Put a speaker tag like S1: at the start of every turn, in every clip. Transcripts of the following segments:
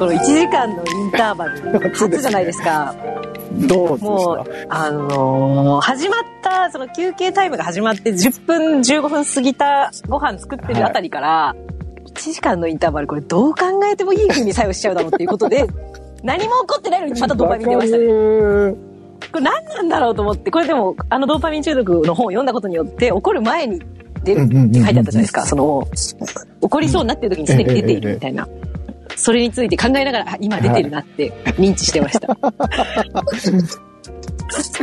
S1: この1時間のインターバル、初じゃないですか。
S2: どうです
S1: もう
S2: か、
S1: あのー始まった、その休憩タイムが始まって10分、15分過ぎたご飯作ってるあたりから、1時間のインターバル、これどう考えてもいい風に作用しちゃうだろうっていうことで、何も起こってないのにまたドーパミン出ましたね。
S2: ね。
S1: これ何なんだろうと思って、これでも、あのドーパミン中毒の本を読んだことによって、起こる前に出るって書いてあったじゃないですか。その、起こりそうになってる時にすでに出ているみたいな。それについて考えながら、あ今出てるなって認知してました。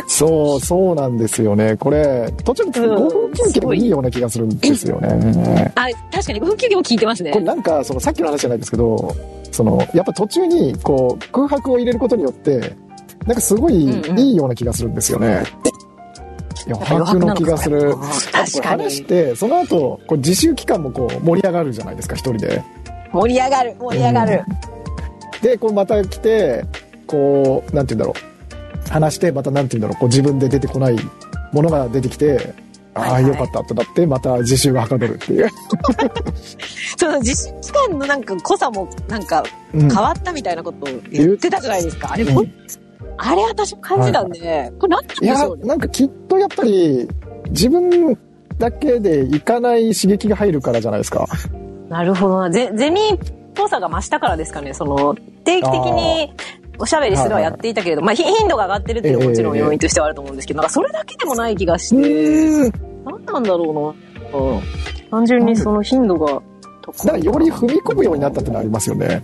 S2: そう、そうなんですよね。これ、途中で5分休憩でもいいような気がするんですよね。
S1: あ、確かに、分休憩も聞いてますね
S2: これ。なんか、そのさっきの話じゃないですけど、その、やっぱ途中に、こう、空白を入れることによって、なんかすごい
S1: うんうん
S2: いいような気がするんですよね。余白の気がする。
S1: あ確かに。
S2: 話して、その後、こう自習期間もこう盛り上がるじゃないですか、一人で。
S1: 盛り上がる、盛り上がる。
S2: で、こうまた来て、こう、なんて言うんだろう。話して、またなんて言うんだろう、こう自分で出てこないものが出てきて、ああ、
S1: はいはい
S2: よかったってなって、また自習がはかどるっていう。
S1: その実習期間のなんか濃さもなんか
S2: うん
S1: 変わったみたいなことを言ってたじゃないですか。あれも、あれ私も感じたんで、これ何なん
S2: いや
S1: でしょう、ね。
S2: なんかきっとやっぱり、自分だけでいかない刺激が入るからじゃないですか。
S1: なるほどな。ゼゼミっぽさが増したからですかね。その、定期的におしゃべりするはやっていたけれど、まあひ頻度が上がってるっていうのはもちろん要因としてはあると思うんですけど、なんかそれだけでもない気がして、何なんだろうな。うん単純にその頻度が高い。
S2: だより踏み込むようになったってのありますよね。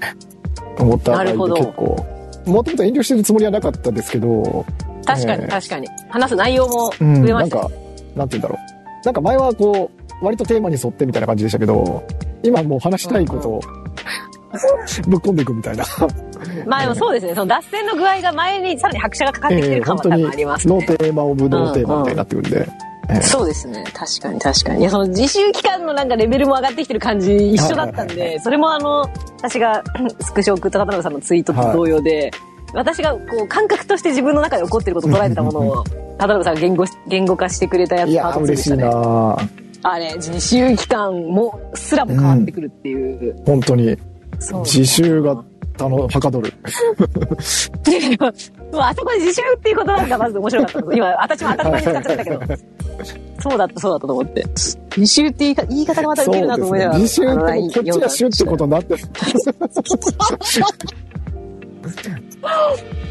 S2: 思った
S1: なるほど
S2: 結構。もともと遠慮してるつもりはなかったですけど、
S1: 確かに
S2: ええ
S1: 確かに。話す内容も増
S2: うん、
S1: えました。
S2: なんか、なんて言うんだろう。なんか前はこう、割とテーマに沿ってみたいな感じでしたけど、今もう話したいことをぶっ込んでいくみたいな。
S1: まあでもそうですね。その脱線の具合が前にさらに拍車がかかってきて
S2: ええ
S1: る感は多分あります
S2: ノ
S1: ね。
S2: ーテーマオブノーテーマみたいになってくるんで。ええ
S1: そうですね。確かに確かに。いや、その自習期間のなんかレベルも上がってきてる感じ一緒だったん
S2: はいはい
S1: で、それもあの、私がスクショを送った片野さんのツイートと同様で、私がこう感覚として自分の中で起こってることを捉えてたものを、片野さんが言語し言語化してくれたやつパート2で
S2: 嬉しいな
S1: したね。
S2: ー
S1: あれ、自習期間も、すらも変わってくるっていう。
S2: 本当に。
S1: そう
S2: 自習が、あの、はかどる。
S1: も うあそこで自習っていう言葉がまず面白かったの。今、私も当たり前に使っちゃったけど。そうだった、そうだったと思って。自習って言いか言い方がまたウケるなと思いながら。
S2: 自習ってこっちがシュってことになってる。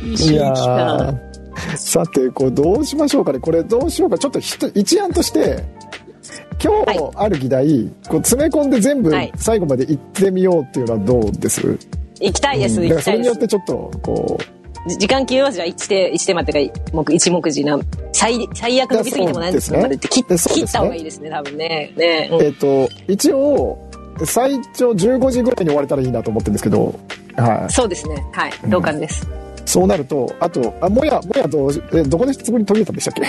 S2: いやさて、これどうしましょうかね。これどうしようか。ちょっと一案として、今
S1: はい。
S2: 日ある議題、こう詰め込んで全部
S1: はい。
S2: 最後まで行ってみようっていうのはどうです、
S1: 行きたいです、
S2: うん。だからそれによってちょっと、こう、
S1: じ時間切りますじゃあ1テ1テーマっていうか目一目次な最最悪伸びすぎてもないんですけど
S2: ね。
S1: 切った方がいいですね多分ね。ね、うん。
S2: えっ、と、一応、最長15時ぐらいに終われたらいいなと思ってるんですけど、はい。
S1: そうですね。はい。同感です、
S2: そうなると、あと、あ、もや、もやどどこでつぶり途切れたんでしたっけ？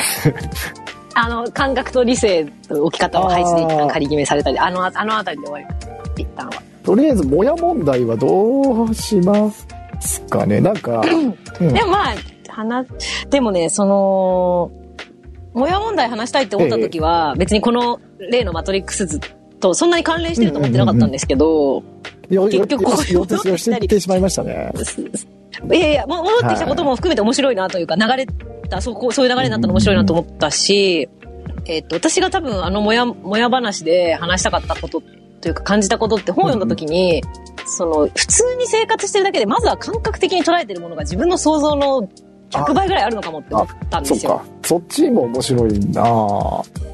S1: あの感覚と理性と置き方を配置で一旦仮決めされたりあのあのあたりで終わり一旦は。
S2: とりあえず、もや問題はどうしますかね。なんか、うん。
S1: でもまあ話でもねそのもや問題話したいって思った時は、別にこの例のマトリックス図とそんなに関連してると思ってなかったんですけど、
S2: よ
S1: 結局こう
S2: よよよしてってしまいましたね。
S1: いやいや、もう戻ってきたことも含めて面白いなというか、流れた、そうこうそういう流れになったの面白いなと思ったし、えっと、私が多分あのもや、もや話で話したかったことというか感じたことって本を読んだ時に、その、普通に生活してるだけで、まずは感覚的に捉えてるものが自分の想像の100倍ぐらいあるのかもって思ったんですよ。
S2: そっか。そっちも面白いなぁ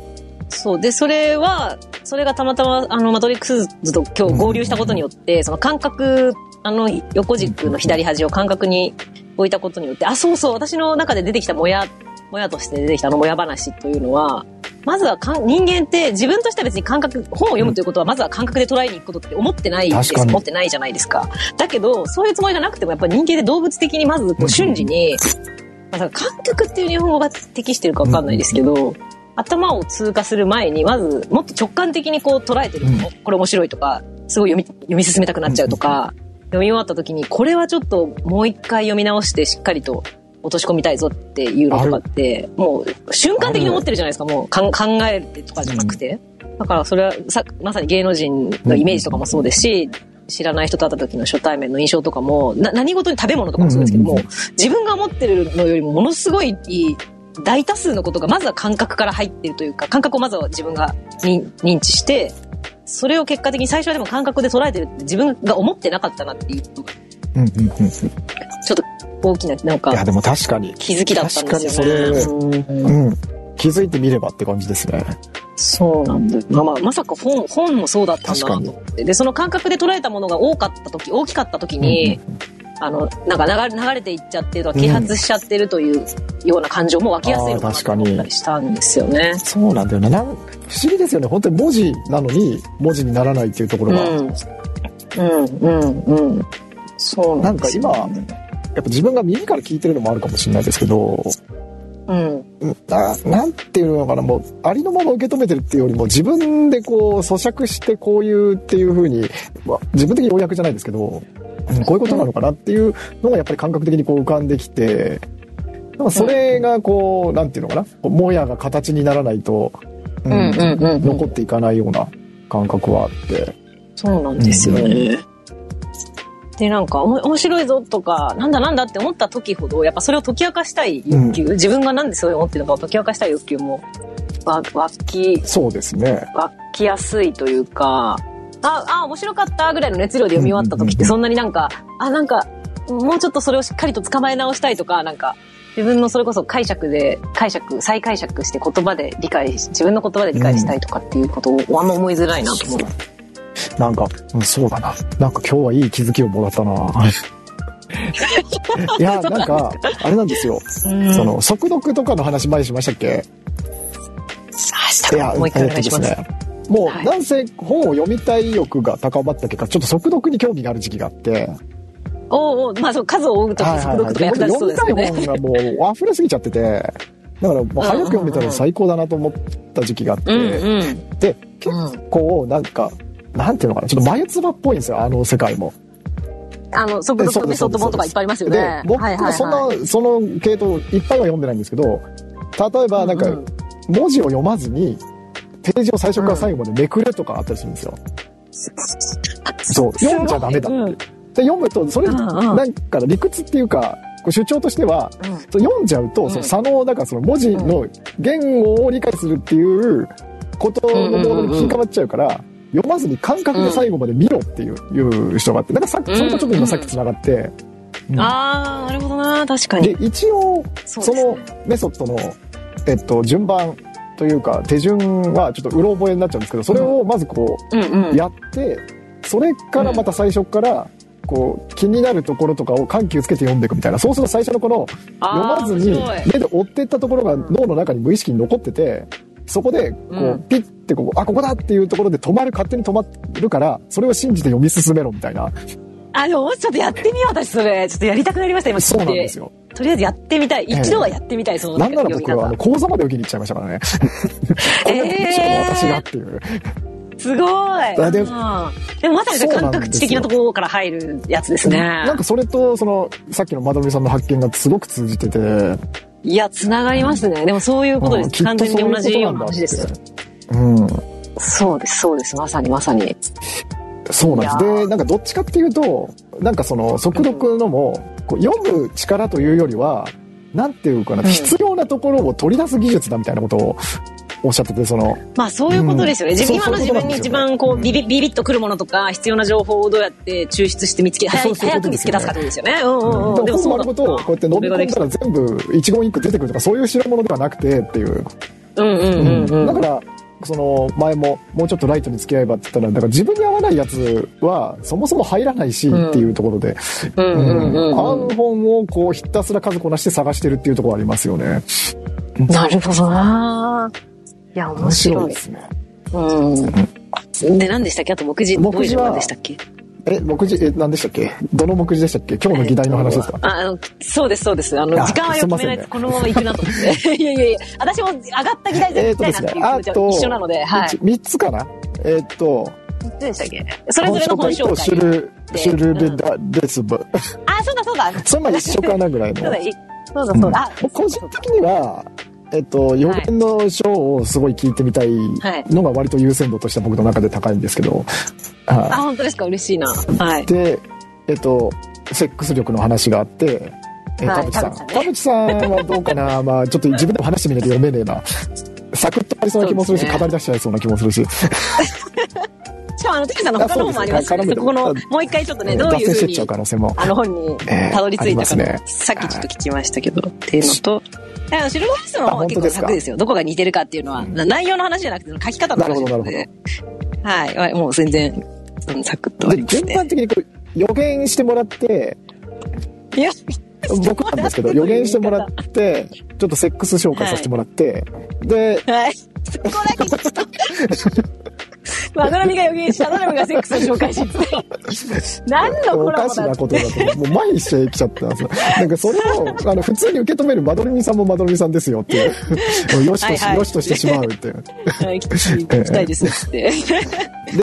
S1: そう。で、それは、それがたまたま、あの、マトリックス図と今日合流したことによって、その感覚、あの、横軸の左端を感覚に置いたことによって、あ、そうそう、私の中で出てきたもや、もやとして出てきたあのもや話というのは、まずはかん人間って自分としては別に感覚、本を読むということはまずは感覚で捉えに行くことって思ってないです。思ってないじゃないですか。だけど、そういうつもりがなくてもやっぱり人間で動物的にまずこう瞬時に、まあ、感覚っていう日本語が適してるかわかんないですけど、頭を通過する前に、まずもっと直感的にこう捉えてるもの、これ面白いとか、すごい読み読み進めたくなっちゃうとか、読み終わった時に、これはちょっともう一回読み直してしっかりと落とし込みたいぞっていうのとかって、もう瞬間的に思ってるじゃないですか、もう考えてとかじゃなくて。だからそれはさ、まさに芸能人のイメージとかもそうですし、知らない人と会った時の初対面の印象とかも、な何事に食べ物とかもそうですけども、
S2: うん。うん
S1: 自分が思ってるのよりもものすごい大多数のことがまずは感覚から入ってるというか、感覚をまずは自分が認認知して、それを結果的に最初はでも感覚で捉えてるって自分が思ってなかったなっていうのが、
S2: うんうんうんうん。い
S1: ちょっと大きな、なん
S2: や、
S1: か
S2: でも確かに。
S1: 気づきだったんですよ
S2: 確かにそ
S1: ね。うん
S2: うん。気づいてみればって感じですね。
S1: そうなんだよ。まあまあ、まさか本、本もそうだったんだと思って。で、その感覚で捉えたものが多かった時、大きかった時に、あの、なんか流れ流れていっちゃってるとか、揮発しちゃってるというような感情も湧きやすいのかなと思ったりしたんですよね。
S2: そうなんだよね。なん不思議ですよね。本当に文字なのに文字にならないっていうところが。
S1: うん。うん、うん、うん。そうなんですよ、
S2: なんかやっぱ自分が耳から聞いてるのもあるかもしれないですけど、
S1: うん。
S2: うんななんていうのかな、もう、ありのまま受け止めてるっていうよりも、自分でこう、咀嚼してこういうっていう風に、まあ、自分的に要約じゃないですけど、うんこういうことなのかなっていうのがやっぱり感覚的にこう浮かんできて、それがこう、なんていうのかな、こうもやが形にならないと、う
S1: うん、うん、うんうん。
S2: 残っていかないような感覚はあって。
S1: そうなんですよね。で、なんか、面白いぞとか、なんだなんだって思った時ほど、やっぱそれを解き明かしたい欲求、自分がなんでそう思ってるのかを解き明かしたい欲求も、わ湧き、
S2: そうですね。
S1: 湧きやすいというか、あ、あ、面白かったぐらいの熱量で読み終わった時って、そんなになんか、あ、なんか、もうちょっとそれをしっかりと捕まえ直したいとか、なんか、自分のそれこそ解釈で、解釈、再解釈して言葉で理解し、自分の言葉で理解したいとかっていうことをあんま思いづらいなと思う。
S2: なんか、うんそうだな。なんか今日はいい気づきをもらったな。いや、なんか、あれなんですよ。
S1: うん
S2: その、速読とかの話前にしましたっけ？
S1: あしたかもう一回お願いします。
S2: もう、
S1: はい
S2: なんせ本を読みたい欲が高まった結果、ちょっと速読に興味がある時期があって、
S1: おうおうまあそう、数を追うとき速読とか役立ちそうですよね。
S2: 読みたい本がもう溢れすぎちゃってて、だからもう早く読めたら最高だなと思った時期があって、
S1: うんうん。
S2: で、結構なんか、なんていうのかな、ちょっと眉唾っぽいんですよ、あの世界も。
S1: あの、速読メソッド本とかいっぱいありますよ
S2: で
S1: ね。、
S2: 僕
S1: はいはい
S2: もそんな、
S1: はい
S2: その系統いっぱいは読んでないんですけど、例えばなんか
S1: うんうん、
S2: 文字を読まずに、ページを最初から最後までめくれとかあったりするんですよ。そう、読んじゃダメだって。
S1: うん。
S2: で読むと、それ、なんか理屈っていうか、こう主張としては、そう読んじゃうと、
S1: うん。
S2: その左脳、だからその文字の言語を理解するっていうことのモードに切り替わっちゃうから、読まずに感覚で最後まで見ろっていう,、いう人があって、なんかさっき、それとちょっと今さっき繋がって、うん。
S1: ああ、なるほどな、確か
S2: で
S1: に。、
S2: 一応、そのメソッドの、えっと、順番というか、手順はちょっとうろ覚えになっちゃうんですけど、それをまずこ
S1: う。
S2: やって、それからまた最初から、こう、気になるところとかを緩急つけて読んでいくみたいな。そうすると最初のこの、読まずに目で追っていったところが脳の中に無意識に残ってて、そこで、こう、
S1: うん
S2: ピッてこう、あ、ここだっていうところで止まる、勝手に止まるから、それを信じて読み進めろみたいな。
S1: あ、でもちょっとやってみよう、私それ。ちょっとやりたくなりました、今
S2: そう。なんですよ。
S1: とりあえずやってみたい。
S2: ええ
S1: 一度はやってみたい、その
S2: なんなら僕は、あの。講座まで受けに行っちゃいましたからね。これはどうしよう私がっていう。
S1: すごい。
S2: あで
S1: うんでもまさに感覚知的なところから入るやつですね。
S2: なんかそれと、その、さっきのまどみさんの発見がすごく通じてて、
S1: いや、つながりますね。でもそういうことです。完全に同じような話です
S2: うん。
S1: そうです、そうです。まさにまさに。
S2: そうなんです。で、なんかどっちかっていうと、なんかその速読のも、こう読む力というよりは、なんていうかな、
S1: うん
S2: 必要なところを取り出す技術だみたいなことをおっしゃってて、その、
S1: まあそういうことですよね。
S2: うん
S1: 自分今の自分に一番こ
S2: そうう
S1: ビビビビッとくるものとか必要な情報をどうやって抽出して見つけ、早早く見つけ出すかってことですよね。うんうんうん。
S2: でも本丸ごとこうやって飲み込んだら
S1: う
S2: 全部一言一句出てくるとか、そういう代物ではなくてっていう。
S1: うんうんうんうん。
S2: だから、その前ももうちょっとライトに付き合えばって言ったら、だから自分に合わないやつはそもそも入らないしっていうところで、
S1: うんうんうんうん
S2: 合う本をこうひたすら数こなして探してるっていうところありますよね。
S1: なるほどな。いや、面白い
S2: で。すね。
S1: うん。で、何でしたっけ？あと目次、
S2: 目次は
S1: 番でしたっけ？
S2: え、目次、え、何でしたっけ？どの目次でしたっけ？今日の議題の話ですか？
S1: ああの、そうです、そうです。あの、
S2: あ
S1: 時間はよく決めないと、このまま行くなと思って。いやいやいや、私も上がった議題で
S2: えっ、
S1: 行きたいなっていう気持ち
S2: あと
S1: は一緒なので、はい。
S2: 3つかな？えっ、と、
S1: どうでしたっけ？それぞれの本紹
S2: とシュ
S1: 介。
S2: ル、シュルレダレスブ。
S1: あ、そうだそうだ。
S2: そんな一緒かなぐらいの。
S1: そうだ、いそうだそうだ。あ
S2: 僕個人的には、えっと、予言の章をすごい聞いてみたい
S1: はい
S2: のが割と優先度としては僕の中で高いんですけど、
S1: あ、
S2: は
S1: 本当ですか？嬉しいな。はい
S2: い。。で、えっと、セックス力の話があって、え
S1: はい
S2: 田淵さん。
S1: 田淵さん
S2: はどうかな？まあちょっと自分でも話してみないと読めねえな。サクッとありそうな気もするし、
S1: ね
S2: 語り出しちゃいそうな気もするし。
S1: しかもあの、テキさんの他の本もあります
S2: あそうですね
S1: ここの、もう一回ちょっとね、どういうふうに
S2: 脱線してっちゃう、可能性も。
S1: あの本に
S2: ええ
S1: たどり着いたか
S2: ね
S1: さっきちょっと聞きましたけど、っていうのと、あのシルバーリストの方は結構
S2: あ本当です
S1: よ。どこが似てるかっていうのは、な内容の話じゃなくて、書き方の話なの
S2: な
S1: で。はいはい。もう全然、うんサクッとね。
S2: 順番的にこう予言してもらって、
S1: いや、
S2: 僕なんですけど、予言してもらって、ちょっとセックス紹介させてもらって、で、
S1: はい。そこだけ マドラミが予言した、マドラミがセックスを紹介しつつ。何のコ
S2: お
S1: ラボだ
S2: かしなことだと、もう前にしてきちゃったんですよ。なんかそれを、あの、普通に受け止めるマドルミさんもマドルミさんですよっていう、よしとし、
S1: はいはい
S2: よしとしてしまうっていう。
S1: はい聞きたいですって。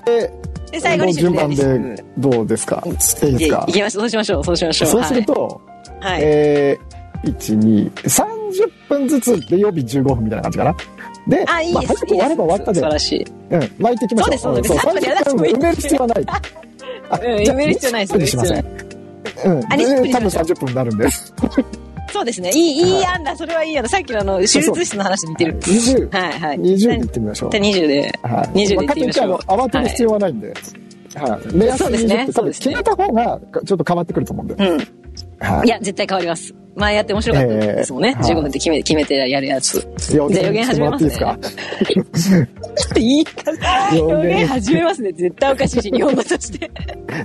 S2: で、
S1: で、最後に
S2: 順番でどうですかいいですか
S1: 行きましょう。そうしましょう。そうしましょう。
S2: そうすると、
S1: はい、はい。
S2: えー、1、2、30分ずつで曜日15分みたいな感じかな。で、
S1: あ、いい
S2: まあ、
S1: です。
S2: 早く終われば終わったで
S1: 素晴、らしい。
S2: うん、巻いていきましょう。
S1: そうですそうです
S2: ん
S1: 3分やらなくてもいい
S2: 30分埋める必要はない。
S1: 埋める必要ないです
S2: 20分にしません。うん。
S1: あ20分
S2: で多分
S1: にしましょう
S2: 30分になるんで。
S1: そうですね。いい、いい案だ。それはいい案だ。さっきのあの、手術室の話に似てる。
S2: 20、
S1: はいはい。
S2: 20でいってみましょう
S1: で。20で。
S2: はい。
S1: 20でってみましょう
S2: 慌てる必要はないんで。はい。目安
S1: そうですね
S2: 20分多分
S1: そうですね
S2: 決めた方が、ちょっと変わってくると思うんで。
S1: うん。
S2: はい
S1: や、絶対変わります。前やって面白かったですもんね。
S2: ええ
S1: 15分で決め、決めてやるやつ。じゃあ予言始めますね
S2: い いですか？
S1: い
S2: 予言
S1: 始めますね。絶対おかしいし、日本語として。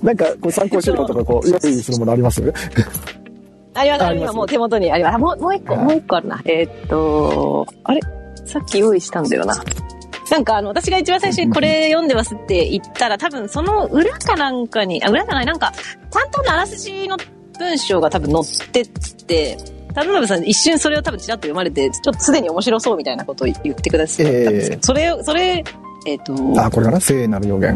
S2: なんか、こう参考資料とか、こう、用意するものあります？
S1: あります、
S2: あります
S1: 今もう手元にあります。あもう、もう一個、
S2: はい
S1: もう一個あるな。えーっと、あれ？さっき用意したんだよな。なんかあの、私が一番最初にこれ読んでますって言ったら、多分その裏かなんかに、あ、裏じゃない、なんか、担当のあらすじの文章が多分載ってって、田辺さん一瞬それを多分ちらっと読まれて、ちょっとすでに面白そうみたいなことを言ってくださったんですけど、
S2: ええ
S1: それを、それ、えーっと、
S2: あ、これかな？聖なる予言。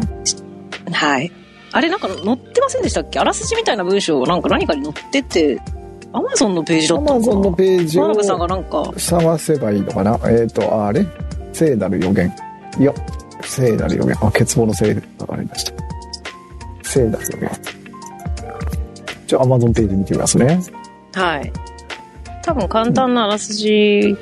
S1: はい。あれなんか載ってませんでしたっけ？あらすじみたいな文章がなんか何かに載ってて、アマゾンのページだ
S2: ア
S1: ったのかな？
S2: マゾンのページを
S1: さんがなんか、
S2: 探せばいいのかな？えっ、と、あれ？聖なる予言。いや、聖なる予言。あ、欠乏の聖がありました。聖なる予言。じゃあ、アマゾンページ見てみますね。
S1: はい。多分簡単なあらすじ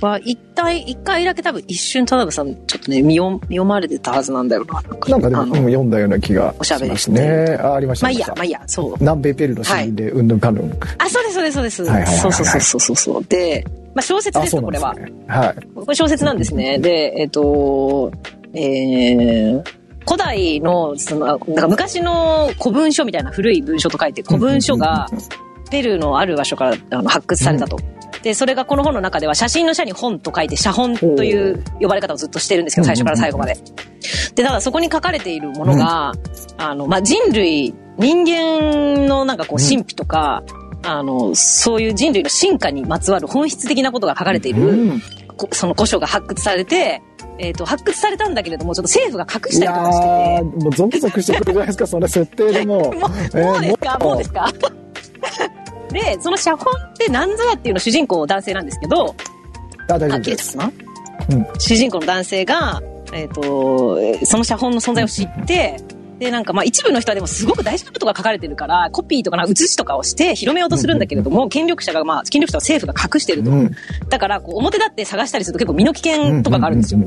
S1: は、一体、一回だけ多分一瞬田辺さん、ちょっとね、見読読まれてたはずなんだよな。なんか
S2: でも、読んだような気が
S1: おしゃべり
S2: しますね。あ、ありました。
S1: まあいいや、
S2: りま
S1: あいいや、そう
S2: た。南米ペルーの詩人で、うんぬんかんぬん。
S1: あ、そうです、そうです、そうです。
S2: はいはいはいはい
S1: そうそうそうそうそう。で、まあ小説
S2: あ、
S1: ですよ、これは。
S2: ね。はい。
S1: これ小説なんですね。で、えっ、と、えー、古代の、その、なんか昔の古文書みたいな古い文書と書いて、古文書がペルーのある場所からあの発掘されたと。で、それがこの本の中では写真の写に本と書いて写本という呼ばれ方をずっとしてるんですけど、最初から最後まで。で、ただそこに書かれているものが、あの、まあ、人類、人間のなんかこう、
S2: うん
S1: 神秘とか、あの、そういう人類の進化にまつわる本質的なことが書かれている、その古書が発掘されて、えっ、と、発掘されたんだけれども、ちょっと政府が隠したりとかして
S2: ー、もうゾクゾクしてくるじゃないですか、その設定でも。う。
S1: て、もう、ですか？
S2: もう。
S1: もうですか？で、その写本って何ぞやっていうの主人公男性なんですけど、
S2: あ、大丈
S1: あ、
S2: 夫です。
S1: かな、
S2: うん。
S1: 主人公の男性が、えっ、ーその写本の存在を知って、で、なんかまあ一部の人はでもすごく大事なことが書かれてるから、コピーとかな写しとかをして広めようとするんだけれども、権力者がまあ、権力者は政府が隠してると。
S2: うん。
S1: だから、こう、表立って探したりすると結構身の危険とかがあるんですよ。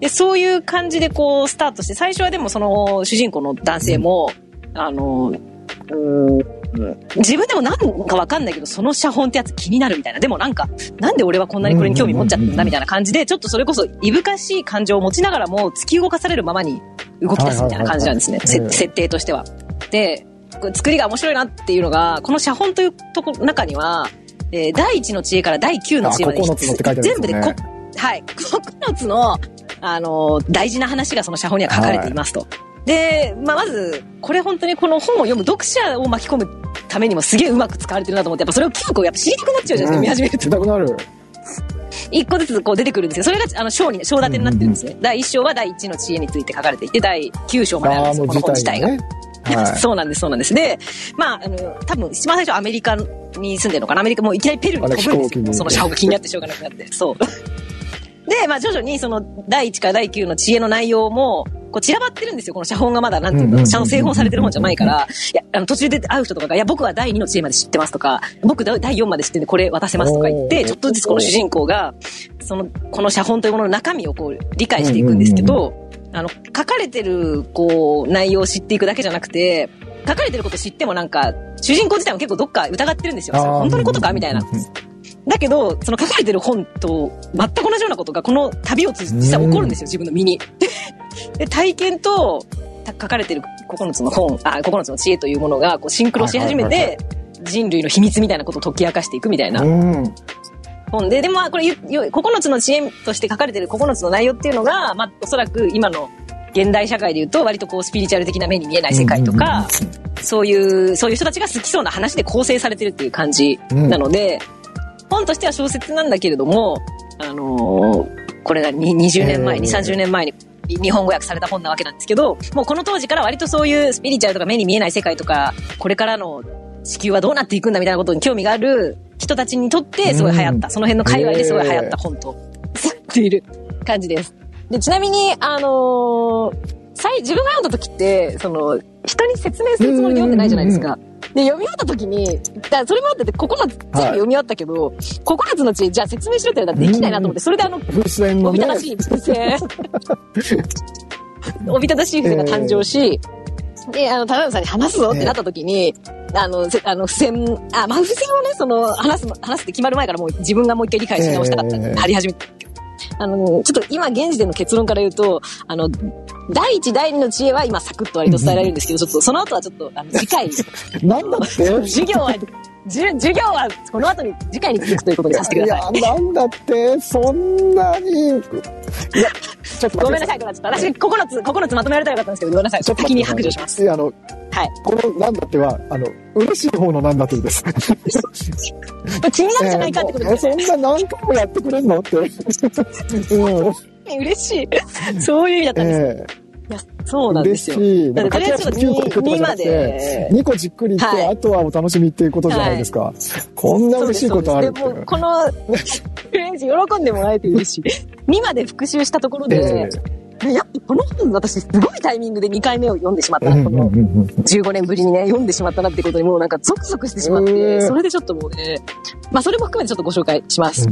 S1: で、そういう感じでこう、スタートして、最初はでもその、主人公の男性も、あの、う自分でもなんかわかんないけど、その写本ってやつ気になるみたいな。でもなんか、なんで俺はこんなにこれに興味持っちゃったんだみたいな感じで、ちょっとそれこそ、いぶかしい感情を持ちながらも、突き動かされるままに動き出すみたいな感じなんですね。設定としては。で、作りが面白いなっていうのが、この写本というとこ中には、えー第1の知恵から第9の知恵まで
S2: あ9つのって書いてあるんですよね
S1: 全部でこ、はい、9つの、あの、大事な話がその写本には書かれていますと。で、まあ、まず、これ本当にこの本を読む読者を巻き込むためにもすげえうまく使われてるなと思って、やっぱそれを9個やっぱ知りたくなっちゃうじゃないですか、見始めると
S2: 見。たくなる。
S1: 一個ずつこう出てくるんですよ。それが、あの、章に、章立てになってるんですね。第一章は第一の知恵について書かれていて、第9章まであるんですよ、この本自体が。
S2: ね。はい。
S1: そうなんです、そうなんです。で、まあ、あの、多分、一番最初アメリカに住んでるのかなアメリカもういきなりペルーに飛ぶんですよ。その車が気になってしょうがなくなって。そう。で、まあ、徐々にその、第1から第9の知恵の内容も、こう散らばってるんですよ。この写本がまだ、なんていうの、
S2: うんうんうん
S1: ちゃんと製本されてる本じゃないから、いや、あの、途中で会う人とかが、いや、僕は第2の知恵まで知ってますとか、僕第4まで知ってるんでこれ渡せますとか言って、ちょっとずつこの主人公が、その、この写本というものの中身をこう、理解していくんですけど、あの、書かれてる、こう、内容を知っていくだけじゃなくて、書かれてること知ってもなんか、主人公自体も結構どっか疑ってるんですよ。本当のことかみたいな。だけど、その書かれてる本と全く同じようなことがこの旅を通じて実際起こるんですよ、自分の身に。で、体験とた書かれてる9つの本、あ、9つの知恵というものがこうシンクロし始め
S2: はいはいはい
S1: て、人類の秘密みたいなことを解き明かしていくみたいな
S2: うん。
S1: 本で、でもまあこれゆゆ9つの知恵として書かれてる9つの内容っていうのが、まあおそらく今の現代社会で言うと割とこうスピリチュアル的な目に見えない世界とか、そういう、そういう人たちが好きそうな話で構成されてるっていう感じなので、本としては小説なんだけれども、あのーこれがに20年前、
S2: えー。
S1: 2、30年前に日本語訳された本なわけなんですけど、もうこの当時から割とそういうスピリチュアルとか目に見えない世界とか、これからの地球はどうなっていくんだみたいなことに興味がある人たちにとってすごい流行った、
S2: うん
S1: その辺の界隈ですごい流行った本とされている感じです。で、ちなみに、あのー最自分が読んだ時って、その、人に説明するつもりで読んでないじゃないですか。で、読み終わった時に、だそれもあってて、9つ全部読み終わったけど、9つの知恵、じゃあ説明しろって言われたらできないなと思って、それであの、
S2: 風船のね
S1: おびただしい伏線。おびただしい 伏線が誕生し、で、あの、田辺さんに話すぞってなった時に、あの、せあの、付箋、あ、まあ、付箋をね、その、話すの、話すって決まる前からもう自分がもう一回理解し直したかったんで、
S2: ええ
S1: 貼り始めた。あの、ちょっと今現時点の結論から言うと、あの、第一、第二の知恵は今サクッと割と伝えられるんですけど、ちょっとその後はちょっと、あの、次回、
S2: なんだって
S1: 授業は、授業はこの後に、次回に続くということにさせてください。
S2: いや、なんだって、そんなに。いや、ちょっと
S1: ごめんなさい、ごめんなさい。私、9つ、9つまとめられたらよかったんですけど、ごめんなさい。
S2: ちょっと
S1: 先に白状します。
S2: いや、あの、
S1: はい。
S2: このなんだっては、あの、嬉しい方のなんだってです。
S1: 気になるじゃないかってことです。
S2: えーそんな何回もやってくれんのって。うん。
S1: 嬉しい。そういう意味だったんです。
S2: え
S1: いや、そうなんですよ。
S2: 嬉しい。
S1: だからとりあえず
S2: 駆け足で9個行くとかじゃなくて、2個じっくり行って、
S1: はい
S2: あとはお楽しみっていうことじゃないですか。こんな嬉しいことある
S1: でも、この、フレンジ喜んでもらえて嬉しい。2まで復習したところで、やっぱこの本私すごいタイミングで2回目を読んでしまったな、この15年ぶりにね、読んでしまったなってことにもうなんかゾクゾクしてしまっ
S2: う
S1: て、
S2: ん
S1: それでちょっともうね、まあそれも含めてちょっとご紹介します。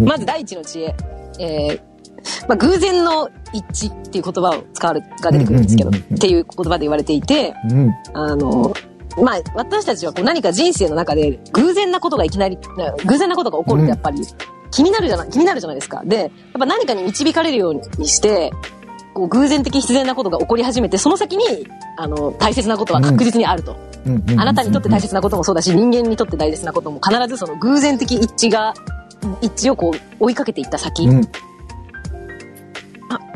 S1: まず第一の知恵。えーまあ、偶然の一致っていう言葉を使われ、が出てくるんですけど、っていう言葉で言われていて、
S2: うん
S1: あの、まあ、私たちはこう何か人生の中で偶然なことがいきなり、偶然なことが起こるとやっぱり気になるじゃない、気になるじゃないですか。で、やっぱ何かに導かれるようにして、こう偶然的必然なことが起こり始めて、その先に、あの、大切なことは確実にあると。あなたにとって大切なこともそうだし、人間にとって大切なことも必ずその偶然的一致が、一致をこう追いかけていった先。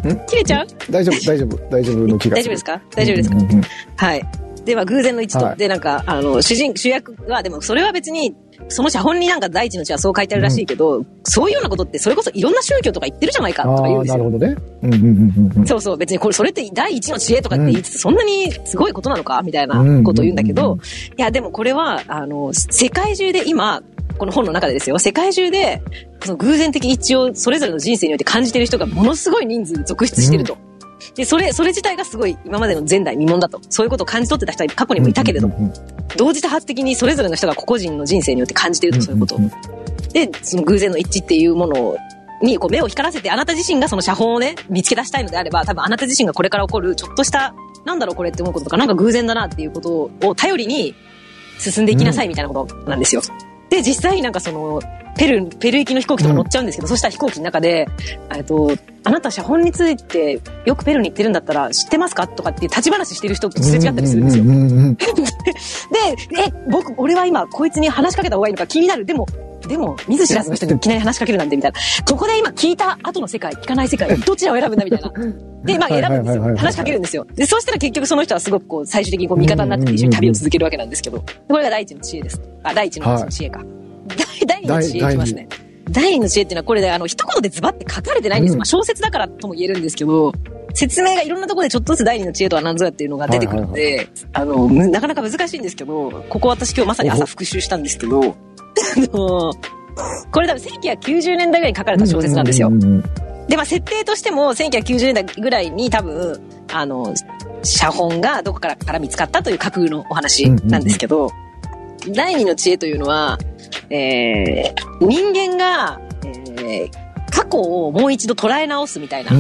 S2: うん？
S1: 切れちゃう？
S2: 大丈夫、大丈夫、大丈夫の気が
S1: 大丈夫ですか？大丈夫ですか、
S2: うんうんうん
S1: はい。では、偶然の一致と。
S2: はい。
S1: で、なんか、あの、主人、主役は、でも、それは別に、その写本になんか第一の血はそう書いてあるらしいけど、そういうようなことって、それこそいろんな宗教とか言ってるじゃないか、とか言うんですよ。
S2: なるほどね。うんうんうんうん
S1: そうそう、別にこれ、それって第一の知恵とかって言いつつ、そんなにすごいことなのかみたいなことを言うんだけ
S2: うん。うんうん
S1: ど、いや、でもこれは、あの、世界中で今、この本の中でですよ、世界中で、その偶然的一致をそれぞれの人生において感じている人がものすごい人数続出してると。で、それ、それ自体がすごい今までの前代未聞だと。そういうことを感じ取ってた人は過去にもいたけれども、
S2: うんうん
S1: 同時多発的にそれぞれの人が個々人の人生によって感じていると、そういうこと。を
S2: んんん
S1: で、その偶然の一致っていうものにこう目を光らせて、あなた自身がその写本をね、見つけ出したいのであれば、多分あなた自身がこれから起こるちょっとした、なんだろうこれって思うこととか、なんか偶然だなっていうことを頼りに進んでいきなさいみたいなことなんですよ。で、実際なんかその、ペル、ペル行きの飛行機とか乗っちゃうんですけど、そしたら飛行機の中で、えっと、あなた写本についてよくペルに行ってるんだったら知ってますかとかって立ち話してる人とすれ違ったりするんですよ。
S2: うんうんうんうん
S1: で、え、僕、俺は今、こいつに話しかけた方がいいのか気になる。でも、でも、見ず知らずの人にいきなり話しかけるなんて、みたいな。ここで今聞いた後の世界、聞かない世界、どちらを選ぶんだ、みたいな。で、まあ選ぶんですよ。話しかけるんですよ。で、そうしたら結局その人はすごくこう、最終的にこう、味方になってて一緒に旅を続けるわけなんですけど。これが第一の知恵です。あ、第一の知恵か。第第二の知恵いきますね。第二の知恵っていうのはこれで、あの、一言でズバって書かれてないんです。
S2: うん
S1: まあ小説だからとも言えるんですけど、説明がいろんなところでちょっとずつ第二の知恵とは何ぞやっていうのが出てくるので、あの、むなかなか難しいんですけど、ここ私今日まさに朝復習したんですけど、あの、これ多分1990年代ぐらいに書かれた小説なんですよ。で、まあ、設定としても、1990年代ぐらいに多分、あの、写本がどこからから見つかったという架空のお話なんですけど、第二の知恵というのは、えー、人間が、えー、過去をもう一度捉え直すみたいな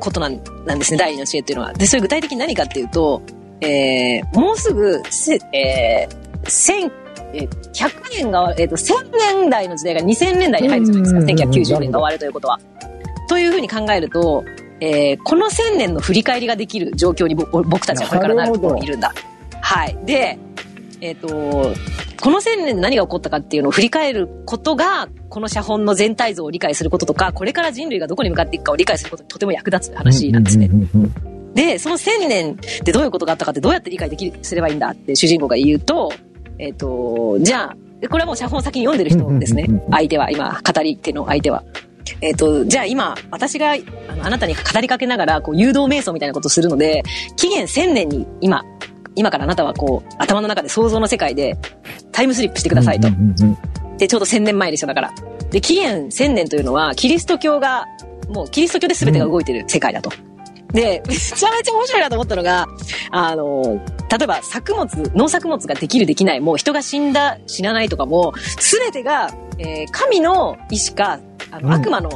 S1: ことなん,、なんですね、第二の知恵っていうのは。で、それ具体的に何かっていうと、えー、もうすぐ、せえー、千、えー、100年が、えっ、ー、と、1000年代の時代が2000年代に入るじゃないですか。1990年が終わるということは。というふうに考えると、えー、この1000年の振り返りができる状況に僕たちはこれからなるといるんだ。はい。で、えっ、ー、と、この1000年で何が起こったかっていうのを振り返ることが、この写本の全体像を理解することとか、これから人類がどこに向かっていくかを理解することにとても役立つ話なんですね。で、その1000年でどういうことがあったかってどうやって理解できすればいいんだって主人公が言うと、えっ、ー、と、じゃあ、これはもう写本を先に読んでる人ですね。相手は、今、語り手の相手は。えっ、ー、と、じゃあ今、私があのあなたに語りかけながら、こう、誘導瞑想みたいなことをするので、紀元1000年に今、今からあなたはこう、頭の中で想像の世界でタイムスリップしてくださいと。で、ちょうど1000年前でしょ、だから。で、紀元1000年というのは、キリスト教が、もうキリスト教で全てが動いてる世界だと。で、めちゃめちゃ面白いなと思ったのが、あの、例えば作物、農作物ができるできない、もう人が死んだ、死なないとかも、全てが、えー、神の意志か、あの、悪魔の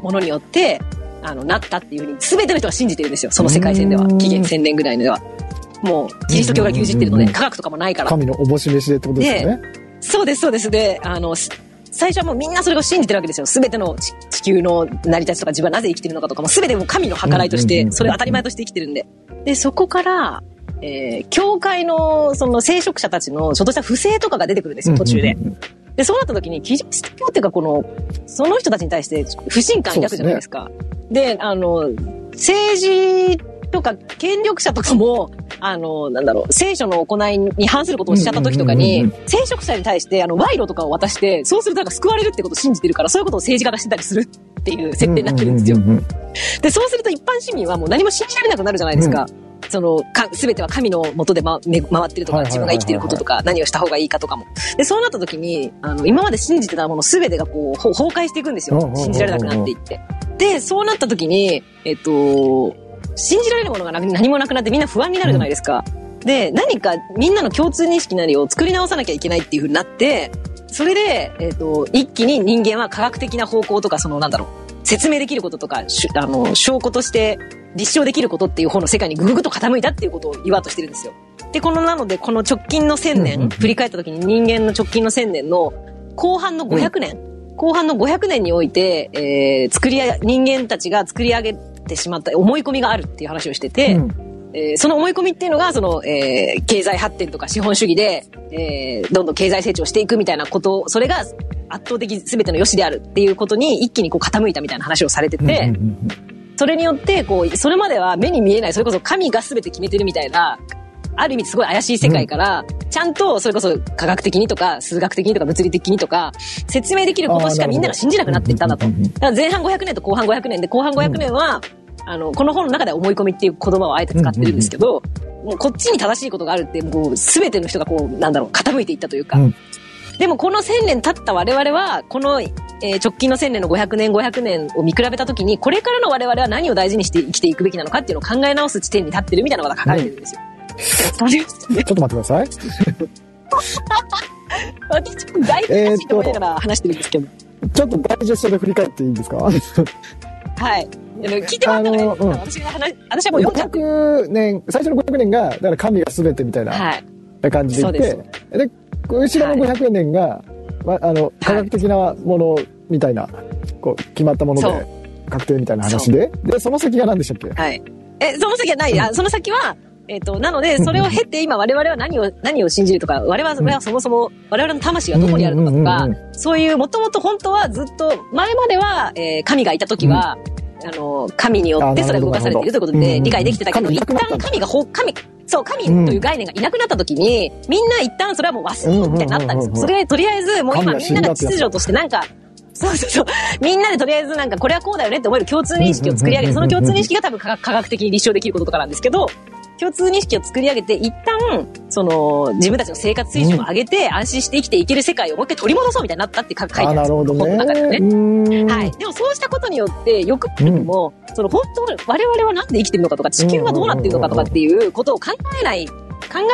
S1: ものによって、あの、なったっていうふうに、全ての人が信じてるんですよ。その世界線では。紀元1000年ぐらいのでは。もう、キリスト教が牛耳ってるので、科学とかもないから。
S2: 神のおぼし飯でってことですよね。
S1: そうです、そうです。で、あの、最初はもうみんなそれを信じてるわけですよ。すべての地球の成り立ちとか自分はなぜ生きてるのかとかもすべても神の計らいとして、それが当たり前として生きてるんで。で、そこから、えー、教会の、その聖職者たちのちょっとした不正とかが出てくるんですよ、途中で。で、そうなった時に、キリスト教っていうか、この、その人たちに対して不信感抱くじゃないですか。で、ね、あの、政治とか権力者とかも、あの、なんだろう、聖書の行いに反することをしちゃった時とかに、聖職者に対して、あの、賄賂とかを渡して、そうするとなんか救われるってことを信じてるから、そういうことを政治家がしてたりするっていう設定になってるんですよ。で、そうすると一般市民はもう何も信じられなくなるじゃないですか。うん、その、か、すべては神の元で、ま、回ってるとか、自分が生きてることとか、何をした方がいいかとかも。で、そうなった時に、あの、今まで信じてたものすべてがこう、崩壊していくんですよ。信じられなくなっていって。で、そうなった時に、えっと、信じられるものが何もなくなってみんな不安になるじゃないですか。うん、で、何かみんなの共通認識なりを作り直さなきゃいけないっていう風になって、それで、えっ、ー、と、一気に人間は科学的な方向とか、その、なんだろう、説明できることとか、あの、証拠として立証できることっていう方の世界にぐぐぐと傾いたっていうことを言わうとしてるんですよ。で、この、なので、この直近の1000年、振り返った時に人間の直近の1000年の後半の500年、うん、後半の500年において、えー、作り上げ、人間たちが作り上げてしまった思い込みがあるっていう話をしてて、うん、えー、その思い込みっていうのが、その、えー、経済発展とか資本主義で、えー、どんどん経済成長していくみたいなこと、それが圧倒的全ての良しであるっていうことに一気にこう傾いたみたいな話をされてて、それによって、こう、それまでは目に見えない、それこそ神が全て決めてるみたいな、ある意味すごい怪しい世界から、ちゃんとそれこそ科学的にとか数学的にとか物理的にとか説明できることしかみんなが信じなくなっていったんだと。だから前半500年と後半500年で後半500年は、あの、この本の中では思い込みっていう言葉をあえて使ってるんですけど、もうこっちに正しいことがあるって、もう全ての人がこう、なんだろう、傾いていったというか。でもこの1000年経った我々は、この、えー、直近の1000年の500年500年を見比べたときに、これからの我々は何を大事にして生きていくべきなのかっていうのを考え直す地点に立ってるみたいなのが書かれてるんですよ。
S2: うん、ちょっと待ってください。
S1: 私、だいぶ難しいと思いながら話してるんですけど。
S2: ちょっとダイジェストで振り返っていいですか？はい。
S1: 聞いてもらったら、うん、私が話、私はもう読ん
S2: 500年、最初の500年が、だから神が全てみたいな感じでいて、はい、で後ろの500年が、はい、まあ、あの、科学的なものみたいな、こう、決まったもので、確定みたいな話で、で、その先が何でしたっけ？
S1: はい。え、その先はない、あ、その先は、えっ、ー、と、なので、それを経て今我々は何を、何を信じるとか、我々はそもそも、我々の魂がどこにあるのかとか、そういう、もともと本当はずっと、前までは、えー、神がいた時は、うん。あの、神によってそれが動かされているということで理解できてたけど、一旦神がほ、神、そう、神という概念がいなくなった時に、みんな一旦それはもう忘れようみたいになったんですよ。それ、とりあえず、もう今みんなが秩序としてなんか、そうそうそう。みんなでとりあえずなんかこれはこうだよねって思える共通認識を作り上げる。その共通認識が多分科学的に立証できることとかなんですけど、共通認識を作り上げて、一旦、その、自分たちの生活水準を上げて、安心して生きていける世界をもう一回取り戻そうみたいになったって書いてあるんですよ。本の中では
S2: ね。
S1: はい。でもそうしたことによって、よく見ても、その本当、我々はなんで生きてるのかとか、地球はどうなってるのかとかっていうことを考えない、考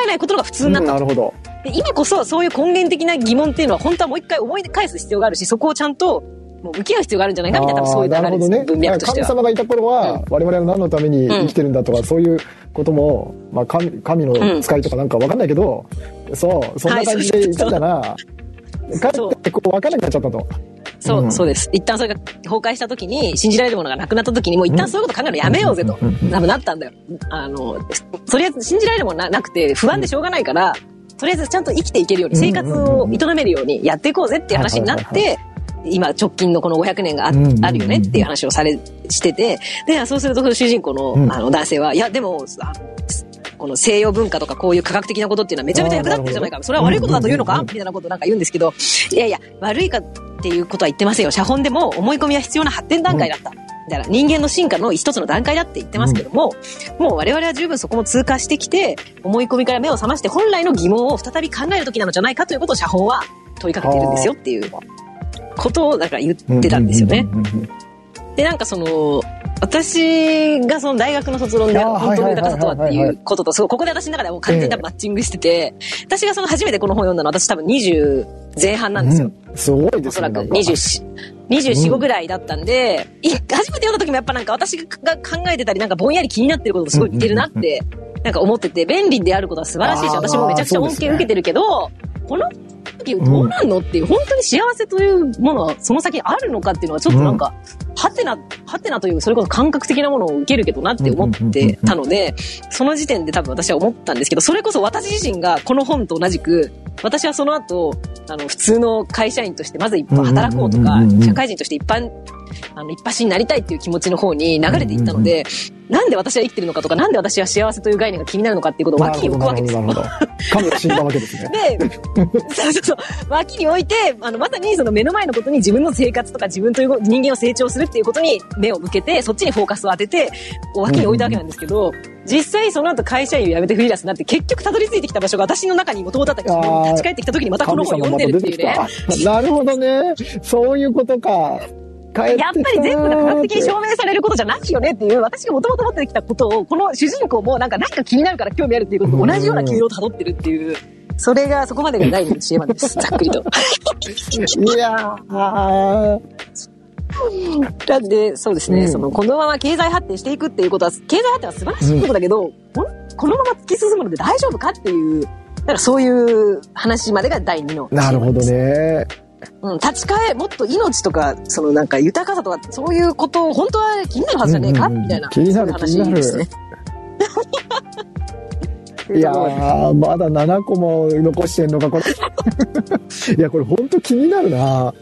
S1: えないことが普通になった。
S2: なるほど。
S1: で今こそそういう根源的な疑問っていうのは本当はもう一回思い返す必要があるし、そこをちゃんともう向き合う必要があるんじゃないかみたいな多分そういう流れです。ね。文脈としては。
S2: 神様がいた頃は、我々は何のために生きてるんだとか、そういうことも、まあ、神、神の使いとかなんかわかんないけど、そう、そんな感じで言ってたら、帰ってこう分かんなくなっちゃったと。
S1: そう、
S2: うん。
S1: そうです。一旦それが崩壊した時に、信じられるものがなくなった時に、もう一旦そういうこと考えるのやめようぜと、
S2: うん。うん。うん。
S1: 多分なったんだよ。あの、とりあえず信じられるものななくて、不安でしょうがないから、とりあえずちゃんと生きていけるように、生活を営めるようにやっていこうぜっていう話になっ
S2: はいは
S1: て、今直近のこの500年があ,、
S2: うんうんうん
S1: あるよねっていう話をされ、してて、で、そうするとその主人公の,、
S2: うん。
S1: あの男性は、いや、でも、あこの西洋文化とかこういう科学的なことっていうのはめちゃめちゃ役立ってるじゃないか。それは悪いことだというのか？
S2: うんうんうん
S1: みたいなことなんか言うんですけど、いやいや、悪いかっていうことは言ってませんよ。写本でも思い込みは必要な発展段階だった。みたいな。人間の進化の一つの段階だって言ってますけども、もう我々は十分そこも通過してきて、思い込みから目を覚まして本来の疑問を再び考える時なのじゃないかということを写本は問いかけてるんですよっていうことをだから言ってたんですよね。で、なんかその、私がその大学の卒論で本当の豊かさとはって
S2: はい
S1: うことと、すごいここで私の中ではもう完全に多分マッチングしてて、私がその初めてこの本を読んだのは私多分20前半なんですよ。
S2: うんすごいですね。
S1: おそらく
S2: なんか
S1: 24、24、5ぐらいだったんで、い初めて読んだ時もやっぱなんか私が考えてたりなんかぼんやり気になってることとすごい似てるなって、なんか思ってて、便利であることは素晴らしいし、私もめちゃくちゃ恩恵受けてるけど、この時どうなんのっていう、本当に幸せというものはその先にあるのかっていうのはちょっとなんか、はてな、はてなという、それこそ感覚的なものを受けるけどなって思ってたので、その時点で多分私は思ったんですけど、それこそ私自身がこの本と同じく、私はその後、あの、普通の会社員としてまず一歩働こうとか
S2: うんうんうんうん、
S1: 社会人として一般、あの、一発になりたいっていう気持ちの方に流れていったので、なんで私は生きてるのかとか、なんで私は幸せという概念が気になるのかっていうことを脇に置くわけですよ。
S2: なるほど。神が死んだわけですね。
S1: で、そうそうそう、脇に置いて、あの、まさにその目の前のことに自分の生活とか自分という人間を成長するっていうことに目を向けて、そっちにフォーカスを当てて、脇に置いたわけなんですけど、実際その後会社員を辞めてフリーランスになって、結局たどり着いてきた場所が私の中にもともとあったけど、立ち返ってきた時にまたこの本を読んでるっていうね。
S2: なるほどね。そういうことか。
S1: やっぱり全部が科学的に証明されることじゃないよねっていう、私がもともと持ってきたことを、この主人公もなんか何か気になるから興味あるっていうことと同じような経路を辿ってるっていう、それがそこまでが第二の知恵までです。ざっくりと。
S2: いやー
S1: だって、そうですね、
S2: うん
S1: その、このまま経済発展していくっていうことは、経済発展は素晴らしいことだけど、ほんこのまま突き進むので大丈夫かっていう、だからそういう話までが第二の。
S2: なるほど。ね。
S1: うん、立ち返、もっと命とか、そのなんか豊かさとか、そういうことを本当は気になるはずじゃねえか、
S2: うんうんうん
S1: みたいな。
S2: 気になる
S1: 話ですね。
S2: いやー、まだ7個も残してんのか、これ。いや、これ本当気になるな。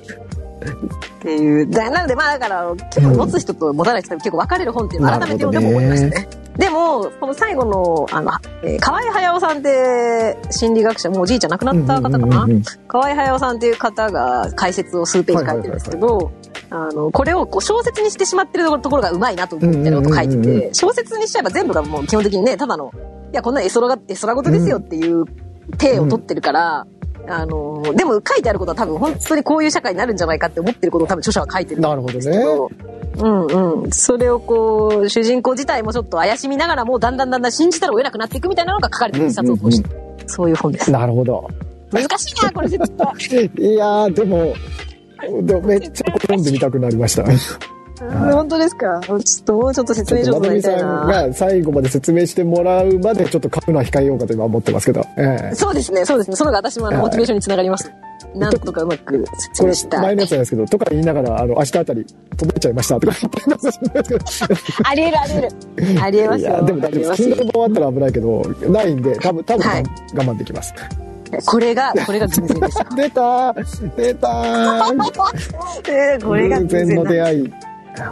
S1: っていう。だなので、まあだから、興味持つ人と持たない人と結構分かれる本っていうのを改めて読んでも思いましたね。でも、この最後の、あの、えー河合隼さんって心理学者、もうおじいちゃん亡くなった方かな、
S2: うんうんうんうん
S1: 河合隼さんっていう方が解説を数ページ書いてるんですけど、あの、これをこう小説にしてしまってるところがうまいなと思うみたいなこと書いて
S2: うんうんうんう
S1: て、小説にしちゃえば全部がもう基本的にね、ただの、いや、こんな絵空が、絵空事ですよっていう体を取ってるから、あの、でも書いてあることは多分本当にこういう社会になるんじゃないかって思ってることを多分著者は書いてる
S2: なるほどね。
S1: うんうん。それをこう、主人公自体もちょっと怪しみながらも、だんだんだんだん信じたら追えなくなっていくみたいなのが書かれてる一冊を通して。そういう本です。
S2: なるほど。
S1: 難しいな、これ絶対。
S2: いやー、でも、でもめっちゃ読んでみたくなりました。
S1: 本当ですか？ちょっとちょっと説明上手になり
S2: さん
S1: な。
S2: が最後まで説明してもらうまでちょっと書くのは控えようかと今思ってますけど。ええ
S1: そうですね、そうですね。その方が私もあの、
S2: はい
S1: モチベーションにつながります。なんとかうまく説明したい。
S2: 前のやつなんですけど、とか言いながら、あの、明日あたり届いちゃいましたとか言ってますけど。
S1: ありえるありえる。ありえますよ。
S2: でも大丈夫です。
S1: ありえますよ
S2: Kindle 本終わったら危ないけど、ないんで、多分、多分、
S1: はい
S2: 我慢できます。
S1: これが、これが偶然ですよ。
S2: 出たー出たー
S1: えーこれが
S2: 偶然の出会い。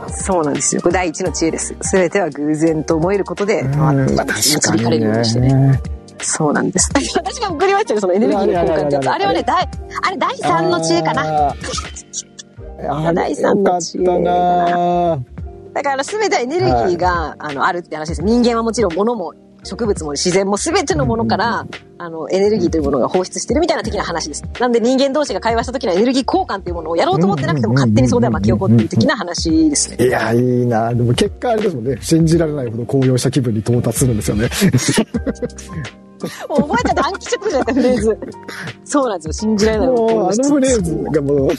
S1: そうなんですよ。第一の知恵です。すべては偶然と思えることで、回って
S2: まあ
S1: 導かれるようにしてね。そうなんです。私が送りましたよ、そのエネルギーの交換ってやつ。あれはね、第、あれ第3の知恵かな。第三
S2: よかっ
S1: の知恵
S2: たなー
S1: だから全てはエネルギーが、あの、あるって話です。人間はもちろん物も植物も自然も全てのものから、あの、エネルギーというものが放出してるみたいな的な話です。なんで人間同士が会話した時のエネルギー交換っていうものをやろうと思ってなくても勝手にそこでは巻き起こってる的な話ですね。
S2: いや、いいな。でも結果あれですもんね。信じられないほど高揚した気分に到達するんですよね。
S1: もう覚えた暗記しちゃったじゃないですか、フレーズ。そうなんですよ。信じられない。
S2: もう、あのフレーズがもう、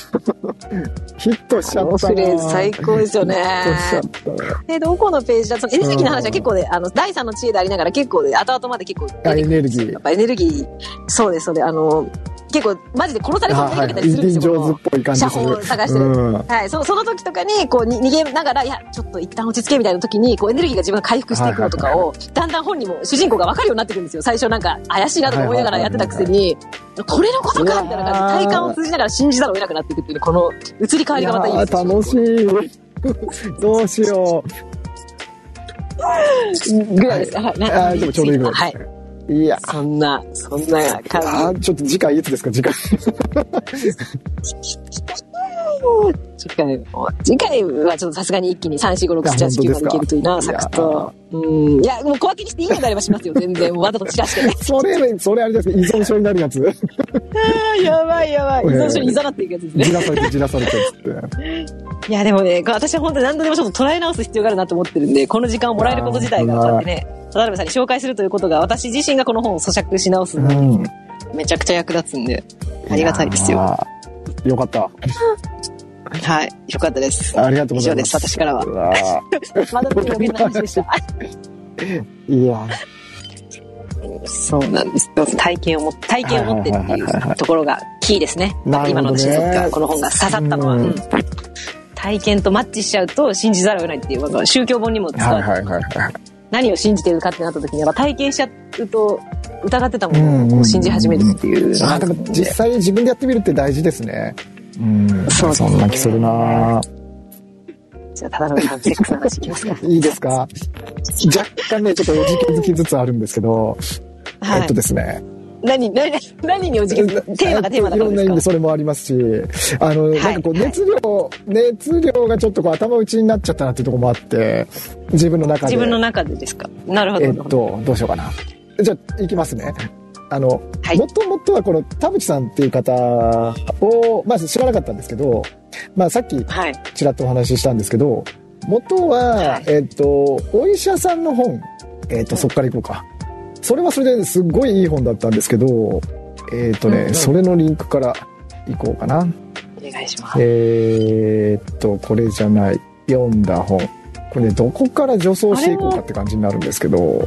S2: ヒットしちゃったな。
S1: フレーズ最高ですよね
S2: ヒットしちゃった。
S1: え、どこのページだそのエネルギーの話は結構ね、あの、第三の知恵でありながら結構ね、後々まで結構。
S2: あエネルギー
S1: やっぱエネルギー、そうです、そうです。あの、結構、マジで殺されそうになりかけたりするんですよ。
S2: っぽい感じ
S1: 探してる
S2: うん
S1: はい、そその時とかに、こう、に逃げながら、いや、ちょっと一旦落ち着けみたいな時に、こう、エネルギーが自分が回復していくのとかを、だんだん本人も、主人公が分かるようになってくるんですよ。最初なんか、怪しいなとか思いながらやってたくせに、これのことかみたいな感じで、体感を通じながら信じざるを得なくなっていくっていう、この、移り変わりがまたいいです
S2: 楽しい。どうしよう。
S1: ぐらいですか。はい。
S2: でもちょうどいいぐらい
S1: はい
S2: です。ね。いや、
S1: そんな、そんな
S2: あ
S1: 感
S2: ーちょっと次回いつですか？次回。
S1: じ。次回も、次回はちょっとさすがに一気に3、4、5、6、7、8、9までいけるといいな、サクッと。うん。いや、もう小分けにしていいのであればしますよ、全然。わざと散らして。
S2: それ、それあれですか？依存症になるやつ。
S1: やばいやばい。依存症にいざなっていくやつですね。
S2: じらされてじらされてっつって。
S1: いや、でもね、私は本当に何度でもちょっと捉え直す必要があるなと思ってるんで、この時間をもらえること自体が、こうやってね、田辺さんに紹介するということが、私自身がこの本を咀嚼し直すのに
S2: うん。
S1: めちゃくちゃ役立つんで、ありがたいですよ。
S2: よかった。
S1: はい。よかったです。
S2: ありがとうございます。
S1: 以上です私からは まだ余計な話でした。
S2: ー いや
S1: そうなんです。体験をも、体験を持ってっていうところがキーですね。
S2: ね
S1: 今の私にとってはこの本が刺さったのは。
S2: うん
S1: うん体験とマッチしちゃうと信じざるを得ないっていう宗教本にも使われて
S2: はいはいはいはい。
S1: 何を信じてるかってなった時にやっぱ体験しちゃうと疑ってたものを信じ始めるっていう
S2: あでも実際自分でやってみるって大事ですね。うん。
S1: そうですね
S2: そんな気するな
S1: じゃあ、ただのさん、セックスの話いきますか。
S2: いいですか？若干ね、ちょっとおじけづきつつあるんですけど、
S1: はい。
S2: えっとですね。
S1: 何、何、何におじけ、テーマがテーマだ
S2: いろんな意味
S1: からで
S2: それもありますし、あの、
S1: い
S2: なんかこう
S1: はい
S2: 熱量、熱量がちょっとこう頭打ちになっちゃったなっていうところもあって、自分の中で。
S1: 自分の中でですか？なるほど。
S2: えっと、どうしようかな。じゃあ、いきますね。あの、
S1: はい
S2: もともとはこの田淵さんっていう方を、まず知らなかったんですけど、まあさっき
S1: はい。
S2: ちらっとお話ししたんですけど、元は、
S1: はい
S2: えっと、お医者さんの本、えっと、そっから行こうか。それはそれですっごいいい本だったんですけど、えっとね、
S1: うんうん
S2: それのリンクから行こうかな。
S1: お願いします。
S2: えーっと、これじゃない。読んだ本。これね、どこから助走していこうかって感じになるんですけど、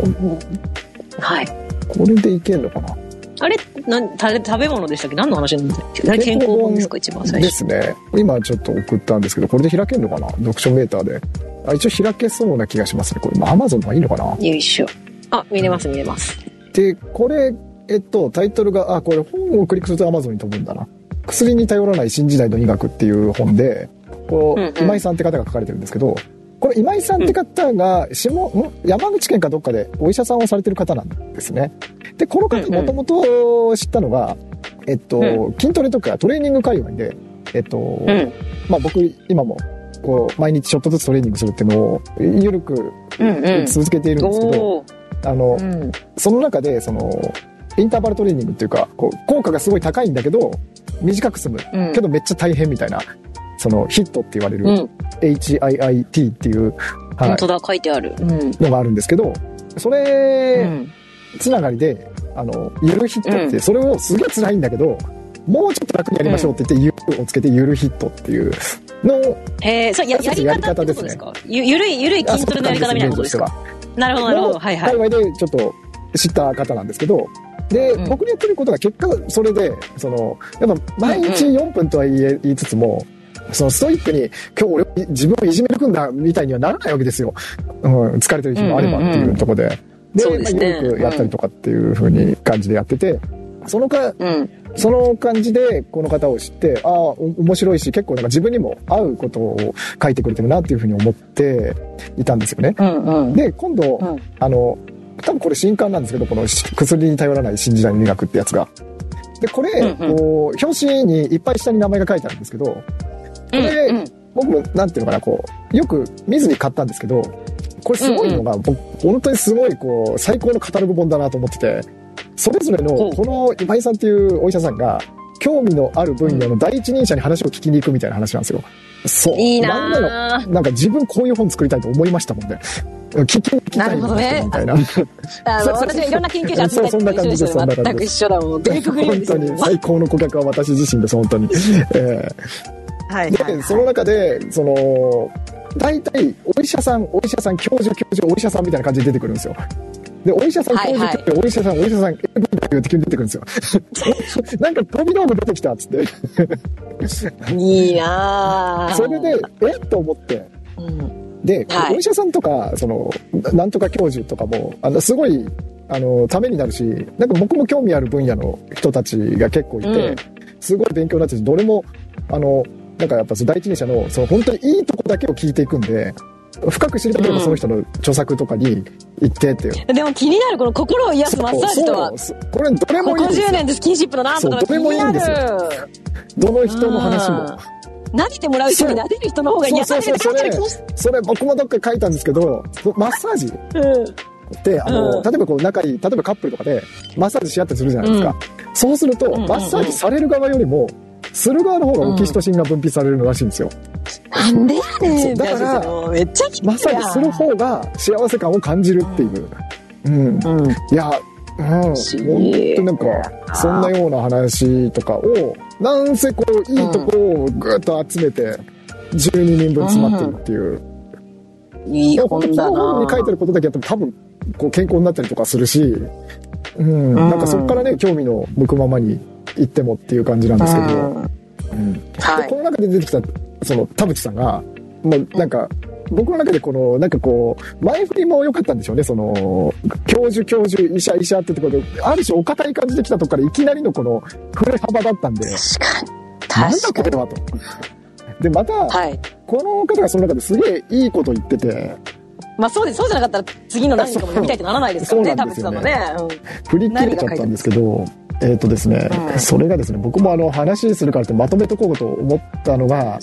S1: はい。
S2: これでいけんのかな？
S1: あれ、なん、た食べ物でしたっけ？何の話なんだっけ？あれ健康本ですか？一番最
S2: で
S1: 初。
S2: すね。今ちょっと送ったんですけど、これで開けんのかな？読書メーターで。あ、一応開けそうな気がしますね。これ、まあ、Amazon の方がいいのかな？
S1: よいしょ。あ、見れます見れます。
S2: で、これ、えっと、タイトルが、あ、これ本をクリックすると Amazon に飛ぶんだな。薬に頼らない新時代の医学っていう本で、こう、
S1: うんうん
S2: 今井さんって方が書かれてるんですけど、これ今井さんって方が、下、ん山口県かどっかでお医者さんをされてる方なんですね。で、この方
S1: うんうん
S2: もともと知ったのが、えっと、
S1: う
S2: 筋トレとかトレーニング界隈で、えっと、
S1: うん。
S2: まあ僕、今も、こう、毎日ちょっとずつトレーニングするっていうのを、ゆるく
S1: うんうん。
S2: 続けているんですけど、
S1: おー
S2: あの、
S1: うん。
S2: その中で、その、インターバルトレーニングっていうか、こう、効果がすごい高いんだけど、短く済む。
S1: うん。
S2: けどめっちゃ大変みたいな、その、ヒットって言われる、
S1: うん。
S2: HIIT っていう、はい、
S1: 本当だ、書いてある。うん。
S2: のがあるんですけど、そ
S1: う
S2: れ、
S1: ん。
S2: つながりで、あの、ゆるヒットって、
S1: うん
S2: それをすげえ辛いんだけど、もうちょっと楽にやりましょうって言って、ゆるをつけてゆるヒットっていうのを、
S1: へえ、そう、や、やり
S2: やり
S1: 方
S2: 方ですね
S1: ゆ、ゆるい、ゆるい筋トレのやり方みたいなことですか？なるほど、なるほど。はいはい。
S2: 界隈でちょっと知った方なんですけど、で、
S1: うん
S2: 僕にやってることが結果それで、その、やっぱ毎日4分とは言え言いつつも、そのストイックに今日俺自分をいじめるくんだみたいにはならないわけですよ。うん、疲れてる日もあればっていうところで。で、
S1: そうですね
S2: まあ、よくやったりとかっていう風に感じでやってて、そのか、
S1: うん。
S2: その感じでこの方を知って、ああ、お面白いし、結構なんか自分にも合うことを書いてくれてるなっていう風に思っていたんですよね。
S1: うんうん。
S2: で、今度、
S1: うん
S2: あの、多分これ新刊なんですけど、このし薬に頼らない新時代の医学ってやつが。で、これ、
S1: うんうん
S2: こう、表紙にいっぱい下に名前が書いてあるんですけど、これ、
S1: うんうん
S2: 僕も、なんていうのかな、こう、よく見ずに買ったんですけど、これすごいのが、僕、本当にすごい、こう、最高のカタログ本だなと思ってて、それぞれの、この今井さんっていうお医者さんが、興味のある分野の第一人者に話を聞きに行くみたいな話なんですよ。そう。
S1: いい
S2: なんなの
S1: なぁ。
S2: なんか自分こういう本作りたいと思いましたもんね。聞きに行きたい
S1: なるほどね
S2: みたいな。
S1: あ
S2: そう
S1: の、私はいろんな研究者集めたい
S2: そんな感じですそんな感じです
S1: 全く一緒だもん。デリクグリーン
S2: 本当に 最高の顧客は私自身です、本当に。え
S1: はい
S2: ーで、その中で、その、大体、お医者さん、お医者さん、教授、教授、お医者さんみたいな感じで出てくるんですよ。で、お医者さん、教授、
S1: はいはい
S2: 教授お医者さん、お医者さん、AV だって急に出てくるんですよ。なんか飛び道具出てきたっつって。
S1: いいなぁ。
S2: それで、えっと思って。
S1: うん、
S2: で、
S1: はい
S2: お医者さんとか、その、ななんとか教授とかも、あの、すごい、あの、ためになるし、なんか僕も興味ある分野の人たちが結構いて、
S1: うん
S2: すごい勉強になってて、どれも、あの、なんかやっぱその第一人者の、その本当にいいとこだけを聞いていくんで、深く知りたければ
S1: うん
S2: その人の著作とかに行ってっていう。
S1: でも気になるこの心を癒すマッサージとは。
S2: これどれ
S1: ここ
S2: もいいんですよ。
S1: 10年でスキンシップのなんとか
S2: どれもいいんですよ。どの人の話も。
S1: 撫でてもらう人に撫でる人の方が癒される。
S2: そう それ僕もどっか書いたんですけど、マッサージ
S1: うん
S2: って、あの、
S1: うん。
S2: 例えばこう仲いい、例えばカップルとかで、マッサージし合ったりするじゃないですか。そうすると、
S1: んうんうん。
S2: マッサージされる側よりも、する側の方がオキシトシンが分泌されるらしいんですよ。
S1: なんでやねん
S2: だから
S1: めっちゃ聞く
S2: マッサージする方が幸せ感を感じるっていう。うん。
S1: うん
S2: いや、うん。本当になんか、そんなような話とかを、なんせこう、いいとこをぐっと集めて、12人分詰まってるっていう。
S1: いい
S2: 本
S1: だ
S2: この本に書いて
S1: な
S2: ることだけやっても多分、こう健康になったりとかするし、うん、なんかそこからね、興味の向くままに行ってもっていう感じなんですけど、
S1: うん。
S2: うん。で
S1: はい。
S2: この中で出てきた、その田淵さんが、もうなんか、僕の中でこの、なんかこう、前振りも良かったんでしょうね、その、教授、教授、医者、医者ってところで、ある種お堅い感じで来たとこからいきなりのこの、振れ幅だったんで、
S1: 確かに。確かに
S2: だこれはと。で、また、
S1: はい。
S2: この方がその中ですげえいいこと言ってて、
S1: まあそうです。そうじゃなかったら次の何かも読みたいってならないですからね田淵
S2: そうなんですよね。
S1: さんのね。
S2: 振り切れちゃったんですけど、えっ、とですね、
S1: うん
S2: それがですね、僕もあの話するからってまとめとこうと思ったのが、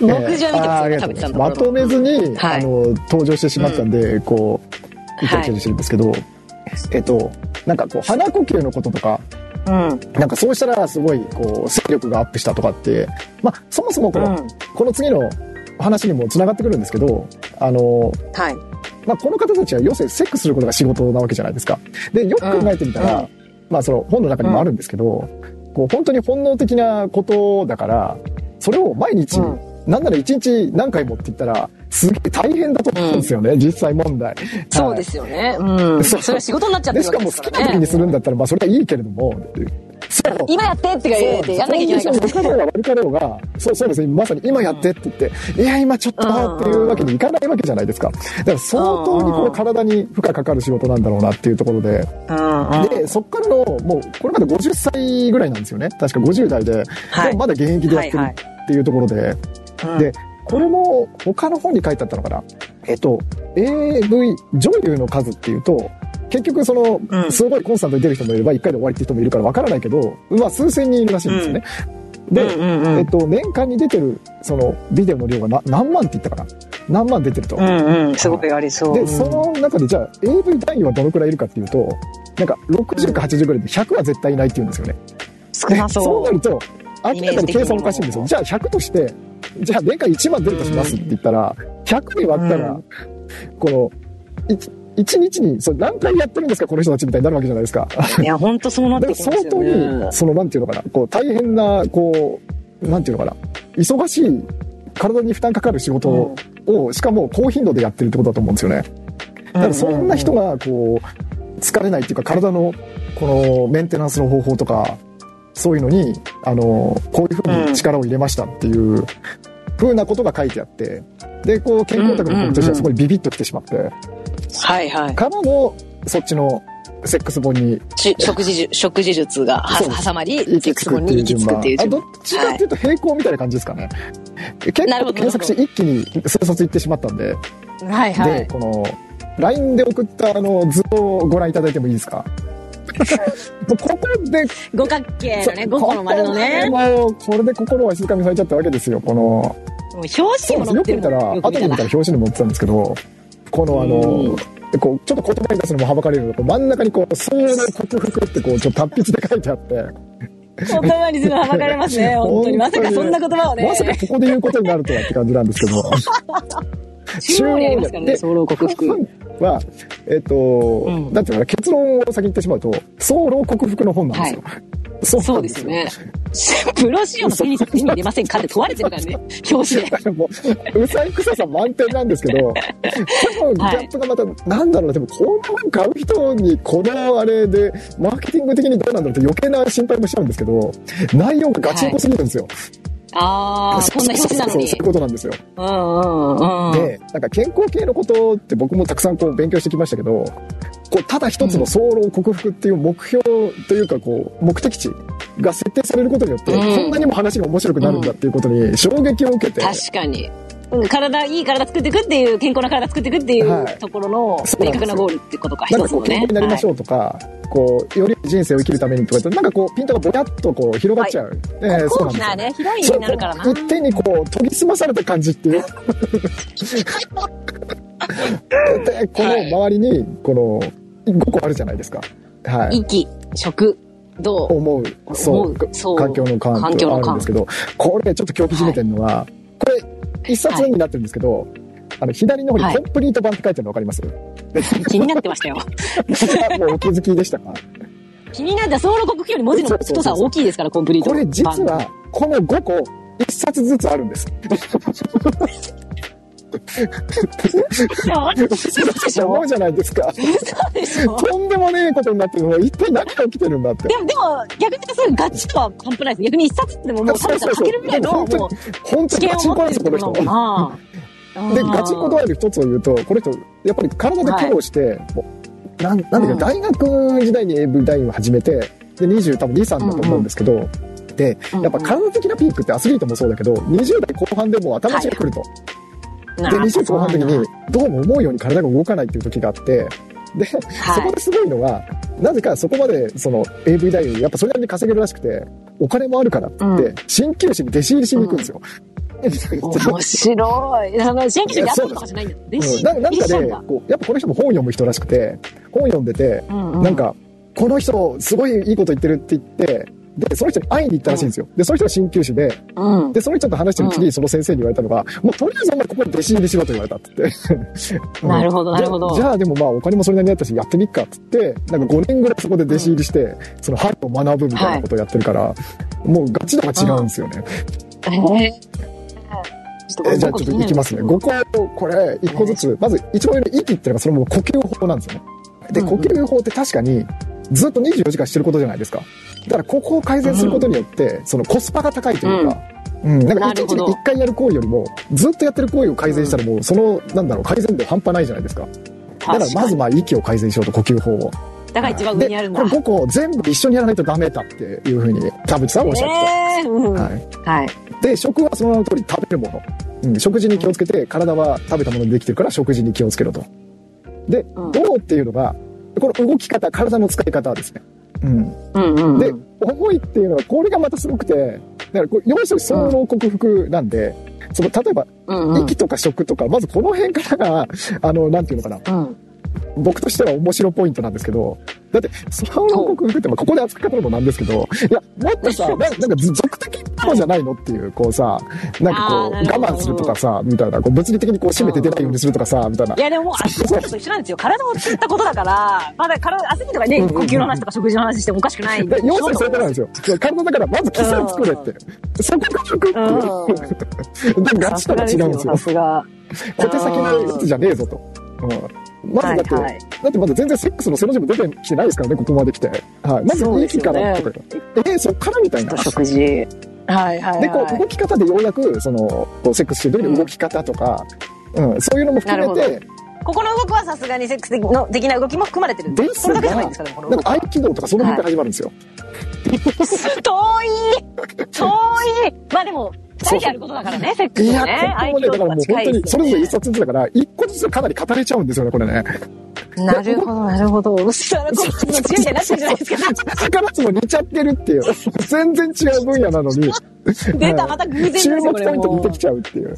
S1: う ん目次は見て
S2: あーあ
S1: ま
S2: とめずに、
S1: はい。
S2: あの、登場してしまったんで、こう、言ったりしてるんですけど、えっと、なんかこう、鼻呼吸のこととか、
S1: うん。
S2: なんかそうしたらすごい、こう、勢力がアップしたとかって、まあ、そもそもこの、
S1: うん。
S2: この次の話にも繋がってくるんですけど、あの、
S1: はい。
S2: まあ、この方たちは要するにセックスすることが仕事なわけじゃないですか。で、よく考えてみたら、
S1: うん
S2: まあ、その本の中にもあるんですけど、こう、本当に本能的なことだから、それを毎日、
S1: うん。
S2: なんなら一日何回もって言ったら、すげえ大変だと思うんですよね、実際問題。
S1: そうですよね。うん。
S2: そう。
S1: それは仕事になっちゃって
S2: で、しかも好きな時にするんだったら、まあ、それはいいけれども、そう。
S1: 今やってって言ってやんなきゃいけないから。
S2: そう。コンディション良かろうが悪かろうが、そう、そうですね。まさに今やってって言って、いや、今ちょっとなっていうわけにいかないわけじゃないですか。だから相当にこの体に負荷かかる仕事なんだろうなっていうところで、
S1: うんうん。
S2: で、そっからの、もう、これまで50歳ぐらいなんですよね。確か50代で、
S1: はい。
S2: でもまだ現役でやってる。
S1: はいはい
S2: っていうところで、
S1: うん
S2: で、これも他の本に書いてあったのかな？えっと、AV 女優の数っていうと、結局その、
S1: うん
S2: すごいコンスタントに出る人もいれば、1回で終わりっていう人もいるからわからないけど、まあ数千人いるらしいんですよね。で、
S1: うんうんうん
S2: えっと、年間に出てる、その、ビデオの量がな何万って言ったかな？何万出てると。
S1: うんうんすごくありそう
S2: で、その中でじゃあ AV 男優はどのくらいいるかっていうと、なんか60か80ぐらいで100は絶対いないって言うんですよね。
S1: 少な
S2: そう
S1: そう
S2: なると、明らかに計算おかしいんですよ。じゃあ100として、じゃあ年間1万出るとしますって言ったら、100に割ったら、
S1: うん
S2: この、1日に、そう何回やってるんですか、この人たちみたいになるわけじゃないですか。
S1: いや本当そうなってきます
S2: 相当
S1: よね
S2: に、その、なんていうのかな、こう、大変な、こう、なんていうのかな、忙しい、体に負担かかる仕事を、しかも高頻度でやってるってことだと思うんですよね。だからそんな人が、こう、疲れないっていうか、体の、この、メンテナンスの方法とか、そういうのに、あの、こういうふうに力を入れましたっていう、ふうなことが書いてあって、で、こう、健康オタクの僕としてはそこにビビッと来てしまって、
S1: はいはい。
S2: からの、そっちの、セックス本に
S1: し食事術食事術が挟まりセックス本に行き着くっていう順番。
S2: っちかっていうと並行みたいな感じですかね、結構検索して一気に数冊行ってしまったんで、
S1: はいは
S2: で
S1: い
S2: この LINE で送ったあの図をご覧いただいてもいいですか？ここで
S1: 五角形のね5個の丸のね
S2: これで心は静かにされちゃったわけですよこの
S1: 表紙
S2: そうですよく見たら後で見たら表紙にも載ってたんですけどこのあの、こう、ちょっと言葉に出すのもはばかれるのこう真ん中にこう、ソウル克服ってこう、ちょっと達筆で書いてあって、
S1: 言葉にするのはばかれますね、本当に。まさかそんな言葉をね。
S2: まさかここで言うことになるとはって感じなんですけど。
S1: 中央にありますからね、克服。
S2: は、えっ、と、
S1: ん
S2: なんていうのかな、結論を先に言ってしまうと、ソウル克服の本なんですよ。そう
S1: そうですよね。プロ仕様の手に手に入れませんかって問われてるからね、表紙で。
S2: もう、うさい臭さ満点なんですけど、多分ギャップがまた、なんだろうな、でもこの本買う人にこのあれで、マーケティング的にどうなんだろうって余計な心配もしちゃうんですけど、内容がガチンコすぎるんですよ。
S1: ああ、こんな表紙なのに
S2: そういう。ことなんですよ。
S1: うんうんうん。
S2: で、なんか健康系のことって僕もたくさんこう勉強してきましたけど、こう、ただ一つの早漏克服っていう目標というか、こう、目的地が設定されることによって、
S1: うん
S2: こんなにも話が面白くなるんだっていうことに衝撃を受けて、
S1: 確かに。うん体、いい体作っていくっていう、健康な体作っていくってい
S2: はいう
S1: ところの明確なゴールってことか、一つのね
S2: 健康に。なりましょうとか、こう、より人生を生きるためにとかなんかこう、ピントがぼやっとこう、広がっちゃう。え
S1: はい
S2: ーそうなんです
S1: ね、広いになるからな。
S2: 一点にこう、研ぎ澄まされた感じっていう。で、この周りに、この、5個あるじゃないですか。はい。
S1: 息、食、道、
S2: 思う、そう
S1: 思うそう
S2: 環境の感
S1: 環境
S2: あるんですけど、これちょっと狂気じめてるのは、これ、一冊になってるんですけど、あの、左の方に
S1: はい
S2: コンプリート版って書いてるのわかります、
S1: 気になってましたよ。
S2: もうお気づきでしたか？
S1: 気になった、ソウル国旗より文字の太さは大きいですから、コンプリート。
S2: これ実は、この5個、一冊ずつあるんです。
S1: そう
S2: じゃないですか。とんでもねえことになってるの一体何が起きてるんだって
S1: で。も、でも、逆にそういうガチとは半端ないです。逆に一冊でももう食べたら書けるぐらいの、もう、
S2: 本当にガチンコなんですよ、この人。で、ガチンコドライブ一つを言うと、この人、やっぱり体で苦労して、もうなん、なんだ
S1: うん
S2: か、大学時代に AV ダインを始めて、で、20多分2、3だと思うんですけど、で、やっぱ体的なピークってアスリートもそうだけど、20代後半でもう頭打ちが来ると。
S1: な
S2: で、20後半の時に、どうも思うように体が動かないっていう時があって、で、そこですごいのは、なぜかそこまで、その AV 代をやっぱそれなりに稼げるらしくて、お金もあるからって言って、
S1: うん。
S2: 鍼灸師に弟子入りしに行くんですよ。
S1: 面白い。あの、新規で会ったことかじゃないんだ。弟子。
S2: うん。ななんかでこう、やっぱこの人も本読む人らしくて、本読んでて、
S1: うんうん。
S2: なんか、この人、すごいいいこと言ってるって言って、で、その人に会いに行ったらしいんですよ。で、その人が鍼灸師で、
S1: うん。
S2: で、その人と話してるうちに、その先生に言われたのが、もうとりあえずお前ここに弟子入りしろと言われたって言って。う ん
S1: なるほどなるほど
S2: じゃあでもまあお金もそれなりにあったし、やってみっかって言って、なんか5年ぐらいそこで弟子入りして、その針を学ぶみたいなことをやってるから、もうガチ度が違うんですよね。
S1: えー
S2: えじゃあちょっといきますね。5個、これ、1個ずつ、まず一番上の息っていうのがそれも呼吸法なんですよね。で、呼吸法って確かに、ずっと24時間してることじゃないですか。だから、ここを改善することによって、そのコスパが高いというか、うん、なんか一日に
S1: なるほど
S2: 1回やる行為よりも、ずっとやってる行為を改善したらもう、その、なんだろう、改善度半端ないじゃないですか。だから、まずまあ、息を改善しようと、呼吸法を。
S1: だから一番上にあるんだ。
S2: でこれ5個全部一緒にやらないとダメだっていうふうに、田淵さんはおっしゃって
S1: えーうん
S2: た。
S1: は
S2: はい。
S1: い。
S2: で、食はその名の通り食べるもの。うん、食事に気をつけて、体は食べたものでできてるから食事に気をつけろと。で、
S1: うん
S2: どうっていうのが、この動き方、体の使い方ですね。うん。
S1: うんうんうん。
S2: で、重いっていうのは、これがまたすごくて、だからこれ、要するに総合克服なんで、その、例えば、
S1: うんうん
S2: 息とか食とか、まずこの辺からが、あの、なんていうのかな、
S1: うん。
S2: 僕としては面白ポイントなんですけど、だって、総合克服って、まあ、ここで扱い方るのなんですけど、いや、もっとさ、ななんか俗的なものじゃないのっていう、こうさ、なんかこう、我慢するとかさ、みたいな、こう物理的にこう締めて出ないようにするとかさ、みたいな。
S1: いやでももう、アスリートと一緒なんですよ。体を作ったことだから、まだ体、アスリートがね、呼吸の話とか食事の話してもおかしくない
S2: 要するにそういうことなんですよ。体だから、まず基礎を作れって。そこが服って。で、ガチとは違うんですよ
S1: さ。すが。
S2: 小手先のやつじゃねえぞと。うんまずだって、
S1: はいはい
S2: だってまだ全然セックスの背の字も出てきてないですからね、ここまで来て。はい。まず
S1: そうです
S2: 息
S1: よね
S2: からとか。えー、そっからみたいな。
S1: 食事。はいはい、はい。
S2: で、こう、動き方でようやく、その、こうセックスしてる時の動き方とか、うん、そういうのも含め
S1: な
S2: て、
S1: ここの動きはさすがにセックス的の的な動きも含まれてるんで。
S2: ですが、
S1: これだけじゃないんですかね、この動きは
S2: なんか合気道とかその辺から始まるんですよ。
S1: 遠い遠いまあでも、二人でやることだからね、セックス
S2: いや。ここもね、だからもう本当に、それぞれ一冊ずつだから、一個ずつかなり語れちゃうんですよね、これね。
S1: なるほど、なるほど。うっすらこの違いみたいになってるじゃないですか。
S2: 宝つも似ちゃってるっていう。全然違う分野なのに。
S1: 出た、また偶然です
S2: 注
S1: よ、これ
S2: 目タイと似
S1: も
S2: てきちゃうっていう。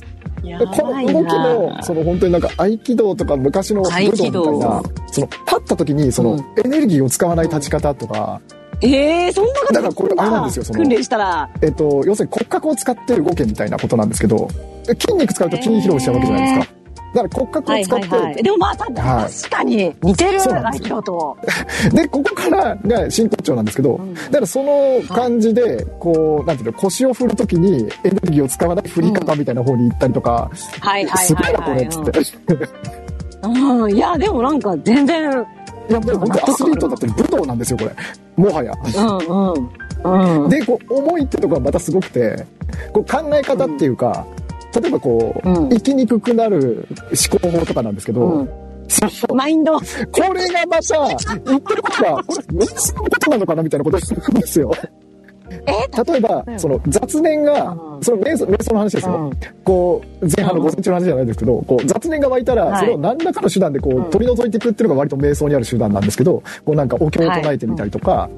S2: この動きの、その本当になんか合気道とか昔の武道みたいな、その立った時にその
S1: うん
S2: エネルギーを使わない立ち方とか、
S1: ええそんなこと
S2: だからこれあれなんですよその
S1: 訓練したら。
S2: えっと、要するに骨格を使って動けみたいなことなんですけど、筋肉使うと筋疲労しちゃうわけじゃないですか。だから骨格
S1: はい
S2: を使って、
S1: はいはい。でもまあ、た
S2: はい
S1: 確かに似てる、
S2: そうなんですよ
S1: 合気道と。
S2: で、ここからが真骨頂なんですけど、
S1: ん
S2: だからその感じで、こう、なんていうの、腰を振るときにエネルギーを使わない振り方みたいな方に行ったりとか、
S1: はいはい
S2: すごな、
S1: はいいはい。
S2: これ、つって。
S1: うんうん。いや、でもなんか全然、
S2: いや、もう本当アスリートだって武道なんですよ、これ。もはや。
S1: うんうん。うん。
S2: で、こう、重いってとこがまたすごくて、こう、考え方っていうか、例えばこう、
S1: うん
S2: 生きにくくなる思考法とかなんですけど、
S1: うん
S2: そう
S1: マインド。
S2: これがまた、言ってることが、これ、瞑想のことなのかなみたいなことをするんですよ。
S1: え？
S2: 例えば、その雑念が
S1: う、ん。
S2: その瞑想瞑想の話ですよ。
S1: うん。
S2: こう、前半の
S1: うん。
S2: 午前中の話じゃないですけど、こう、雑念が湧いたら、
S1: はい。
S2: それを何らかの手段でこう、
S1: ん。
S2: 取り除いていくっていうのが割と瞑想にある手段なんですけど、こうなんかお経を唱えてみたりとか、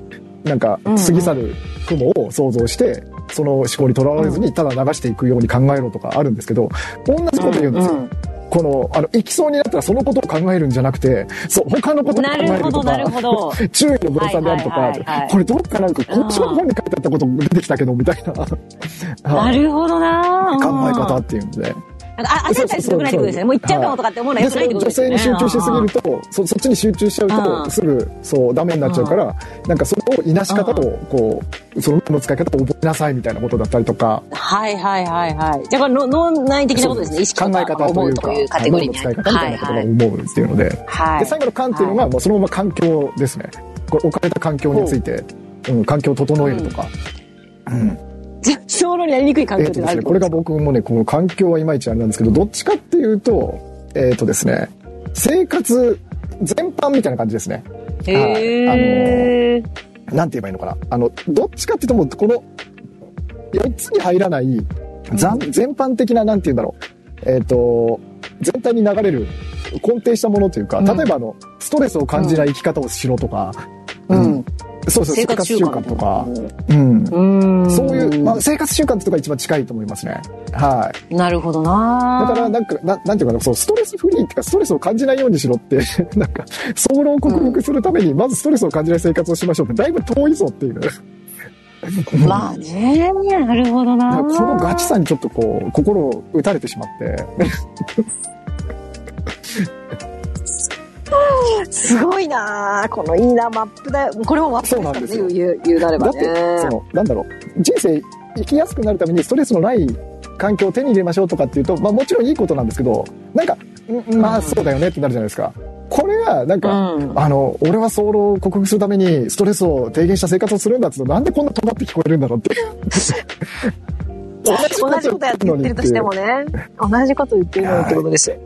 S2: なんか過ぎ去る雲を想像して、その思考にとらわれずにただ流していくように考えろとかあるんですけど、同じこと言うんですよ。
S1: うん
S2: この、あの、行きそうになったらそのことを考えるんじゃなくて、そう、他のことを考
S1: な
S2: えるとか、
S1: ほど。
S2: 注意の分散であると
S1: はいはいはいはい、
S2: かこれどっかなんか、こっちの本に書いてあったこと出てきたけど、みたいな。
S1: な
S2: はい
S1: るほどな
S2: 考え方っていうんで。
S1: あ、焦ったりすると良くないってことですね。もう行っちゃうかもとかって思うのは
S2: で、
S1: 良くないってことですよね。
S2: 性に集中しすぎると、そそっちに集中しちゃう
S1: う
S2: と、
S1: ん
S2: すぐ、そう、ダメになっちゃうから、なんかそれをいなし方を、こう、その脳の使い方を覚えなさいみたいなことだったりとか、
S1: はいはいはいはい。じゃあこれ脳脳内的なことですね。意識
S2: 考え方と
S1: 思
S2: いうか、
S1: いうカテゴリーに
S2: 脳の使い方みたいなことが思うっていうので、
S1: はい。
S2: で、最後の感っていうのが、もうそのまま環境ですね。これ置かれた環境について、うん、環境を整えるとか。うん
S1: 小脳になりにくい環境ってある
S2: これが僕もね、この環境はいまいちあれなんですけど、どっちかっていうと、えっ、とですね、生活全般みたいな感じですね。
S1: へー。
S2: なんて言えばいいのかな。あの、どっちかっていうともう、この、4つに入らない、全般的な、なんて言うんだろう。えっ、と、全体に流れる、根底したものというか、
S1: うん
S2: 例えばあの、ストレスを感じない生き方をしろとか、
S1: うん。
S2: そうそう、生活習慣とか、
S1: うん。
S2: うん。
S1: うん。
S2: そういう、まあ、生活習慣ってとこが一番近いと思いますね。はい。
S1: なるほどな
S2: だから、なんか、ななんていうかな、そう、ストレスフリーっていうか、ストレスを感じないようにしろって、なんか、早漏を克服するために、まずストレスを感じない生活をしましょうって、だいぶ遠いぞっていう。
S1: まあね、なるほどな
S2: このガチさにちょっとこう、心を打たれてしまって、
S1: すごいなこのいいな、マップだよ。これもマップ
S2: そうなんです
S1: 言う、言うなれば
S2: だって、
S1: ね。
S2: その、なんだろう、人生生きやすくなるためにストレスのない環境を手に入れましょうとかっていうと、まあもちろんいいことなんですけど、なんか、んまあそうだよねってなるじゃないですか。これが、なんか、
S1: うん。
S2: あの、俺は早漏を克服するためにストレスを低減した生活をするんだってなんでこんな止まって聞こえるんだろうっていう。
S1: 同じことやって言ってるとしてもね。同じこと言ってるのにってことですよ。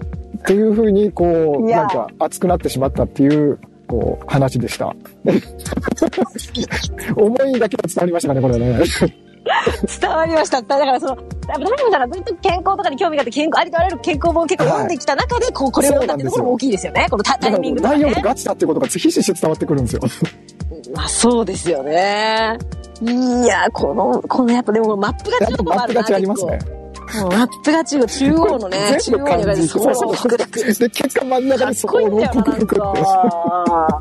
S2: っていうふうに、こう、なんか熱くなってしまったっていう、こう、話でした。思いだけは伝わりましたかね、これはね。
S1: 伝わりました。だからその、何もだからずっと健康とかに興味があって、健康、ありとあらゆる健康本を結構読んできた中で、こう、これを読んだってところも大きいですよね。このタタイミングとかね
S2: 内容が。ガチだってことがひしひし伝わってくるんですよ。
S1: まあそうですよね。いや、この、このやっぱでもマップが
S2: やっ
S1: 違うと
S2: マップが違いますね。
S1: もうマップが違う。中央のね、中央に。そうそう、
S2: そうで、結果真ん中に
S1: かっこいいんだよな、なん
S2: 克服って。
S1: か。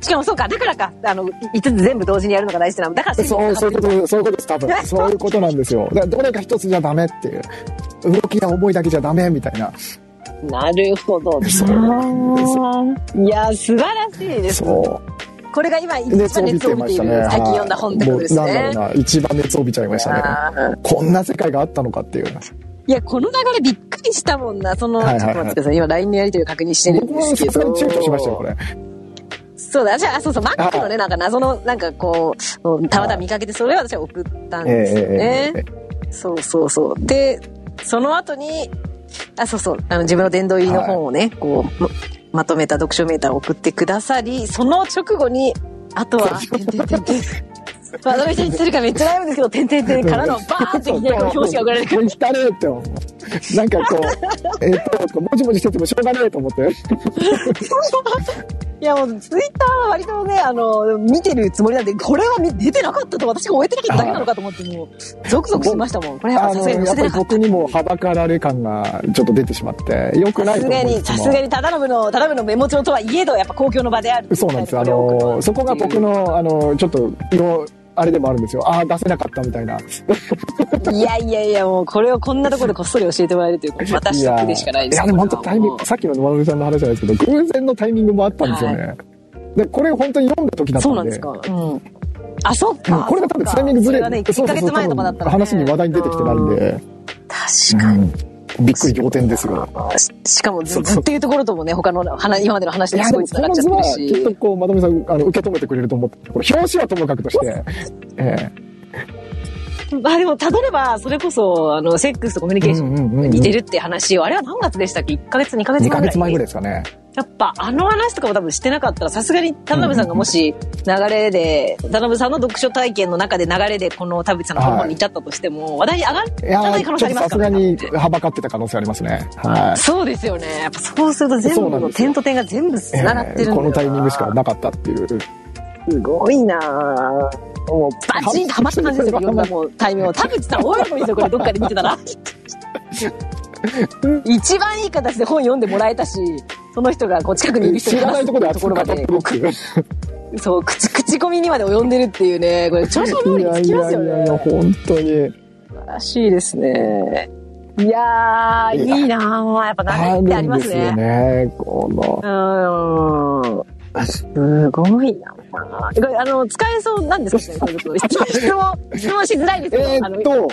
S1: しかもそうか、だからか、あの、5つ全部同時にやるのが大事なの。だから
S2: そう、そういうこと、そういうことです、多分。そういうことなんですよ。だからどれか一つじゃダメっていう。動きが重いだけじゃダメみたいな。
S1: なるほど。
S2: そう
S1: いや、素晴らしいです。
S2: そう。
S1: これが今一番熱を帯びてい。る、最近読んだ本ってことです
S2: もうなんだろ
S1: ね
S2: う。な、一番熱を帯びちゃいましたね。こんな世界があったのかっていう。
S1: いや、この流れびっくりしたもんな。その、
S2: はいはいはい
S1: ちょっと待ってください。今 LINE のやりとりを確認してるん
S2: 僕も
S1: ですけど。
S2: さすがに躊躇しましたよ、これ。
S1: そうだ、じゃあ、そうそう、マックの
S2: は
S1: ね、なんか謎の、なんかこう、たまたま見かけて、それを私は送ったんですよね。
S2: え
S1: そうそうそう。で、その後に、あ、そうそう、あの、自分の殿堂入りの本をね、こう、ままとめた読書メーターを送ってくださり、その直後に、あとは、てんてんてんてん。まとめて言ってるかめっちゃ悩むんですけど、てんてんてんからの バーンっていきなり表紙が送られてくる。
S2: もう汚ねえって思う。なんかこう、えっと、もじもじしててもしょうがないと思って。
S1: いやもう、ツイッターは割とね、あの、見てるつもりなんで、これは見出てなかったと私が終えてなかっただけなのかと思って、もう、ゾクゾクしましたもん。これやっ
S2: あの、
S1: ぱさすがに
S2: やっぱり僕にもはばかられ感がちょっと出てしまって、良く
S1: た。
S2: ないと
S1: さすがに、さすがに、ただのの、ただのメモ帳とはいえど、やっぱ公共の場である。
S2: そうなんですよ。あの、そこが僕の、あの、ちょっと、の、あれでもあるんですよ。ああ、出せなかったみたいな。
S1: いやいやいや、もうこれをこんなところでこっそり教えてもらえるという、私得でしかないです
S2: いや、でも本当タイミン
S1: グ
S2: グ、さっきの野間さんの話じゃないですけど、偶然のタイミングもあったんですよね。で、これ本当に読んだ時だったんで。
S1: そうなんですか。うん。あ、そっ
S2: うん
S1: か。
S2: これが多分タイミングずれ
S1: それがね、1ヶ月前とかだったら、ね。
S2: 話に話題に出てきてないんで、
S1: 確かに。
S2: うんびっくり仰天ですよ。
S1: ししかもずずっていうところともね、他の話今までの話ですごい繋がっちゃってる
S2: は、きっと
S1: し。
S2: こう、まとめさん、あの、受け止めてくれると思って、これ表紙はともかくとして、え
S1: まあでも、たどれば、それこそ、あの、セックスとコミュニケーション似てるって話を、あれは何月でしたっけ ?1 ヶ月、2ヶ
S2: え2
S1: 月前ぐらい
S2: ヶ月前ぐらいですかね。
S1: やっぱ、あの話とかも多分してなかったら、さすがに田辺さんがもし、流れで、田辺さんの読書体験の中で流れで、この田淵さんの本に至ったとしても、話題に上がらない可能性あり
S2: ちょっとさすが。にはばかってた可能性ありますね。はい。
S1: そうですよね。やっぱそうすると全部の点と点が全部繋がってるんだ
S2: えーこのタイミングしかなかったっていう。
S1: すごいなぁ。もう、バチンとハマった感じですよ、いろんなもう、タイミングを。田口さん、大喜びですよ、これ、どっかで見てたら。一番いい形で本読んでもらえたし、その人がこう近くにいる人
S2: 知
S1: に
S2: らないところで
S1: ところまで。そう、口、口コミにまで及んでるっていうね、これ、調子の料理につきますよ
S2: いやいやいや、
S1: ね。
S2: 本当に。
S1: 素晴らしいですね。いやー、
S2: いや
S1: いいなぁ。やっぱ何ってあります
S2: るんですよ
S1: ね。
S2: ね。この。
S1: うーん。すごいなあの、使えそうなんですか？ね質問、質問しづらいですけど、
S2: えーっと、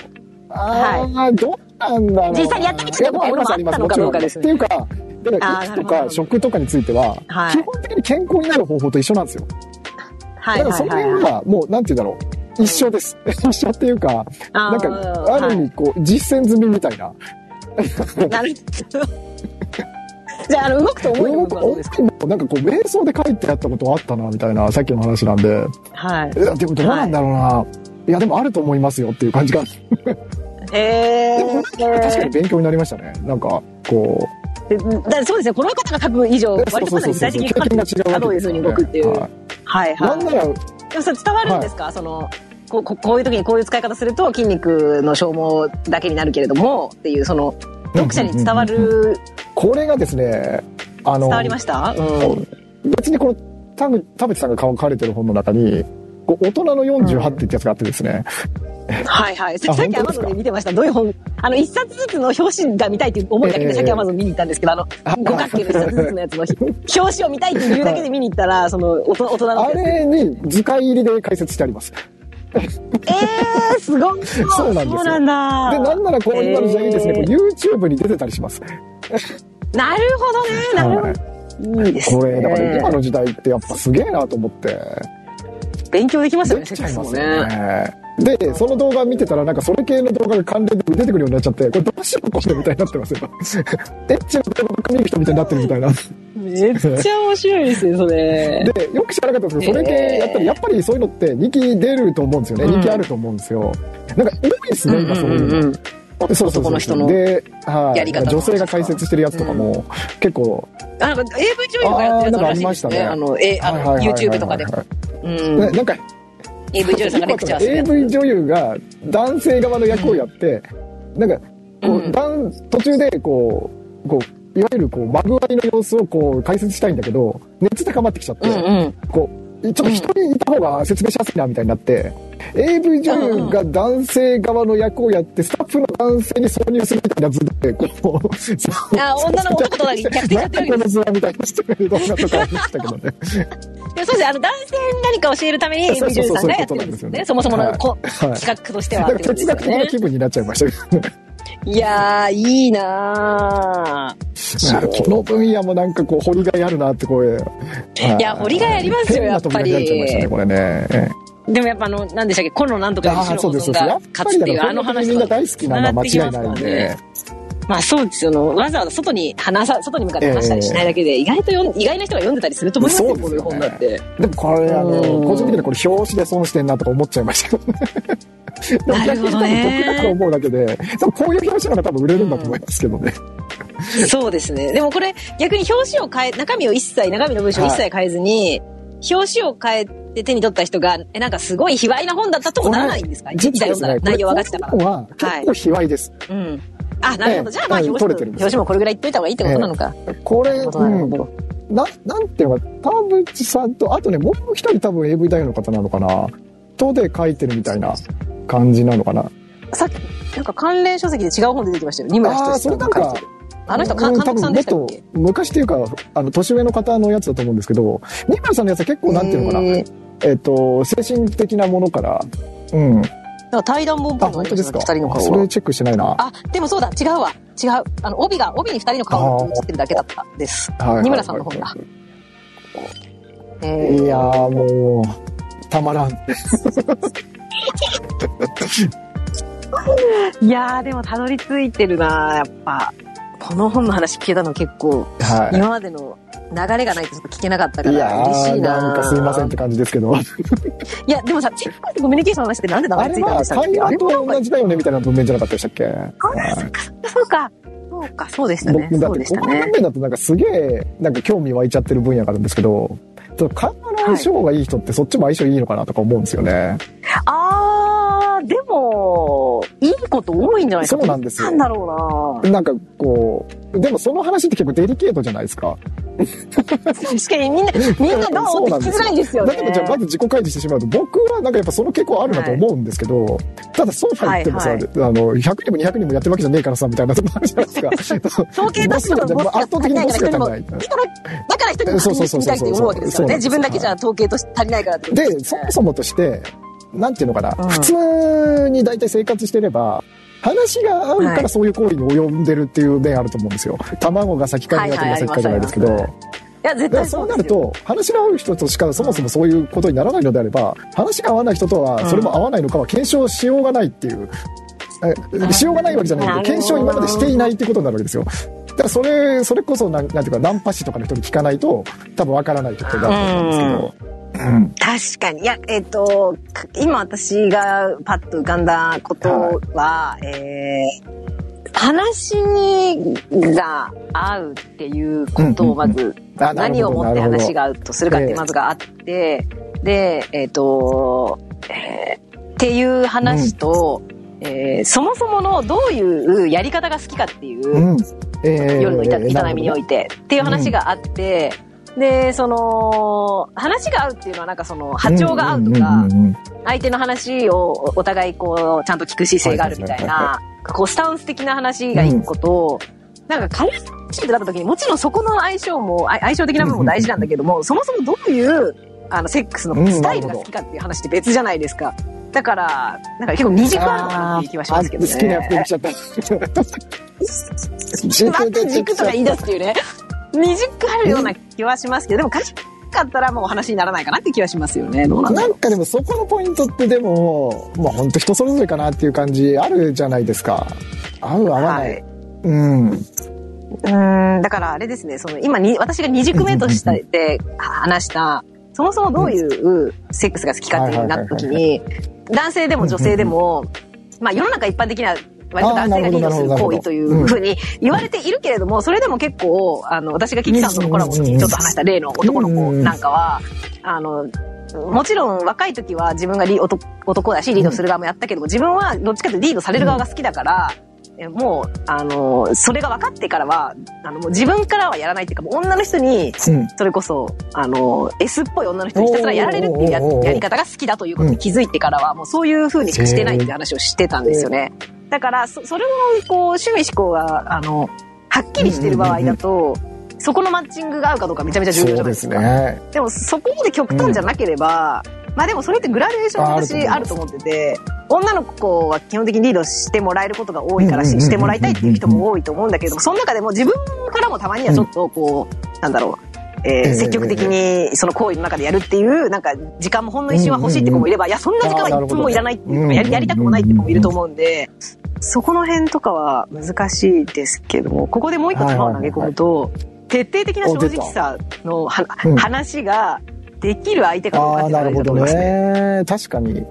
S2: ああ、どうなんだろうな。
S1: 実際にやってみて
S2: もあります、あります。
S1: もうあったのかどうか
S2: もちろん
S1: ですね
S2: っていうか、だから、とか食とかについては、
S1: はい
S2: 基本的に健康になる方法と一緒なんですよ。
S1: はい
S2: だからその辺は、もう、なんて言うんだろう。一緒です。一緒っていうか、なんか、ある意味、こう、実践済みみたいな。
S1: なるほど。じゃあ、あの、動くと思いの部分はどうですか？
S2: もなんかこう、瞑想で書いてあったことあったな、みたいな、さっきの話なんで。
S1: はい。
S2: でもどうなんだろうな。いや、でもあると思いますよっていう感じが。
S1: へ
S2: でも、確かに勉強になりましたね。なんか、こ
S1: だからそうですね、この方が書く以上、
S2: う、
S1: 割とかなり具体的に書かどういうふうに動くっていう。
S2: は
S1: はいはい。
S2: いなんなら、
S1: でもそれ伝わるんですか、そのこうここういう時にこういう使い方すると筋肉の消耗だけになるけれどもっていうその読者に伝わる、
S2: これがですね、あの、
S1: 伝わりました、うん、
S2: 別にこの、田口田淵さんが書かれてる本の中に、こう大人の48ってやつがあってですね、
S1: はいはい。さっきアマゾンで見てました。どういう本？あの一冊ずつの表紙が見たいっていう思いだけで
S2: ええ。
S1: さっきアマゾン見に行ったんですけどあの五角形の一冊ずつのやつの表紙を見たいっていうだけで見に行ったらその大人大人の
S2: あれに図解入りで解説してあります。
S1: えー、すごい。
S2: そうなんですよ。
S1: そうなんだ。
S2: で、なんならこの今の時代にですね、
S1: え
S2: こう YouTube に出てたりします。
S1: なるほどね。なるほど、い、いですね。
S2: これ、だから今の時代ってやっぱすげえなと思って、
S1: 勉強できますよね。
S2: できちゃいます
S1: セッ
S2: よ
S1: クスも
S2: ね。で、その動画見てたらなんかそれ系の動画が関連で出てくるようになっちゃって、これどうしようこれみたいになってますよ。エッチな動画ばっか見る人みたいになってるみたいな。
S1: めっちゃ面白いですね、それ。
S2: で、よく知らなかったんですけど、それ系やったらやっぱりそういうのって人気出ると思うんですよね。
S1: うん
S2: 人気あると思うんですよ。なんか多いですね、今そういうの。
S1: ん。
S2: そうそうそう
S1: 男の人の。
S2: で、はい、女性が解説してるやつとかも、結構、
S1: あ、なんか AV 女優がやってるやつらしいです
S2: ありましたね
S1: ね。あの、え、あの、YouTube とかで。うん
S2: な。なんか、
S1: AV 女優さんがレクチャーする。
S2: AV 女優が男性側の役をやって、なんか、こう、
S1: うん
S2: 男途中で、こう、こう、いわゆるこう、まぐわいの様子をこう、解説したいんだけど、熱高まってきちゃって、
S1: うんうん。
S2: こう、ちょっと一人いた方が説明しやすいな、みたいになって、AV 女優が男性側の役をやって、スタッフの男性に挿入するみたいな図で、こう、
S1: あ、女の男とだけ逆転てる
S2: みたいな動画とかありましたけどね。
S1: でそうですね、あの、男性に何か教えるために AV 女優さんがやってるんですよね。そもそもの
S2: い
S1: 企画としては
S2: 哲学的な
S1: ね。
S2: 気分になっちゃいましたけどね。
S1: いやー、いいなー。
S2: この分野もなんかこう、掘りがいあるなって、こういう。
S1: いや掘りがいありますよ
S2: 変なところになっちゃいましたね、これね。ええ
S1: でもやっぱあの、なんでしたっけ、コロナなんとか
S2: です、そうです。やっぱ
S1: 勝つっていうあの話
S2: みんな大好きなのは間違いないんで。
S1: まあそうですよ。わざわざ外に話さ、外に向かって話したりしないだけで、意外とよ意外な人が読んでたりすると思いますよ、こういう本だって。
S2: でもこれ、あの、
S1: うん
S2: 個人的にこれ表紙で損してんなとか思っちゃいましたけどね。
S1: なるほどね
S2: 僕だと思うだけで、多分こういう表紙の方が多分売れるんだと思いますけどね。
S1: そうですね。でもこれ、逆に表紙を変え、中身を一切、中身の文章を一切変えずに、表紙を変えて手に取った人が、え、なんかすごい卑猥な本だったともならないんですか？似たような内容分かってたから。
S2: は結構卑猥です。
S1: うん。あ、なるほど。
S2: ええ
S1: じゃあまあ
S2: うん
S1: 表紙表紙もこれぐらい言っといた方がいいってことなのか。
S2: これ、
S1: なるほど。
S2: うん、な、なんていうのか、田淵さんと、あとね、もう一人多分 AV 男優の方なのかな。とで書いてるみたいな感じなのかな。
S1: さっき、なんか関連書籍で違う本出てきましたよ。二村
S2: ああ、
S1: 仁さ
S2: ん
S1: が書いてる。、あの人、監督さんでしたっけ？
S2: 多分もっと昔っていうか、あの、年上の方のやつだと思うんですけど、二村さんのやつは結構なんていうのかな。
S1: え
S2: っ、と、精神的なものから、うん。
S1: なんか対談本っぽ
S2: あ、
S1: いのがありました
S2: 本当ですか？
S1: 二人の顔が。
S2: それチェックしてないな。
S1: あ、でもそうだ、違うわ。違う。あの、帯が、帯に二人の顔が映ってるだけだったです。
S2: はい
S1: 二村さんの本だ。え
S2: いやーもう、たまらん。
S1: いやー、でもたどり着いてるなやっぱ。この本の話聞けたの結構、
S2: は
S1: 今までの流れがないとちょっと聞けなかったか
S2: い。い
S1: ら嬉しいな
S2: なんかすいませんって感じですけど。
S1: いや、でもさ、チェックってコミュニケーションの話ってなんで名
S2: あれ
S1: 前ついたん
S2: は
S1: でしたっけ
S2: 会話
S1: あ
S2: と同じだよねみたいな文面じゃなかったでしたっけ？はい
S1: そうか。そうか、そうでしたね。
S2: 僕だって
S1: そうでしたね。
S2: この文面だとなんかすげえなんか興味湧いちゃってる分野があるんですけど、ちょっと会話の相性がいい人ってそっちも相性いいのかなとか思うんですよね。
S1: あー、でも、いいこと多いんじゃないか
S2: そうなんですよ
S1: なんだろ
S2: なんかこう、でもその話って結構デリケートじゃないですか。
S1: うな確かにみんな、みんなど
S2: そう
S1: って聞きづらいですよね。
S2: だけどじゃあまず自己開示してしまうと、僕はなんかやっぱその傾向あるなと思うんですけど、ただそうは言ってもさ、
S1: はい
S2: あの、100人も200人もやってるわけじゃねえからさ、みたいなとこあるじゃないですか。
S1: 統計出すのが
S2: 圧倒的にボスが足りない。
S1: だから、だから一人も
S2: そうそうそうそう
S1: みたいって思うわけですよね。自分だけじゃ統計として足りないから
S2: で、そもそもとして、なんていうのかな、
S1: うん
S2: 普通に大体生活してれば、話が合うか
S1: はい
S2: らそういう行為に及んでるっていう面あると思うんですよ。卵が先か鶏が先かじゃないですけど。
S1: はいはいいや、絶対
S2: そうなると、話が合う人としかそもそもそういうことにならないのであれば、話が合わない人とはそれも合わないのかは検証しようがないっていう、えしようがないわけじゃないけど、検証今までしていないってことになるわけですよ。だからそれ、それこそなん、なんていうか、ナンパ師とかの人に聞かないと、多分わからないってことだと思うんですけど。うん。
S1: 確かに。いや、えっ、と、か今私がパッと浮かんだことは、えー話にが合うっていうことをまず、
S2: あ
S1: 何をもって話が合うとするかって
S2: ええ
S1: まずがあって、で、えっ、と、えーっていう話と、えーそもそものどういうやり方が好きかっていう、
S2: うん。えー
S1: 夜の営営みにおいてっていう話があって、で、その、話が合うっていうのはなんかその波長が合うとか、相手の話をお互いこう、ちゃんと聞く姿勢があるみたいな、こう、スタンス的な話が一個と、なんか彼氏ってなった時にもちろんそこの相性も、あ相性的な部分も大事なんだけども、そもそもどういう、あの、セックスのスタイルが好きかっていう話って別じゃないですか。だから、なんか結構二軸あるのかなっていう気はしますけどね。
S2: 好きなちゃった。
S1: また軸とか言い出すっていうね。あるような気はしますけど、でも、かしかったらもうお話にならないかなって気はしますよね。どうなん。
S2: なんかでもそこのポイントってでも、まあ本当人それぞれかなっていう感じあるじゃないですか。合う合わない。
S1: はい
S2: うん。
S1: うーん、だからあれですね、その今に、私が二軸目としてで話した、そもそもどういうセックスが好きかっていうなった時に、男性でも女性でも、まあ世の中一般的な割と男性がリードする行為というふうに言われているけれども、それでも結構、あの、私がキキさんとのコラボの時にちょっと話した例の男の子なんかは、あの、もちろん若い時は自分がリ男男だしリードする側もやったけども、自分はどっちかというとリードされる側が好きだから、えもう、あの、それが分かってからは、あの、もう自分からはやらないっていうか、もう女の人に、
S2: うん。
S1: それこそ、あの、S っぽい女の人にひたすらやられるっていうややり方が好きだということに気づいてからは、もうそういう風にしかしてないって話をしてたんですよね。だから、そ、それの、こう、趣味思考が、あの、はっきりしてる場合だと、そこのマッチングが合うかどうかめちゃめちゃ重要じゃないですか。
S2: ね。
S1: でもそこまで極端じゃなければ、まあでもそれってグラデーション私あると思ってて、女の子は基本的にリードしてもらえることが多いからし、してもらいたいっていう人も多いと思うんだけど、その中でも自分からもたまにはちょっとこう、なんだろう、え
S2: ええ
S1: ー積極的にその行為の中でやるっていう、なんか時間もほんの一瞬は欲しいって子もいれば、いや、そんな時間は1分もいらないっていうか、やりやりたくもないって子もいると思うんで、そこの辺とかは難しいですけども、ここでもう一個球を投げ込むと、徹底的な正直さのは、
S2: うん。
S1: 話ができる相手かどうかって
S2: なるほど
S1: ね。
S2: ね。確かに。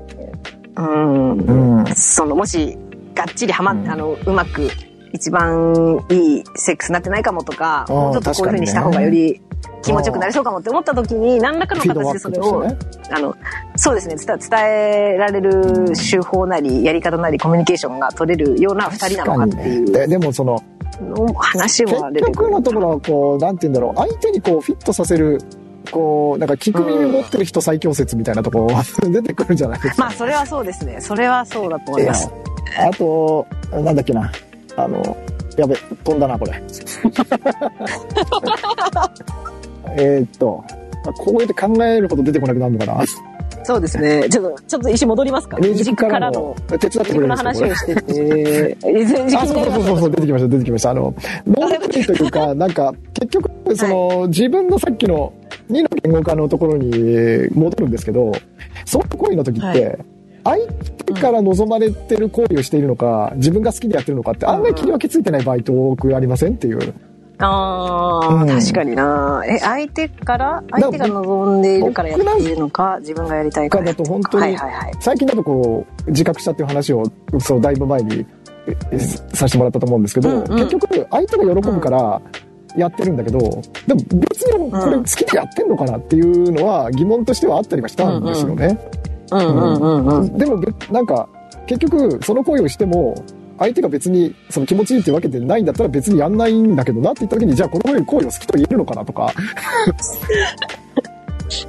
S1: うん。
S2: うん。
S1: その、もし、がっちりはまっ、
S2: うん
S1: あの、うまく、一番いいセックスになってないかもとか、もうちょっとこういう風にした方がより気持ちよくなりそうかもって思った時に、何らかの形でそれを、
S2: ね。
S1: あの、そうですね、伝伝えられる手法なり、やり方なり、コミュニケーションが取れるような二人なのかっていう
S2: ででもその、
S1: の話
S2: 結
S1: も出てくる。
S2: 局のところはこう、なんて言うんだろう、相手にこうフィットさせる、こう、なんか聞く耳持ってる人最強説みたいなところ 出てくるんじゃないですか。
S1: まあ、それはそうですね。それはそうだと思います。
S2: あと、なんだっけな。あの、やべ、飛んだな、これ。えーっと、こうやって考えるほど出てこなくなるのかな。
S1: そうですね。ちょっと、ちょっと石戻りますか？
S2: ミュージックからの、手伝ってくれるんですか、これ
S1: 話を。して。て、
S2: あ、そうそうそうそう、出てきました、出てきました。あの、能力というか、なんか、結局、その、自分のさっきの2の言語化のところに戻るんですけど、そういう行為の時って、
S1: はい。
S2: 相手から望まれてる行為をしているのか、自分が好きでやってるのかって案外切り分けついてない場合って多くありませんっていう。
S1: ああ、
S2: うん
S1: 確かにな。え、相手から、相手が望んでいるからやっているのか、自分がやりたいか
S2: からだ。と本当に
S1: はいはいはい。
S2: 最近だとこう、自覚したっていう話を、そう、だいぶ前にえさせてもらったと思うんですけど、
S1: うんうん
S2: 結局、相手が喜ぶから、やってるんだけど、でも別にこれ好きでやってんのかなっていうのは疑問としてはあったりはしたんですよね。
S1: うんうんうんうん。
S2: でもべなんか、結局、その行為をしても、相手が別にその気持ちいいっていうわけでないんだったら別にやんないんだけどなって言った時に、じゃあこの行為を好きと言えるのかなとか、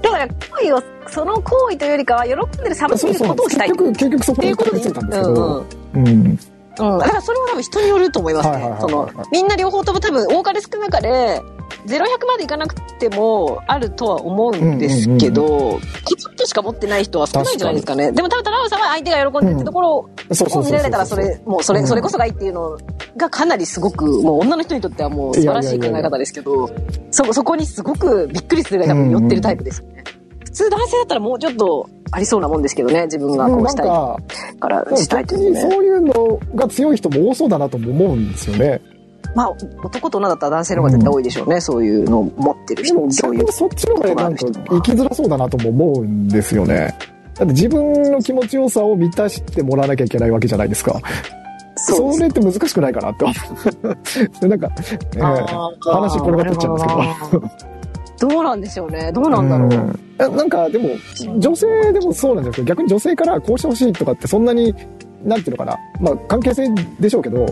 S1: だから、行為を、その行為というよりかは、喜んでるサブ
S2: そうそう、
S1: ことをしたい。
S2: 結局、結局そこに
S1: 行くことで
S2: たどり着いたんですけ
S1: うんうん、
S2: うん。
S1: うん、だからそれは多分人によると思います。ねその、みんな両方とも多分多かれ少なかれ、0、100までいかなくてもあるとは思うんですけど、ちょっとしか持ってない人は少ないんじゃないですかね。でも多分、田中さんは相手が喜んでるってところ。を見られたら、それ、もうそれ、
S2: うん
S1: それこそがいいっていうのがかなりすごく、もう女の人にとってはもう素晴らしい考え方ですけど、そ、そこにすごくびっくりするぐらい多分寄ってるタイプですよね。普通男性だったらもうちょっとありそうなもんですけどね、自分がこうしたい
S2: か、
S1: からしたいというね。
S2: そういうのが強い人も多そうだなとも思うんですよね。
S1: まあ、男と女だったら男性の方が絶対多いでしょうね、そういうのを持ってる人そういう。
S2: そっちの方がなんか生きづらそうだなとも思うんですよね。だって自分の気持ちよさを満たしてもらわなきゃいけないわけじゃないですか。
S1: そうです
S2: それって難しくないかなって思う。で なんか、え
S1: ー
S2: 話転がってっちゃうんですけど。
S1: どうなんでしょうね。どうなんだろう。
S2: んえなんかでも女性でもそうなんですけど逆に女性からこうしてほしいとかってそんなになんていうのかなまあ関係性でしょうけど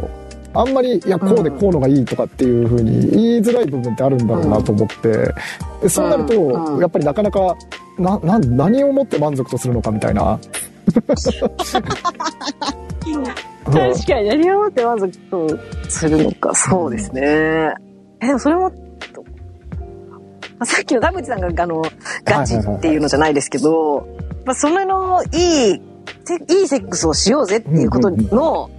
S2: あんまりいやこうでこうのがいいとかっていうふうに言いづらい部分ってあるんだろうなと思ってでそうなる
S1: うん
S2: とやっぱりなかなかなな何をもって満足とするのかみたいな。
S1: 確かに、何をもって満足とするのか。そうですね。え、でもそれも、さっきの田口さんが、あの、ガチっていうのじゃないですけど、まあ、それのいい、せいいセックスをしようぜっていうことの、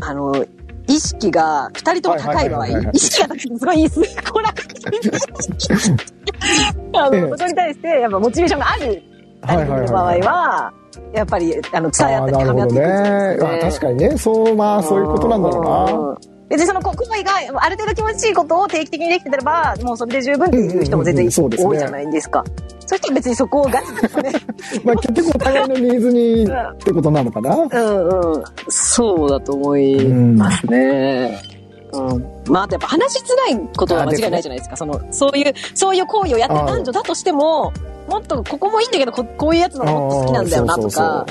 S1: あの、意識が二人とも高い場合
S2: はいはいはいはいは、い
S1: 意識が高いすごいいいっす。こら、あ
S2: ええ
S1: の、そこに対して、やっぱモチベーションがある二人の場合は、やっぱり、あの、伝え合
S2: あ
S1: ったり、噛み合っていくんですよ
S2: ね。あ確かにね。そう、まあ、そういうことなんだろうな。
S1: うん。別にその行為がある程度気持ちいいことを定期的にできてれば、もうそれで十分っていう人も全然多いじゃないですか。そういう人は別にそこをガチですね。
S2: まあ、結局お互いのニーズにってことなのかな。
S1: うんうん。そうだと思いますね。うん。まあ、あとやっぱ話しづらいことは間違いないじゃないですか。その、そういう、そういう行為をやってる男女だとしても、もっとここもいいんだけど、ここういうやつのがもっと好きなんだよなと
S2: あーそうそう
S1: か、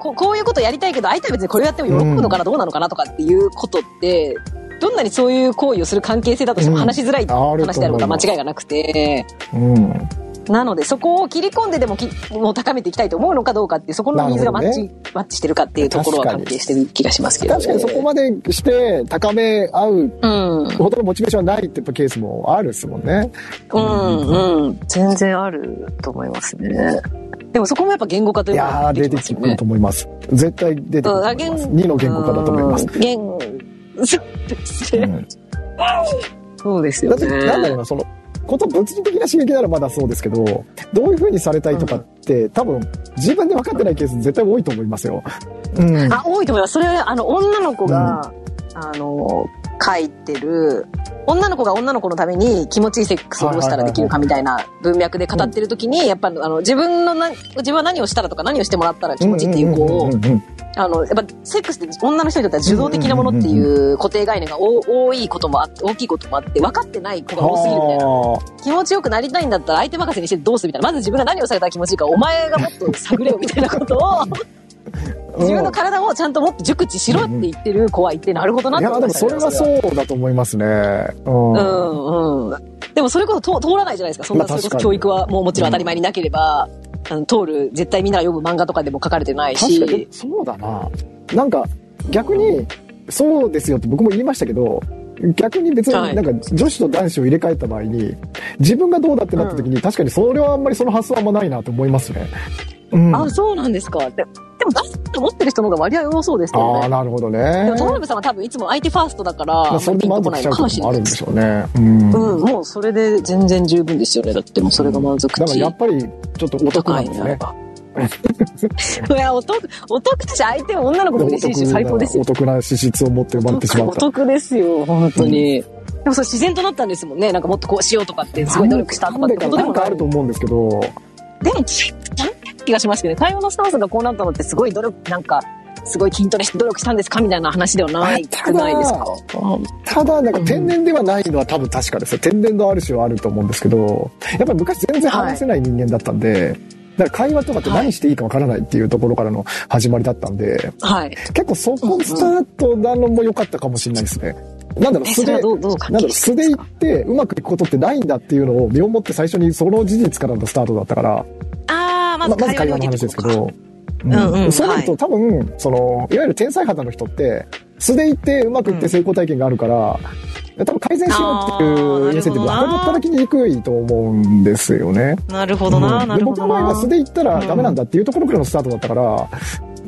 S1: ここういうことやりたいけど、相手は別にこれをやっても喜ぶのかな、どうなのかなとかっていうことって、どんなにそういう行為をする関係性だとしても
S2: うん
S1: 話しづらい話であることは間違いがなくて、
S2: うん。
S1: なのでそこを切り込んででもきもう高めていきたいと思うのかどうかってそこのニーズがマッチ、
S2: なる
S1: マッチしてるかっていうところは関係してる気がしますけど、
S2: 確かにそこまでして高め合う
S1: うん。
S2: ほどのモチベーションはないってやっぱケースもあるですもんね。
S1: うん、うん。全然あると思いますね。でもそこもやっぱ言語化といのが
S2: いうやー、出てきると思います。絶対出てくると思います。2の言語化だと思います。
S1: うん言、そうですね
S2: うん
S1: そうですよ
S2: だって、なんだろう
S1: ね。
S2: な、その、こと物理的な刺激ならまだそうですけど、どういう風にされたいとかって、多分、自分で分かってないケース絶対多いと思いますよ。うん。
S1: あ、多いと思います。それ、あの、女の子が、あの、書いてる、女の子が女の子のために気持ちいいセックスをどうしたらできるかみたいな文脈で語ってる時に、やっぱあの、自分のな、自分は何をしたらとか何をしてもらったら気持ちいいっていう子を
S2: んんんん
S1: あの、やっぱ、セックスって女の人にとっては受動的なものっていう固定概念がお多いこともあって、大きいこともあって、分かってない子が多すぎるみたいな。気持ちよくなりたいんだったら相手任せにしてどうするみたいな。まず自分が何をされたら気持ちいいか、お前がもっと探れよみたいなことを、自分の体をちゃんともっと熟知しろって言ってる子はいて、なるほどなって
S2: いや、でもそれはそうだと思いますね。うん。
S1: うんうん。でもそれこそ通通らないじゃないですか。そんな、それこそ教育はもうもちろん当たり前になければ、あの通る、絶対みんなが読む漫画とかでも書かれてない
S2: 確かに
S1: し。
S2: そうだななんか逆にそうですよって僕も言いましたけど逆に別
S1: はい
S2: になんか女子と男子を入れ替えた場合に自分がどうだってなった時に、確かにそれはあんまりその発想はあんまないなと思いますね。うん、
S1: あ、そうなんですか。ででも、出すと思ってる人の方が割合多そうですけどね。
S2: あーなるほど
S1: で
S2: ね
S1: も、。田辺さんは多分いつも相手ファーストだから、
S2: まあ、それで満足しちゃうこともあるんでしょうね。うん。
S1: うん、もうそれで全然十分ですよね。だってもうそれが満足
S2: だからや
S1: 値
S2: っぱりちょっとお得なんですね。
S1: いや、お得、お得だし、相手は女の子も嬉しいし、最高ですよ
S2: お。得な資質を持って生まれてしま
S1: お
S2: った。
S1: 得ですよ、本当に。でもそれ自然となったんですもんね。なんかもっとこうしようとかって、すごい努力したとかってことでも。
S2: かあると思うんですけど、
S1: でも、気がしますけどね。会話のスタンスがこうなったのってすごい努力、なんか、すごい筋トレして努力したんですか？みたいな話ではない、
S2: ただ
S1: ないですか？
S2: ただ、なんか天然ではないのは多分確かですよ。天然のある種はあると思うんですけど、やっぱり昔全然話せない人間だったんで、だから会話とかって何していいかわからないっていうところからの始まりだったんで、
S1: はい。
S2: 結構そこスタートなのも良かったかもしれないですね。なんだろう、
S1: え、
S2: 素でなんだろう、
S1: 係
S2: 素で行ってうまくいくことってないんだっていうのを身をもって最初にその事実からのスタートだったから、
S1: あー、ま
S2: ままず
S1: ず会話
S2: の話ですけど、
S1: うん。うん
S2: そうなると、
S1: は
S2: 多分、その、いわゆる天才肌の人って、素で行ってうまくいって成功体験があるから、多分改善しようっていうインセンティブが
S1: あーなるほどな。
S2: 働きにくいと思うんですよね。
S1: なるほどな、
S2: うん。
S1: なるほど
S2: で僕の場合は
S1: な。
S2: 素で行ったらダメなんだっていうところからのスタートだったから、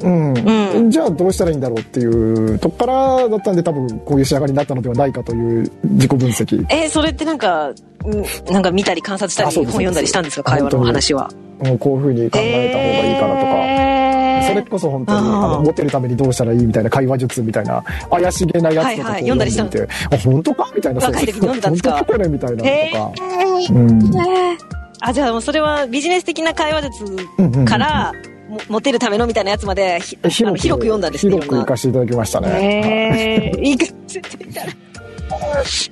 S2: うん、
S1: うん。
S2: じゃあどうしたらいいんだろうっていうとこからだったんで多分こういう仕上がりになったのではないかという自己分析。
S1: えーそれってなんか、うんなんか見たり観察したり本読んだりしたんですか会話の話は。
S2: もうこういうふうに考えた方がいいからとか。
S1: えー
S2: それこそ本当に、
S1: あ
S2: の、モテるためにどうしたらいいみたいな会話術みたいな、怪しげなやつとか
S1: はいはい読んだりし
S2: て、あ、本当か？みたいな。
S1: 若い時に読んだんですか？
S2: 本当これみたいなのとか。
S1: へー
S2: うん
S1: えーあ、じゃあもうそれはビジネス的な会話術
S2: うんうん
S1: から、もモテるためのみたいなやつまで広く読んだんですね。
S2: 広く行かせていただきましたね。
S1: え、いいかせていただ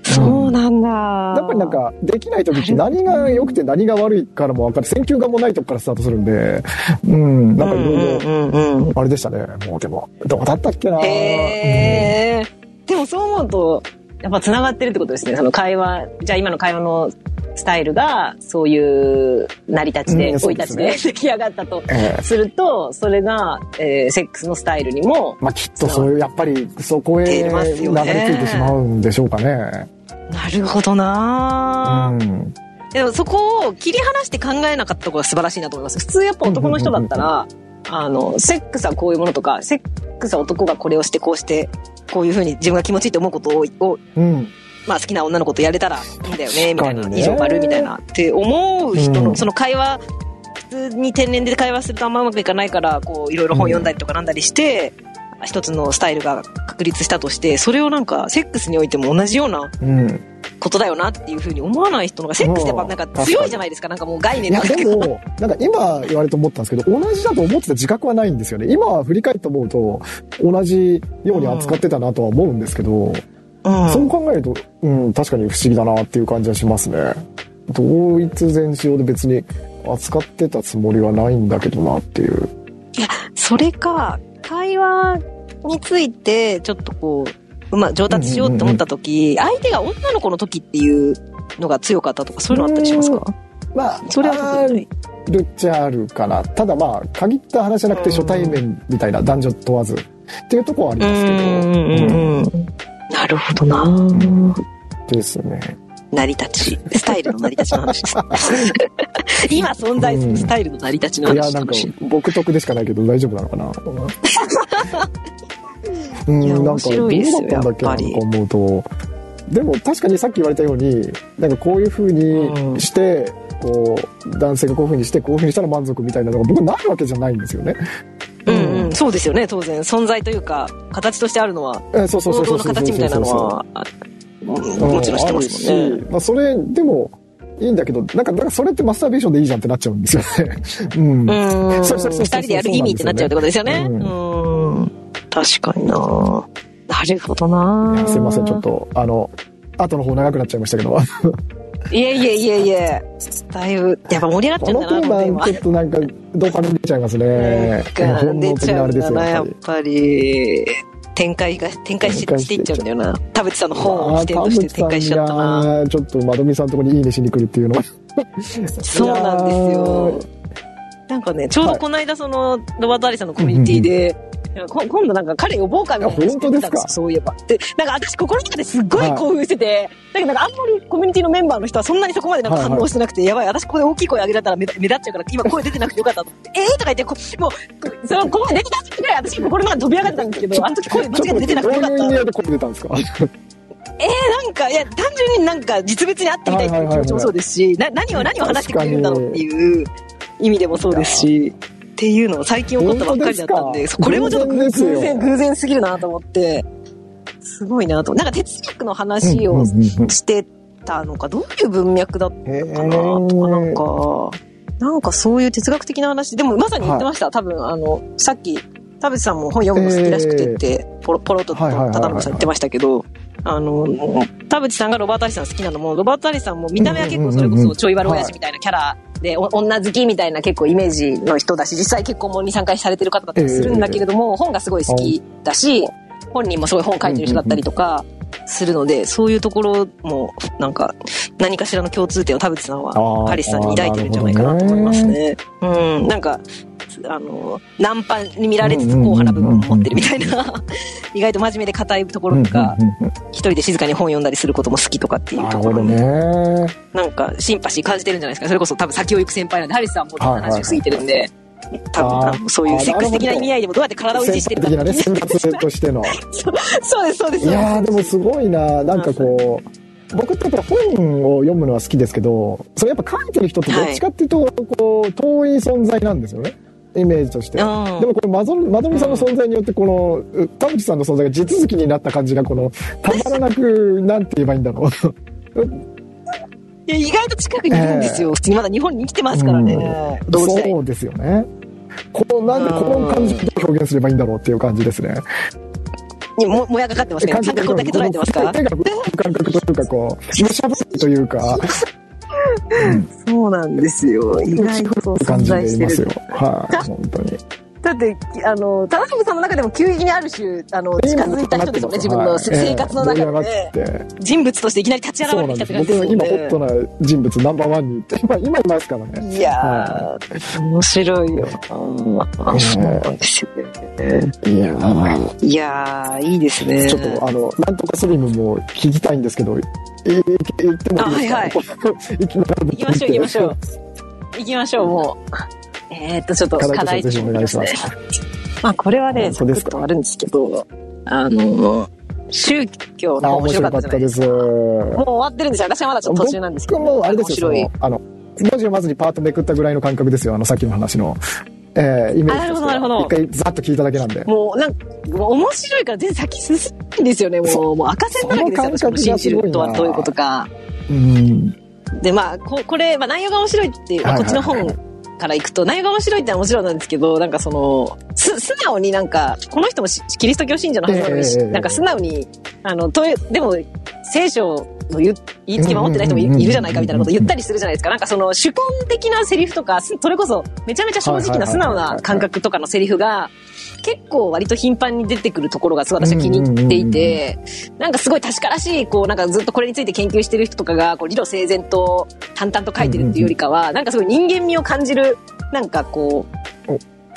S1: そうなんだ。
S2: やっぱりなんか、できない時って何が良くて何が悪いからも分かる。選球眼もないとこからスタートするんで、うん、なんかいろいろ、
S1: うんうんうん。
S2: あれでしたね。もうでも、どうだったっけな
S1: へえ。でもそう思うと、やっぱ繋がってるってことですね。その会話、じゃあ今の会話のスタイルが、そういう成り立ちで、
S2: うん
S1: 生い立ちで出来上がったと
S2: ええ
S1: すると、それが、えーセックスのスタイルにも、
S2: まあきっとそういう、やっぱりそこへ流れ着いてしまうんでしょうかね。
S1: なるほどなぁ
S2: うん。
S1: でもそこを切り離して考えなかったところが素晴らしいなと思います。普通やっぱ男の人だったら、あの、セックスはこういうものとか、セックスは男がこれをしてこうして、こういうふうに自分が気持ちいいと思うことを、を
S2: うん。
S1: まあ好きな女の子とやれたらいいんだよね、みたいな。以上丸みたいな。って思う人の、
S2: うん
S1: その会話、普通に天然で会話するとあんまうまくいかないから、こう、いろいろ本読んだりとかなんだりして、一つのスタイルが確立したとして、それをなんか、セックスにおいても同じような
S2: うん。
S1: ことだよなっていうふうに思わない人のが、セックスってやっぱなんか強いじゃないですか、なんかもう概
S2: いや、
S1: 念とか
S2: でも、なんか今言われて思ったんですけど、同じだと思ってた自覚はないんですよね。今は振り返って思うと、同じように扱ってたなとは思うんですけど、
S1: うん
S2: そう考えると、うん、確かに不思議だなっていう感じはしますね。同一全使用で別に扱ってたつもりはないんだけどなっていう。
S1: それか、会話について、ちょっとこう、まあ、上達しようって思った時、相手が女の子の時っていうのが強かったとか、そういうのあったりしますか
S2: まあ、
S1: それは
S2: あ。るっちゃあるかな。ただまあ、限った話じゃなくて初対面みたいな男女問わずっていうところはありますけど。うん
S1: なるほどな、
S2: ですね。
S1: 成り立ち。スタイルの成り立ちの話です。今存在するスタイルの成り立ちの
S2: いや、なんか僕得でしかないけど大丈夫なのかな。うん、なんか、
S1: 面
S2: どうだったんだっけなとか思うと、でも確かにさっき言われたようになんかこういうふうにして、こう男性がこういうふうにしてこういうふうにしたら満足みたいなのが僕はないわけじゃないんですよね。
S1: うんうん、そうですよね、当然。存在というか、形としてあるのは、
S2: えそうそうそうそう
S1: 行動の形みたいなのは、あもちろん知ってますもんね。
S2: まあ、それでもいいんだけどなんかなんかそれってマスターベーションでいいじゃんってなっちゃうんですよね。うん
S1: うん。
S2: そうそうそうそう
S1: 二人でやる意味ってなっちゃうってことですよね。
S2: う
S1: うんん。確かにななるほどな
S2: すいませんちょっ。とあの後の方長くなっちゃいましたけど
S1: いえいえいえいえ。だいぶ、やっぱ盛り上がっちゃ
S2: こ
S1: うんだな、この
S2: ちょっとなんかドーパ出ちゃいますね。本能的なあれですよ
S1: やっ
S2: ぱり。
S1: 展開が、展開し
S2: て
S1: いっちゃうんだよな。田淵さんの本を起点として展開しちゃった
S2: あ
S1: な。
S2: ちょっとまどみさんのところにいいねしに来るっていうのは。
S1: そうなんですよ。なんかね、ちょうどこの間その、ロバート・アリさんのコミュニティで、今度なんか彼呼ぼうかみたいな話
S2: あ本当ですか？
S1: そういえば。で、なんか私心の中ですっごい興奮してて、だけどなんかあんまりコミュニティのメンバーの人はそんなにそこまでなんか反応してなくて、やばい、私ここで大きい声上げられたら目立目立っちゃうから、今声出てなくてよかったとえーとか言って、こもう、こその、ここで出てた時ぐらい私心の中で飛び上がってたんですけど、あの時声間違えて出てなくてよかった
S2: どういう声出たんですか
S1: なんか、いや、単純になんか実物に会ってみたいっていう気持ちもそうですし、な何を何を話してくれるんだろうっていう意味でもそうですし、っていうのを最近起こったばっかりだったんで、
S2: で
S1: これもちょっと偶
S2: 偶然
S1: 偶然すぎるなと思って、すごいなと。なんか哲学の話をしてたのか、どういう文脈だった
S2: へ
S1: かなとか、なんか、なんかそういう哲学的な話、でもまさに言ってました。多分、あの、さっき、田淵さんも本読むの好きらしくてって、ポロポロっと
S2: はいはいはいはい
S1: 忠信さん言ってましたけど、あの、田淵さんがロバート・アリスさん好きなのも、ロバート・アリスさんも見た目は結構それこそちょい悪親父みたいなキャラで、お女好きみたいな結構イメージの人だし、実際結婚も2、3回されてる方だったりするんだけれども、本がすごい好きだし、本人もすごい本書いてる人だったりとか、するので、そういうところも、なんか、何かしらの共通点を田淵さんはハリスさんに抱いてるんじゃないかなと思いますね。うん、なんか、あの、ナンパに見られつつ硬派な部分を持ってるみたいな、意外と真面目で硬いところとか、一人で静かに本読んだりすることも好きとかっていう
S2: な
S1: ところ
S2: るほどね。
S1: なんか、シンパシー感じてるんじゃないですか。それこそ多分先を行く先輩なんで、ハリスさんも70過ぎてるんで、多分そういうセックス的な意味合いでもどうやって体を維持してるか
S2: 的なね、選抜としての。
S1: そうです、そうです。
S2: いやーでもすごいななんかこう僕ってやっぱ本を読むのは好きですけどそれやっぱ書いてる人ってどっちかっていうと、こう遠い存在なんですよねイメージとして。で
S1: うん。
S2: もこれマゾマドミさんの存在によってこの田淵さんの存在が地続きになった感じがこのたまらなくなんて言えばいいんだろう。
S1: いや意外と近くにいるんですよ。普通にまだ日本に生きてますからね。同時代
S2: そうですよね。このなんでこの感じをどう表現すればいいんだろうっていう感じですね。
S1: にも、もやかかってますね。感覚だけ捉えてますか
S2: 手が感覚というかこうしゃぶというか
S1: そうなんですよ。意外と
S2: 感じ
S1: 存在して
S2: でいますよ
S1: る。
S2: はい、本当に
S1: だって、あの、田中さんの中でも急激にある種、あの、近づいた人ですよね。自分のせ生活の中で人物としていきなり立ち現
S2: そう
S1: れてきたって感じですよね。
S2: 僕今ホットな人物ナンバーワンにって今今いますからね
S1: いやー、面白いよな。そうなんですよね。
S2: いやー
S1: いやー、いいですね。
S2: ちょっとあのなんとかスリムも聞きたいんですけどってもいいですか
S1: 行きましょう行きましょう。行きましょう、もう。えーっと、ちょっと
S2: 課題とお願いします
S1: まあ、これはね、サクッとあるんですけど、あの、宗教の面
S2: 面白かった
S1: で
S2: すす
S1: もう終わってるんですよ。私はまだちょっと途中なんですけど。
S2: 僕もあれですよ
S1: 面白い。
S2: そのあの文字読まずにパーッとめくったぐらいの感覚ですよあのさっきの話の、えー、イメージ
S1: なるほどなるほど
S2: 一回ざっと聞いただけなんで
S1: もう、なんか、面白いから全然先進むんですよね。も、
S2: そう
S1: もう赤線だらけですよ。私も信じるとはどういうことか。
S2: うん
S1: で、まあ、ここれ、まあ、内容が面白いっていう、まあ
S2: はいはい
S1: こっちの本から行くと、内容が面白いってのはもちろんなんですけど、なんかその、す、素直になんか、この人もしキリスト教信者のはずなのに、
S2: ええ
S1: なんか素直に、あの、という、でも、聖書の言いつけ守ってない人もいいるじゃないかみたいなこと言ったりするじゃないですか。なんかその主観的なセリフとか、すそれこそめちゃめちゃ正直な素直な感覚とかのセリフが、結構割と頻繁に出てくるところがすごい私は気に入っていて、なんかすごい確からしい、こうなんかずっとこれについて研究してる人とかが、こう理路整然と淡々と書いてるっていうよりかは、なんかすごい人間味を感じる、なんかこ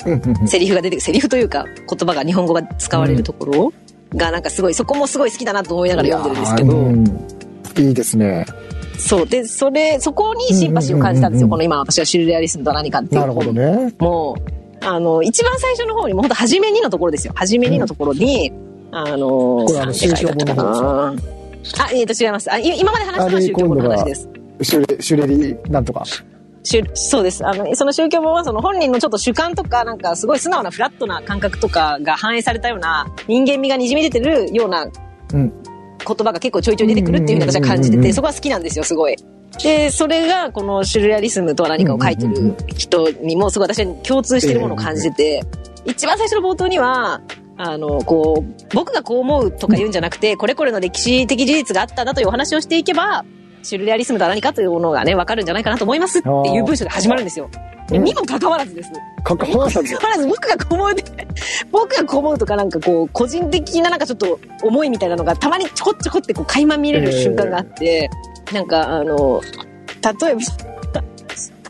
S2: う
S1: セリフが出てくる、セリフというか言葉が日本語が使われるところがなんかすごい、そこもすごい好きだなと思いながら読んでるんですけど、
S2: うんいいですね。
S1: そう。で、それ、そこにシンパシーを感じたんですよ。この今私はシュルレアリスムとは何かっていう。
S2: なるほどね。
S1: もう、あの、一番最初の方に、もうほんと初めにのところですよ。初めにのところに、あの、
S2: これあの
S1: なんて書いてあったか
S2: 新書本の
S1: なあ、えっ、と、違います。あ、い今まで話したのは宗教本の話です。
S2: シュレ、シュレリなんとか。
S1: そうです。あの、その宗教本はその本人のちょっと主観とか、なんかすごい素直なフラットな感覚とかが反映されたような、人間味が滲み出てるような
S2: うん。
S1: 言葉が結構ちょいちょい出てくるっていうふうに私は感じてて、
S2: うんうんうんうん
S1: そこは好きなんですよ、すごい。で、それがこのシュルレアリスムとは何かを書いてる人にもすごい私は共通してるものを感じてて、一番最初の冒頭には、あの、こう、僕がこう思うとか言うんじゃなくて、これこれの歴史的事実があったんだというお話をしていけば、シュルレアリスムとは何かというものがね、わかるんじゃないかなと思いますっていう文章で始まるんですよ。
S2: うん
S1: にもかかわらずです。
S2: かかわらず。
S1: 関わらず僕がこう思う僕がこう思うとかなんかこう、個人的ななんかちょっと思いみたいなのがたまにちょこちょこってこう垣間見れる瞬間があって、なんかあの、例えば、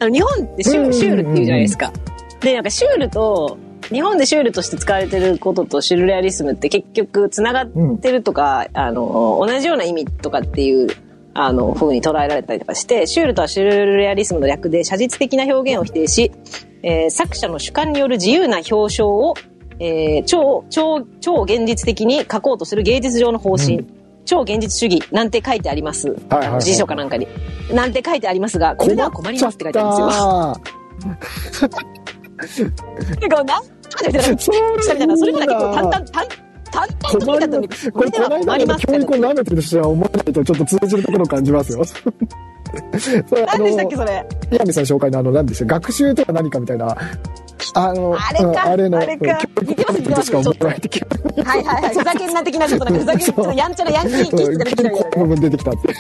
S1: あの日本ってシュ,、
S2: うんうんうんうん
S1: シュールっていうじゃないですか。で、なんかシュールと、日本でシュールとして使われてることとシュルレアリスムって結局繋がってるとか、あの、同じような意味とかっていう、あの、風に捉えられたりとかして、シュールとはシュルレアリスムの略で写実的な表現を否定し、えー作者の主観による自由な表彰を、えー超、超、超現実的に書こうとする芸術上の方針、
S2: う
S1: 超現実主義なんて書いてあります。
S2: はいはいはい。
S1: 辞書かなんかに。なんて書いてありますが、これでは困りますって書いてあるんですよ。なんか、なんとかじゃな
S2: それ
S1: みたい。な、それが結構淡々、淡淡々と書いてあったのに、こ
S2: これ、
S1: れでは困りますって書
S2: 教育を。舐めてるとしては思わないとちょっと通じるところを感じますよ。
S1: 何でしたっけ、それ？
S2: 岩見さん紹介のあの、何でした？学習とは何かみたいな、あの、
S1: あれか
S2: うんあれの、
S1: あれか
S2: 教育コンテンツとしか思わない的な。
S1: はいはいはい。ふざけんな的な、ちょっとなんかふざけん、ちょっとやんちゃなヤンキー気質が出てきたみたいなね。
S2: 部分出てきたって。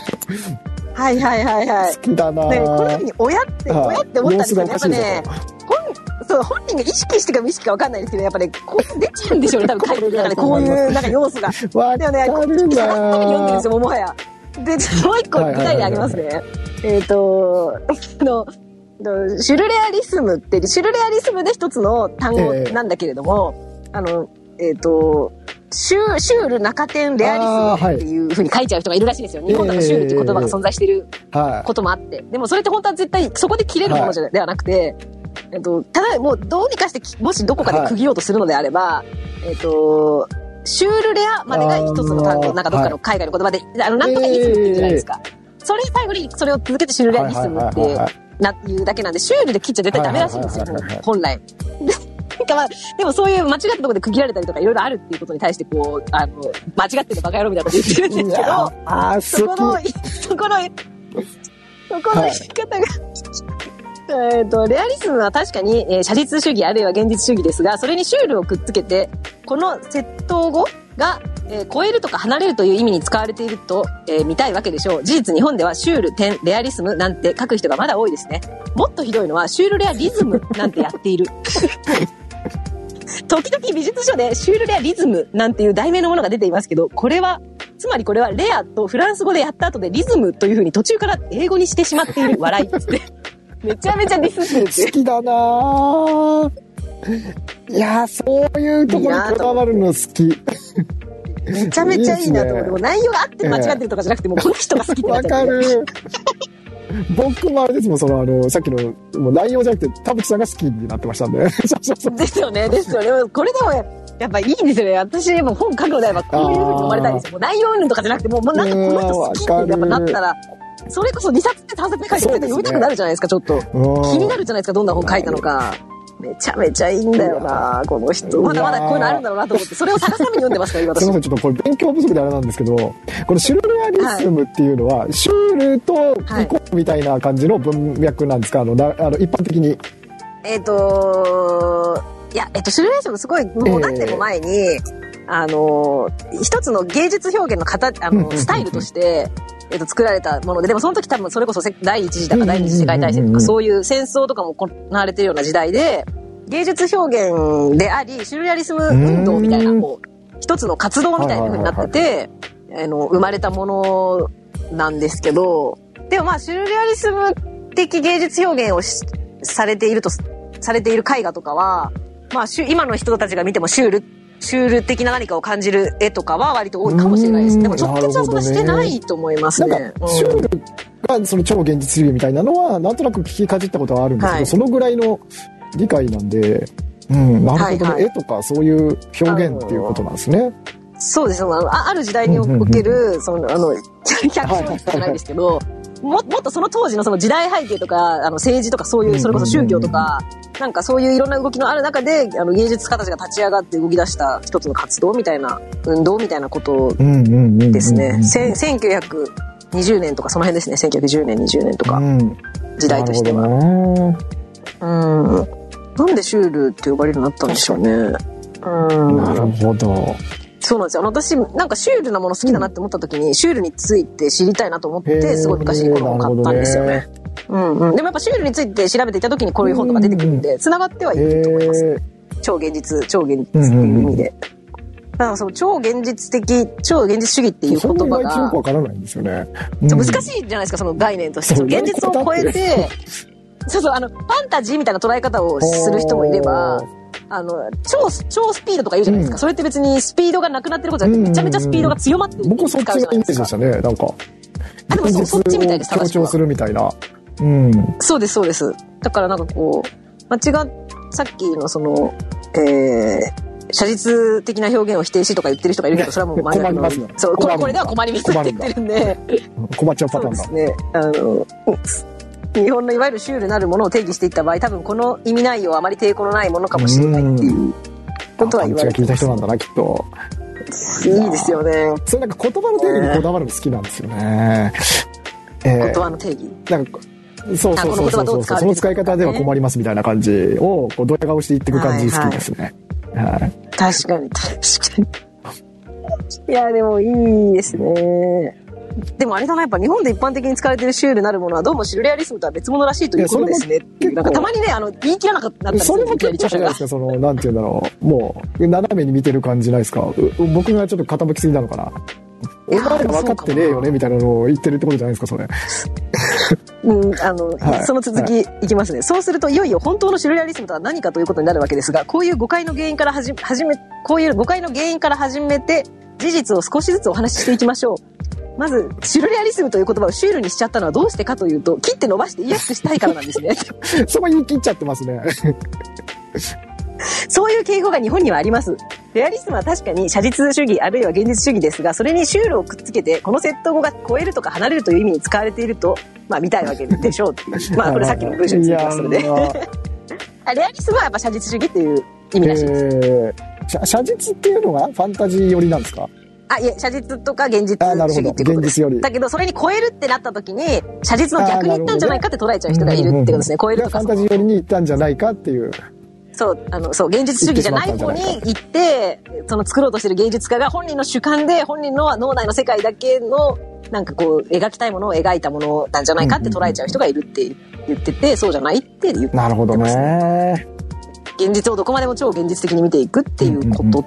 S1: はいはいはいはい。
S2: 好きだな
S1: ね、この
S2: ぁ
S1: 時に親って、
S2: はい
S1: 親って思ったんですよね。やっぱね
S2: 様子がおかしい、
S1: 本、そう、本人が意識してか無意識か分かんないですけど、やっぱね、こう出ちゃうんでしょうね、多分書いてる中で、こういう、なんか要素が。
S2: わ
S1: でもね、こ
S2: かる
S1: う読んでるん
S2: な
S1: ですよ、もはや。で、もう一個具体例あげますね。えっと、あの、シュルレアリスムって、シュルレアリスムで一つの単語なんだけれども、あの、えっ、と、シュシュール中点レアリスムっていうふうに書いちゃう人がいるらしいんですよ。日本だとシュールっていう言葉が存在している
S2: は
S1: こともあって。でもそれって本当は絶対そこで切れるものじゃ、ではなくて、えっと、ただもうどうにかしてき、もしどこかで区切ろうとするのであれば、えっと、シュールレアまでが一つの単語、
S2: あのー
S1: なんかどっかの海外の言葉で、あの、なんとかイズムっていうじゃないですか。それ最後にそれを続けてシュールレアリスムって
S2: はいはいはいはい
S1: な、いうだけなんで、シュールで切っちゃ絶対ダメらしいんですよ
S2: はいはいはいはい、
S1: 本来。でなんかまあ、でもそういう間違ったところで区切られたりとかいろいろあるっていうことに対してこう、あの、間違ってるバカ野郎みたいなこと言ってるん
S2: い。
S1: ですけど、そこのそこの、そこの言い方が、えっと、レアリスムは確かに、えー写実主義あるいは現実主義ですが、それにシュールをくっつけて、この窃盗語が、えー超えるとか離れるという意味に使われていると、えー見たいわけでしょう。事実日本ではシュール、点、レアリスムなんて書く人がまだ多いですね。もっとひどいのはシュールレアリズムなんてやっている。時々美術書でシュールレアリズムなんていう題名のものが出ていますけど、これは、つまりこれはレアとフランス語でやった後でリズムという風に途中から英語にしてしまっている笑いっつって。めちゃめちゃディスってる
S2: 好きだなぁいやー、そういうところにこだわるの好き。
S1: めちゃめちゃいいなと思って、
S2: ね
S1: 内容があって間違ってるとかじゃなくて、もうこの人が好きってな
S2: わかる。僕もあれですもん、その、あの、さっきの、もう内容じゃなくて、田淵さんが好きになってましたんで。
S1: ですよね、ですよね。これでも、やっぱいいんですよね。私、もう本書くのであれば、こういう風に読まれたいんですよ。もう内容云々とかじゃなくて、もう、もうなんかこの人好きってやっぱなったら、それこそ2冊目、3冊目書いて絶対読みたくなるじゃないですか、ちょっと。
S2: うん
S1: 気になるじゃないですか、どんな本書いたのか。めちゃめちゃいいんだよな、この人。まだまだこういうのあるんだろうなと思って、それを探すために読んでますから、今私
S2: すみま。せん、ちょっとこれ勉強不足であれなんですけど、このシュルレアリスムっていうのは、シュールとイコみたいな感じの文脈なんですか、あの、なあの一般的に。
S1: えっ、といや、えっ、と、シュルレーションすごい、もう何年も前に、あの、一つの芸術表現の形、あの、スタイルとして、えっ、と、作られたもので、でもその時多分それこそせ第一次だか第二次世界大戦とか、そういう戦争とかも行われてるような時代で、芸術表現であり、シュルレアリスム運動みたいな、
S2: うん。
S1: こう、一つの活動みたいな風になってて、あの、生まれたものなんですけど、でもまあ、シュルレアリスム的芸術表現をしされていると、されている絵画とかは、まあ、今の人たちが見てもシュール、シュール的な何かを感じる絵とかは割と多いかもしれないです。
S2: うん
S1: でも直結はそんなしてないと思いますね。
S2: か、シュールがその超現実主義みたいなのは、なんとなく聞きかじったことはあるんですけど、
S1: はい
S2: そのぐらいの理解なんで、うん、なるほどね、
S1: はいはい
S2: 絵とかそういう表現っていうことなんですね。
S1: そうです。あのあある時代における、その、あの、百姓じゃないですけど、ももっとその当時のその時代背景とか、あの政治とかそういう、それこそ宗教とか、なんかそういういろんな動きのある中で、あの芸術家たちが立ち上がって動き出した一つの活動みたいな、運動みたいなこと。ですね。せん1920年とかその辺ですね。1910年、20年とか、
S2: うん。
S1: 時代としては。うん。なんでシュールって呼ばれるようになったんでしょうね。うん。
S2: なるほど。
S1: そうなんですよ。私、なんかシュールなもの好きだなって思った時に、シュールについて知りたいなと思って、すごい昔にこの本買ったんですよね。うんうん。でもやっぱシュールについて調べていた時にこういう本とか出てくるんで、繋がってはいると思います。
S2: へ
S1: 超現実、超現実っていう意味で。だからその超現実的、超現実主義っていう言葉が
S2: よく、わからないんですよね。
S1: そう難
S2: い。
S1: しいじゃないですか、その概念として。現実を超えて、そうそう、あの、ファンタジーみたいな捉え方をする人もいれば、あの、超、超スピードとか言うじゃないですか。
S2: うん
S1: それって別にスピードがなくなってることじゃなくて、めちゃめちゃスピードが強まってる
S2: 僕そっちのイメージでしたね。なんか。
S1: あでもそうそっちみたいです
S2: 強調するみたいな。うん。
S1: そうです、そうです。だからなんかこう、間違っ、さっきのその、えー、写実的な表現を否定しとか言ってる人がいるけど、それはもう真逆の
S2: 困りますよ
S1: そう、これこれでは困りますって言ってるんで、
S2: 困っちゃうパターンだ
S1: そうです。ね。あの、日本のいわゆるシュールなるものを定義していった場合、多分この意味内容はあまり抵抗のないものかもしれないっていうことは言われて
S2: パンチが効いた人なんだな、きっと。
S1: いいですよね。
S2: それなんか言葉の定義にこだわるの好きなんですよね。え
S1: 言
S2: ー
S1: 葉の定義。
S2: なんか、そうそうそうそうそうその使い方では困りますみたいな感じを、こう、ドヤ顔して言っていく感じ好きですね。はい。
S1: 確かに、確かに。いや、でもいいですね。でもあれだな、やっぱ日本で一般的に使われているシュールなるものはどうもシュルレアリスムとは別物らしいということですね。なんかたまにね、あの、言い切らなかったりす
S2: それも結構じゃないですか、その、なんて言うんだろう。もう、斜めに見てる感じないですか？う僕がちょっと傾きすぎなのかな？お前ら分かってねえよね、みたいなのを言ってるってことじゃないですか、それ。
S1: うん、あの、
S2: はい
S1: その続きいきますね。そうすると、いよいよ本当のシュルレアリスムとは何かということになるわけですが、こういう誤解の原因からはじ、はじめ、こういう誤解の原因から始めて、事実を少しずつお話ししていきましょう。まず、シュルレアリスムという言葉をシュールにしちゃったのはどうしてかというと、切って伸ばして言いやすくしたいからなんですね。
S2: そこ言い切っちゃってますね。
S1: そういう傾向が日本にはあります。レアリスムは確かに写実主義あるいは現実主義ですが、それにシュールをくっつけて、このセット語が超えるとか離れるという意味に使われていると、まあ見たいわけでしょう。まあこれさっきの文章についてますので。レ アリスムはやっぱ写実主義っていう意味らしいです。
S2: えー写写実っていうのがファンタジー寄りなんですか？
S1: あ、いえ、写実とか現実主義ってことです。
S2: より
S1: だけど、それに超えるってなった時に、写実の逆に言ったんじゃないかって捉えちゃう人がいるってことですね。超えるとか
S2: ファン。タジー寄りに行ったんじゃないかっていう。
S1: そう、あの、そう、現実主義じゃない方に行って、その作ろうとしてる芸術家が本人の主観で、本人の脳内の世界だけの、なんかこう、描きたいものを描いたものなんじゃないかって捉えちゃう人がいるって言ってて、そうじゃないって言って、
S2: なるほどね。
S1: 現実をどこまでも超現実的に見ていくっていうこと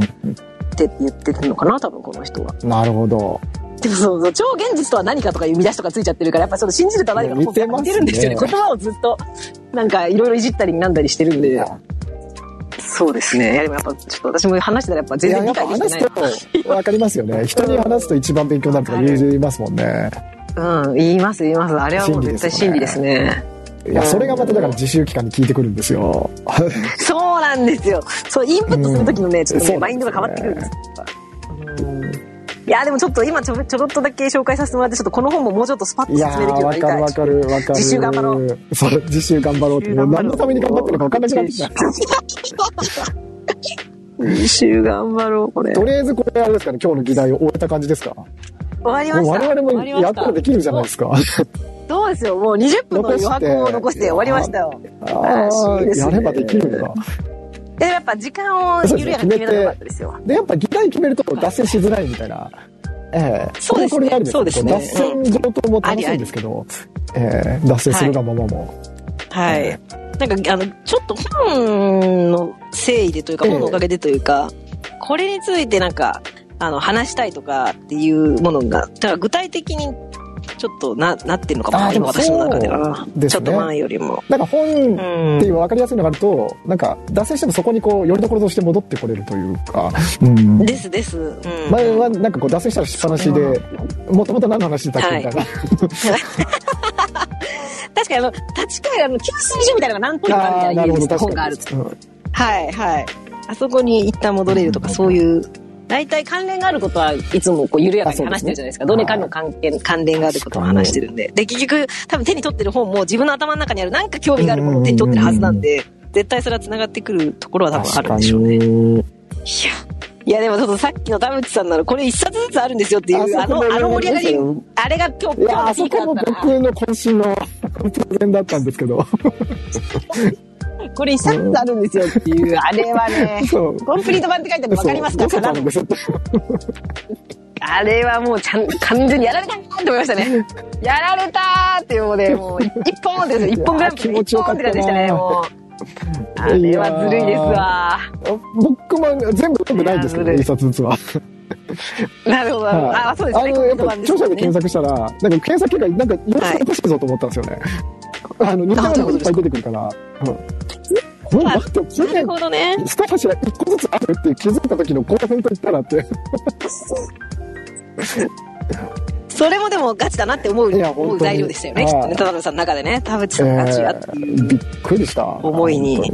S1: って言ってるのかな、多分この人は。
S2: なるほど。
S1: でもそうそう、超現実とは何かとかいう見出しとかついちゃってるから、やっぱちょっと信じるとは何かの
S2: 似てますね
S1: 似てるんですよね。言葉をずっと、なんかいろいろいじったりなんだりしてるんで。そうですね。いやでもやっぱちょっと私も話してたらやっぱ全然理解できてない
S2: 話すと分かりますよね。人に話すと一番勉強になるとか言いますもんね。
S1: うん、言います言います。あれはもう絶対真理ですね。
S2: いや、それがまただから自習期間に効いてくるんですよ。
S1: そうなんですよ。そう、インプットするときのね、ちょっとね、
S2: そう
S1: マインドが変わってくるんです。うんいや、でもちょっと今ちょちょろっとだけ紹介させてもらって、ちょっとこの本ももうちょっとスパッと
S2: いや
S1: 説明できるよう
S2: ー、
S1: になりたい。
S2: わかるわかるわかる。
S1: 自習頑張ろう。
S2: そう、自習頑張ろうって。もう何のために頑張ってるのか分かんなくなってきた。
S1: 自習頑張ろう、これ。
S2: とりあえずこれあれですかね、今日の議題を終えた感じですか？
S1: 終わりました。
S2: もう我々もやったらできるじゃないですか。
S1: そうですよ。もう20分の余白を残して終わりましたよ。
S2: ああ、
S1: ね
S2: やればできるんだ。
S1: で、やっぱ時間を緩やかに決めなかったですよ。
S2: で、やっぱ議題決めると脱線しづらいみたいな。ええ
S1: そうですねそうですね
S2: 脱線上等も楽しいんですけど、ええ脱線するがままも。
S1: はい。なんか、あの、ちょっと本の誠意でというか、
S2: ええ
S1: 本のおかげでというか、これについてなんか、あの、話したいとかっていうものが、だから具体的にちょっとな、なってるのかも
S2: でも
S1: 今私の中では
S2: ですね
S1: ちょっと前よりも。
S2: なんか本って
S1: うん
S2: いう分かりやすいのがあると、なんか脱線してもそこにこう、よりどころとして戻ってこれるというか、うん。
S1: ですです。うん。
S2: 前はなんかこう脱線したらしっぱなしで、もともと何の話してたっけみたいな。
S1: 確かにあの、立川あの、給水所みたいなのが何個かあるみたいな家ですね、本があると。
S2: うん
S1: はい、はい。あそこに一旦戻れるとか、そういう大体関連があることはいつもこう緩やかに話してるじゃないですか。どれかの関係、関連があることを話してるんで。で、結局、多分手に取ってる本も自分の頭の中にあるなんか興味があるものを手に取ってるはずなんで、絶対それは繋がってくるところは多分あるんでしょうね。いや。いやでもちょっとさっきの田淵さんならこれ一冊ずつあるんですよっていう、あの、あの盛り上がり、あれが今日、
S2: いや、あそこも僕の渾身のプレゼンだったんですけど。
S1: これ一冊あるんですよっていう、あれはね、コンプリート版って書いてあるの分かりますか？かなあれはもうちゃん、完全にやられたって思いましたね。やられたーってもうね、もう一本です 一本グランプリ一本って感じでしたね、もう。あれはずるいですわ。
S2: 僕も全部読んでないんですけど、一冊ずつは。
S1: なるほど。あ、そうですね。あ
S2: の、やっぱ、著者で検索したら、なんか検索結果、なんか、4冊欲しいぞと思ったんですよね。あの、似たようなのいっぱい出てくるから。うん。ほん待って、
S1: なるほどね。
S2: 下柱一個ずつあるって気づいた時の興奮と言ったらって。
S1: それもでもガチだなって思う思う材料でしたよね、きっとね、田辺さんの中でね。田淵さんガチやっていう。
S2: びっくりした。
S1: 思いに。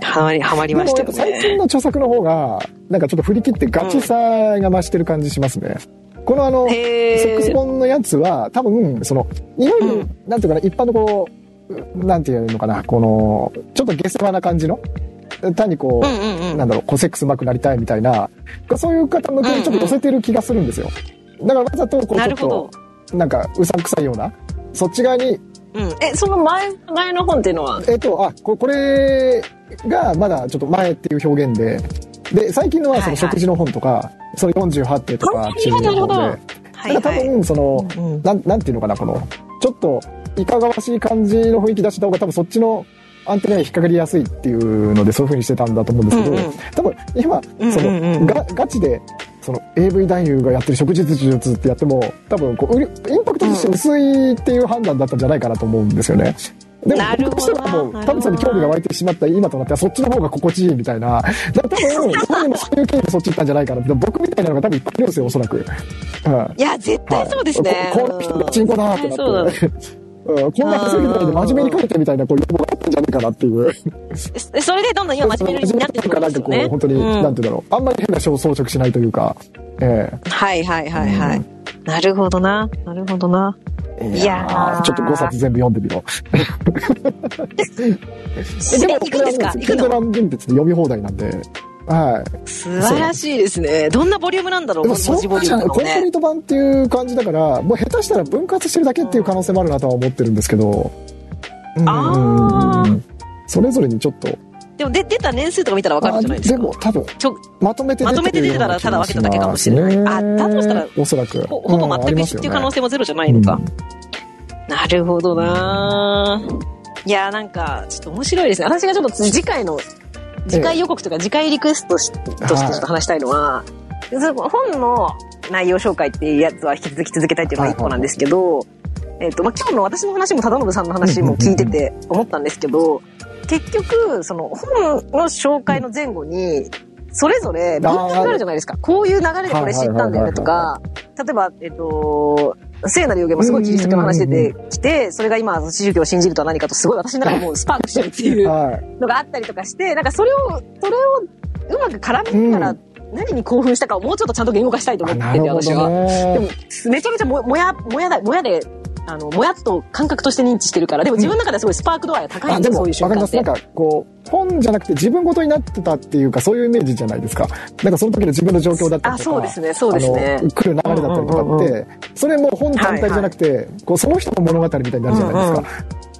S1: はまり、はまりましたよね。
S2: 最近の著作の方が、なんかちょっと振り切ってガチさが増してる感じしますね。うん、このあの、セックス本のやつは、多分、その、いわゆる、うん、なんていうかな、一般のこう、なんていうのかな、この、ちょっと下世話な感じの、単にこう、うんうんうん、なんだろう、こうセックス上手くなりたいみたいな、そういう方向けにちょっと寄せてる気がするんですよ。だからわざと、こう、ちょっと、なんか、うさんくさいような、そっち側に、
S1: うん。え、その前、前の本っていうのは？
S2: えっと、あ、ここれがまだちょっと前っていう表現で、で、最近のはその食事の本とか、はいはい、その48手とか中の本で、はいはい、多分その、うんうん、なん、なんていうのかな、この、ちょっと、いかがわしい感じの雰囲気出した方が多分そっちのアンテナに引っかかりやすいっていうのでそういう風にしてたんだと思うんですけど、うんうん、多分今、その、うんうんうん、ガガチでその AV 男優がやってる食事術ってやっても多分こうインパクトとして薄いっていう判断だったんじゃないかなと思うんですよね。でも、僕としてはもう、田淵さんに興味が湧いてしまった今となっては、そっちの方が心地いいみたいな。多分、今にもそういう経緯でそっち行ったんじゃないかなって、僕みたいなのが多分いっぱいいるんですよ、おそらく。
S1: うん、いや、絶対そうですね。はい、
S2: この人がチンコだってなって。うん、こんな稼ぎないで真面目に書いてみたいな、こう、要望があったんじゃないかなっていう。
S1: それでどんどん今真面目になってくるんですよね。
S2: なんかこう、本当に、うん、なんていうんだろう。あんまり変な装飾しないというか。え
S1: えー、はいはいはいはい。うん、なるほどな。なるほどな。いや
S2: ちょっと5冊全部読んでみろ。
S1: でも、行くんですか？
S2: 行くの？読み放題なんで。はい。
S1: 素晴らしいですね。どんなボリュームなんだろう、
S2: 文字ボリューム、ね。コンプリート版っていう感じだから、もう下手したら分割してるだけっていう可能性もあるなとは思ってるんですけど。
S1: うん、ああ。
S2: それぞれにちょっと。
S1: でもで出た年数とか見たら分かるじゃないですか？
S2: でも多分、まとめて
S1: 出てまとめて出てたらただ分けただけかもしれない。ね、あ、だとしたら、
S2: おそらく。
S1: ほほぼ全く一緒っていう可能性もゼロじゃないのか。うん、なるほどないやなんか、ちょっと面白いですね。私がちょっと次回の次回予告とか次回リクエストとしてちょっと話したいのは、本の内容紹介っていうやつは引き続き続けたいっていうのが一個なんですけど、えっ、と、まあ、今日の私の話も忠信さんの話も聞いてて思ったんですけど、結局、その本の紹介の前後に、それぞれ文献があるじゃないですか。こういう流れでこれ知ったんだよねとか、例えば、えっ、と、聖なる予言もすごいキリスト教の話出てきて、それが今、宗教を信じるとは何かとすごい私の中でもうスパークしてるっていうのがあったりとかして、なんかそれを、それをうまく絡めながら、何に興奮したかをもうちょっとちゃんと言語化したいと思ってて、私は。でも、めちゃめちゃももや、もやだ、もやであの、もやっと感覚として認知してるから、でも自分の中ではすごいスパーク度合いが高いんですよ、そういう瞬間って。
S2: なんか、こう、本じゃなくて自分ごとになってたっていうか、そういうイメージじゃないですか。なんかその時の自分の状況だったりとか。あ、
S1: そうですね、そうですね。
S2: 来る流れだったりとかって、うんうんうん、それも本単体じゃなくて、はいはい、こう、その人の物語みたいになるじゃないですか。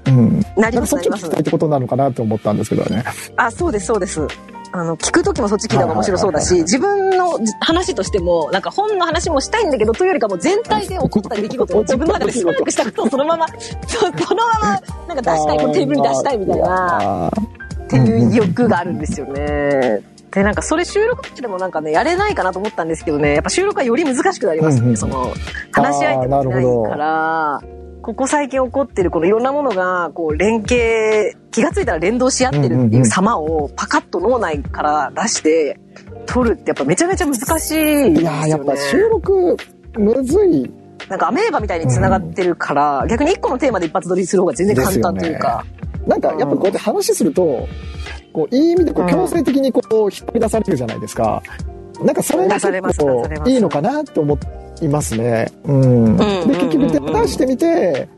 S2: うん、うん、
S1: なります、
S2: なります。そっちってことなのかなと思ったんですけどね。
S1: あ、そうです、そうです。あの、聞く時もそっち聞いた方が面白そうだし、自分の話としても、なんか本の話もしたいんだけど、というよりかも全体で起こった出来事を自分の中でスパークしたことをそのまま、そのまま、なんか出したい、こうテーブルに出したいみたいな、っていう欲があるんですよね。で、なんかそれ収録でもなんかね、やれないかなと思ったんですけどね、やっぱ収録はより難しくなりますね、その、話し相手もいないから、ここ最近起こってるこのいろんなものがこう連携気が付いたら連動し合ってるっていう様をパカッと脳内から出して撮るってやっぱめちゃめちゃ難しいですよ、ね、い
S2: ややっぱ収録むずい。
S1: なんかアメーバみたいに繋がってるから、うん、逆に一個のテーマで一発撮りする方が全然簡単というか。
S2: ね、なんかやっぱこうやって話すると、こういい意味でこう強制的にこう引っ張り出されるじゃないですか。なんかそれがいいのかなと思いますね。うん。で、
S1: うん。
S2: 結局出してみて、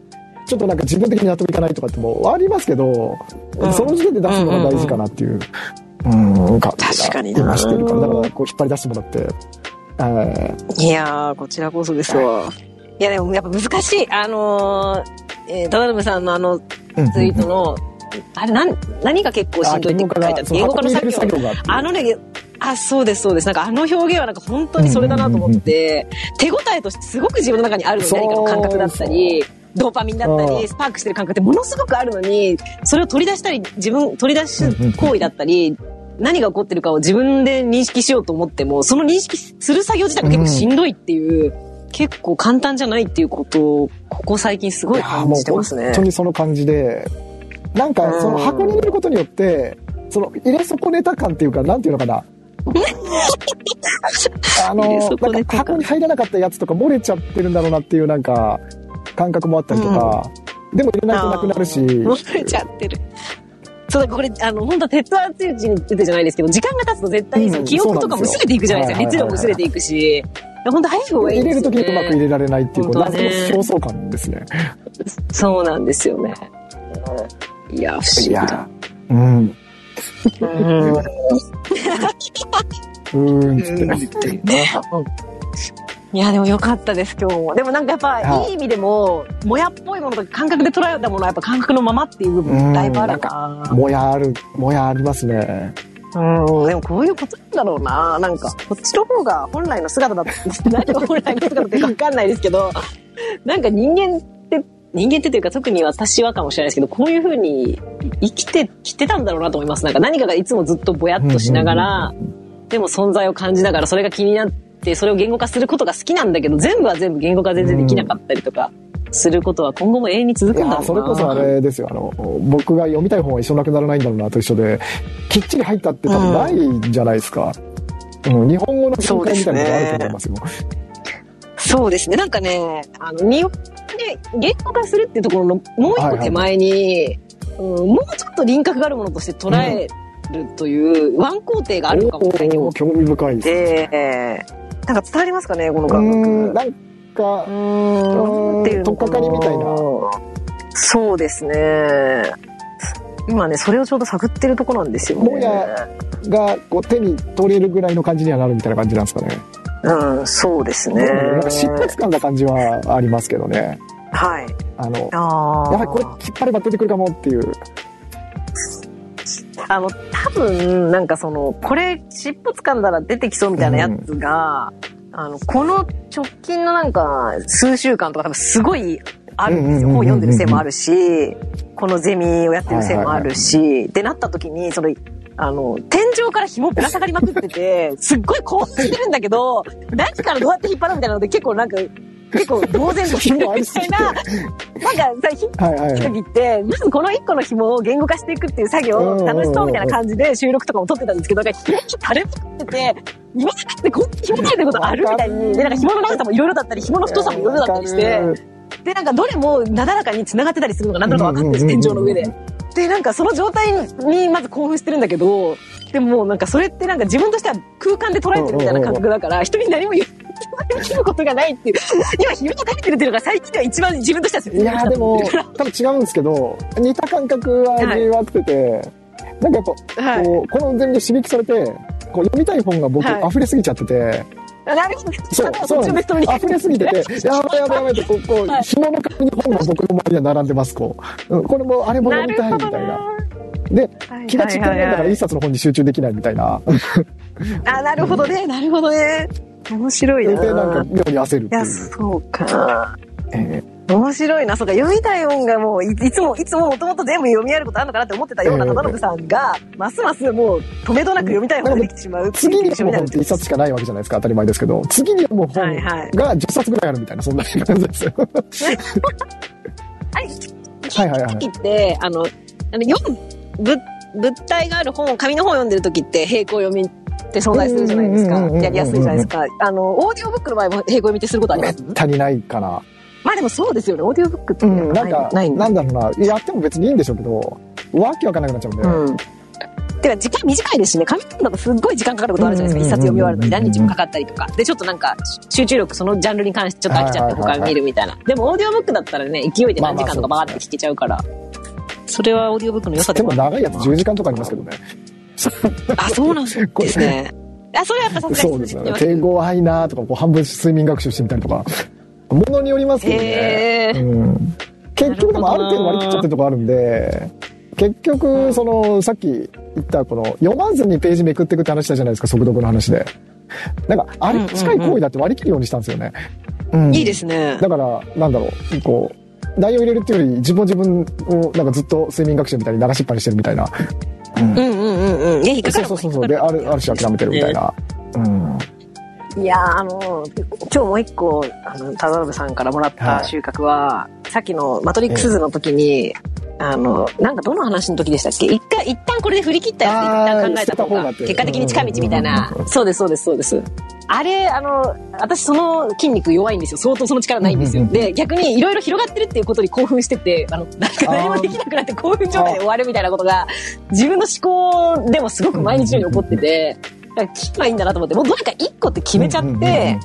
S2: ちょっとなんか自分的に納得いかないとかってもありますけど、
S1: うん。
S2: その時点で出すのが大事かなっていう、うん、感じ
S1: 確かにな。
S2: 今してるから、だからこう引っ張り出してもらって、え
S1: い。やー、こちらこそですわ。い。や、でもやっぱ難しい。あのー、えー、タダルムさんのあの
S2: ー
S1: ツイートの、あれ、なん、何が結構しんどいって書いてあって、言語化の作業。
S2: 作業があ
S1: のね、あ、そうです、そうです。なんかあの表現はなんか本当にそれだなと思って、手応えとしてすごく自分の中にあるのに何かの感覚だったり、ドーパミンだった
S2: うん
S1: り、スパークしてる感覚ってものすごくあるのに、それを取り出したり、自分、取り出し
S2: うんうん
S1: 行為だったり、何が起こってるかを自分で認識しようと思っても、その認識する作業自体が結構しんどいっていう、結構簡単じゃないっていうことを、ここ最近すごい感じてますね
S2: 本当。にその感じで、なんかその箱に入れることによって、その入れ損ねた感っていうか、なんていうのかな。あの、なんか箱に入らなかったやつとか漏れちゃってるんだろうなっていうなんか、感覚もあったりとか、でも入れないとなくなるし、
S1: 漏れちゃってる。そうだ、これ、あの、本当鉄圧いうちに出てじゃないですけど、時間が経つと絶対、
S2: うん
S1: 記憶とかも薄れていくじゃないですか。熱量も薄れていくし。本当早い方がいい
S2: 入れる。ときにうまく入れられないっていう、こう、謎
S1: 本当はね
S2: の焦燥感ですね。
S1: そうなんですよね。いや、不思議だ。
S2: うん。
S1: うん
S2: うーん。
S1: いや、でもよかったです、今日も。でもなんかやっぱ、
S2: はい
S1: いい意味でも、もやっぽいものとか感覚で捉えたものはやっぱ感覚のままっていう部分だいぶあるな。
S2: もやある、もやありますね。
S1: うん、でもこういうことなんだろうな。なんか、こっちの方が本来の姿だって、何 が本来の姿ってかわかんないですけど、なんか人間って、人間ってというか特に私はかもしれないですけど、こういう風に生きてきてたんだろうなと思います。なんか何かがいつもずっとぼやっとしながら、でも存在を感じながらそれが気になって、それを言語化することが好きなんだけど、全部は全部言語化全然できなかったりとか、することは今後も永遠に続くんだろうな。
S2: それこそあれですよ。あの、僕が読みたい本は一緒なくならないんだろうなと一緒で、きっちり入ったって多分ないんじゃないですか。うん、日本語の紹介みたいなのがあると思いますよ。
S1: そうですね。なんかね、あの、日本で言語化するっていうところのもう一個手前に、うん、もうちょっと輪郭があるものとして捉えるというワン工程があるのかもみたいに思っ
S2: おー興味深いです。
S1: て、なんか伝わりますかね、この
S2: う
S1: 感覚。
S2: ん、なんか、
S1: うーんっていうの
S2: とっかかりみたいな。
S1: そうですね。今ね、それをちょうど探ってるとこなんですよね。
S2: もやがこう手に取れるぐらいの感じにはなるみたいな感じなんですかね。
S1: うん、そうですね。
S2: なんか疾発感な感じはありますけどね。
S1: はい。
S2: あの、
S1: ああ。
S2: やばい、これ引っ張れば出てくるかもっていう。
S1: あの、多分、なんかその、これ、尻尾掴んだら出てきそうみたいなやつが、あの、この直近のなんか、数週間とか多分すごいあるんですよ。
S2: うんうんうんうんうん
S1: 本読んでるせいもあるし、このゼミをやってるせいもあるし、ってなった時に、その、あの、天井から紐ぶら下がりまくってて、すっごい興奮してるんだけど、何からどうやって引っ張るみたいなので結構なんか、結構呆然としてるみたいな、なんかさ、引っ
S2: はいはいはい。
S1: 時って、まずこの一個の紐を言語化していくっていう作業を楽しそうみたいな感じで収録とかも撮ってたんですけど、なんか紐垂れまくってて、今までこんな紐垂れてることあるみたいに、で、なんか紐の長さもいろいろだったり、紐の太さもいろいろだったりして、で、なんかどれもなだらかに繋がってたりするのがなんとなく分かってるんです、天井の上で。で、なんかその状態にまず興奮してるんだけど、でもなんかそれってなんか自分としては空間で捉えてるみたいな感覚だから、人に何も言う。ことがないっていう。今、紐にかけてるっていうのが最近では一番自分としては説
S2: いやーでも 多分違うんですけど、似た感覚は味わってて、なんかやっぱ、
S1: ら。はい。
S2: こう、この全で刺激されて、こう読みたい本が僕、
S1: はい
S2: 溢れすぎちゃってて、
S1: あなるほど。
S2: そう
S1: あ、
S2: そう。溢れすぎてて、やばいやばいやばいって、こう、こう
S1: はい
S2: 紐の紙に本が僕の周りには並んでます、こう。うんこれも、あれも読みたいみたいな。で、気が散ってるもんだから一冊の本に集中できないみたいな。
S1: あ、なるほどね。なるほどね。面白いな。
S2: で、なんか、妙に焦るっ
S1: い
S2: いう。
S1: そうか。
S2: え
S1: 面白いな。そうか。読みたい本がもうい、いつも、いつももともと全部読み合えることあるのかなって思ってたような
S2: ええ
S1: 忠信さんが、ますますもう、止めどなく読みたい本ができてしまう。
S2: ー次に読む本って一冊しかないわけじゃないですか、当たり前ですけど、次に読む本が10冊ぐらいあるみたいな、そんな感じですよ。
S1: はい。
S2: はいはいはい
S1: 時って、あの、あの、読む、物、物体がある本、紙の本を読んでる時って、並行読みって存在するじゃないですか。やりやすいじゃないですか。あの、オーディオブックの場合も並行読みってすることあります
S2: 足りないかな。
S1: まあでもそうですよね。オーディオブックって
S2: うん、
S1: な
S2: んか、
S1: ないんで
S2: なんだろうな、やっても別にいいんでしょうけど、わけわかんなくなっちゃうんで、
S1: うん。てか、時間短いですしね、紙だとすっごい時間かかることあるじゃないですか。一冊読み終わるのに何日もかかったりとか。で、ちょっとなんか、集中力、そのジャンルに関してちょっと飽きちゃって他見るみたいな。でも、オーディオブックだったらね、勢いで何時間とかバーって聞けちゃうから。それはオーディオブックの良さで
S2: でも
S1: もある
S2: 長いやつ10時間とかありますけどね。
S1: あ、そうなんですね。あ、それはやっぱさすがに
S2: そうですよね。手強いなとか、こう半分睡眠学習してみたりとか。ものによりますけどね。
S1: へー
S2: うん、結局でもある程度割り切っちゃってるとこあるんで、結局、その、さっき言った、この、読まずにページめくっていくって話したじゃないですか、速読の話で。なんか、あれに近い行為だって割り切るようにしたんですよね。うん
S1: いいですね。
S2: だから、なんだろう、こう、内容入れるっていうより、自分自分を、なんかずっと睡眠学習みたいに流しっぱにしてるみたいな。
S1: うんうんうんうん。ね、引っかかる
S2: そうそうそうそう。で、ある、ある種諦めてるみたいな。うん。
S1: いやーあの、今日もう一個、あの、田辺さんからもらった収穫は、さっきのマトリックス図の時に、あの、なんかどの話の時でしたっけ？一回、一旦これで振り切ったやつで一旦考えた方が、結果的に近道みたいな。そうです、そうです、そうです。あれ、あの、私その筋肉弱いんですよ。相当その力ないんですよ。で、逆にいろいろ広がってるっていうことに興奮してて、あの、なんか何もできなくなって興奮状態で終わるみたいなことが、自分の思考でもすごく毎日のように起こってて、聞けばいいんだなと思って、もうどれか一個って決めちゃって、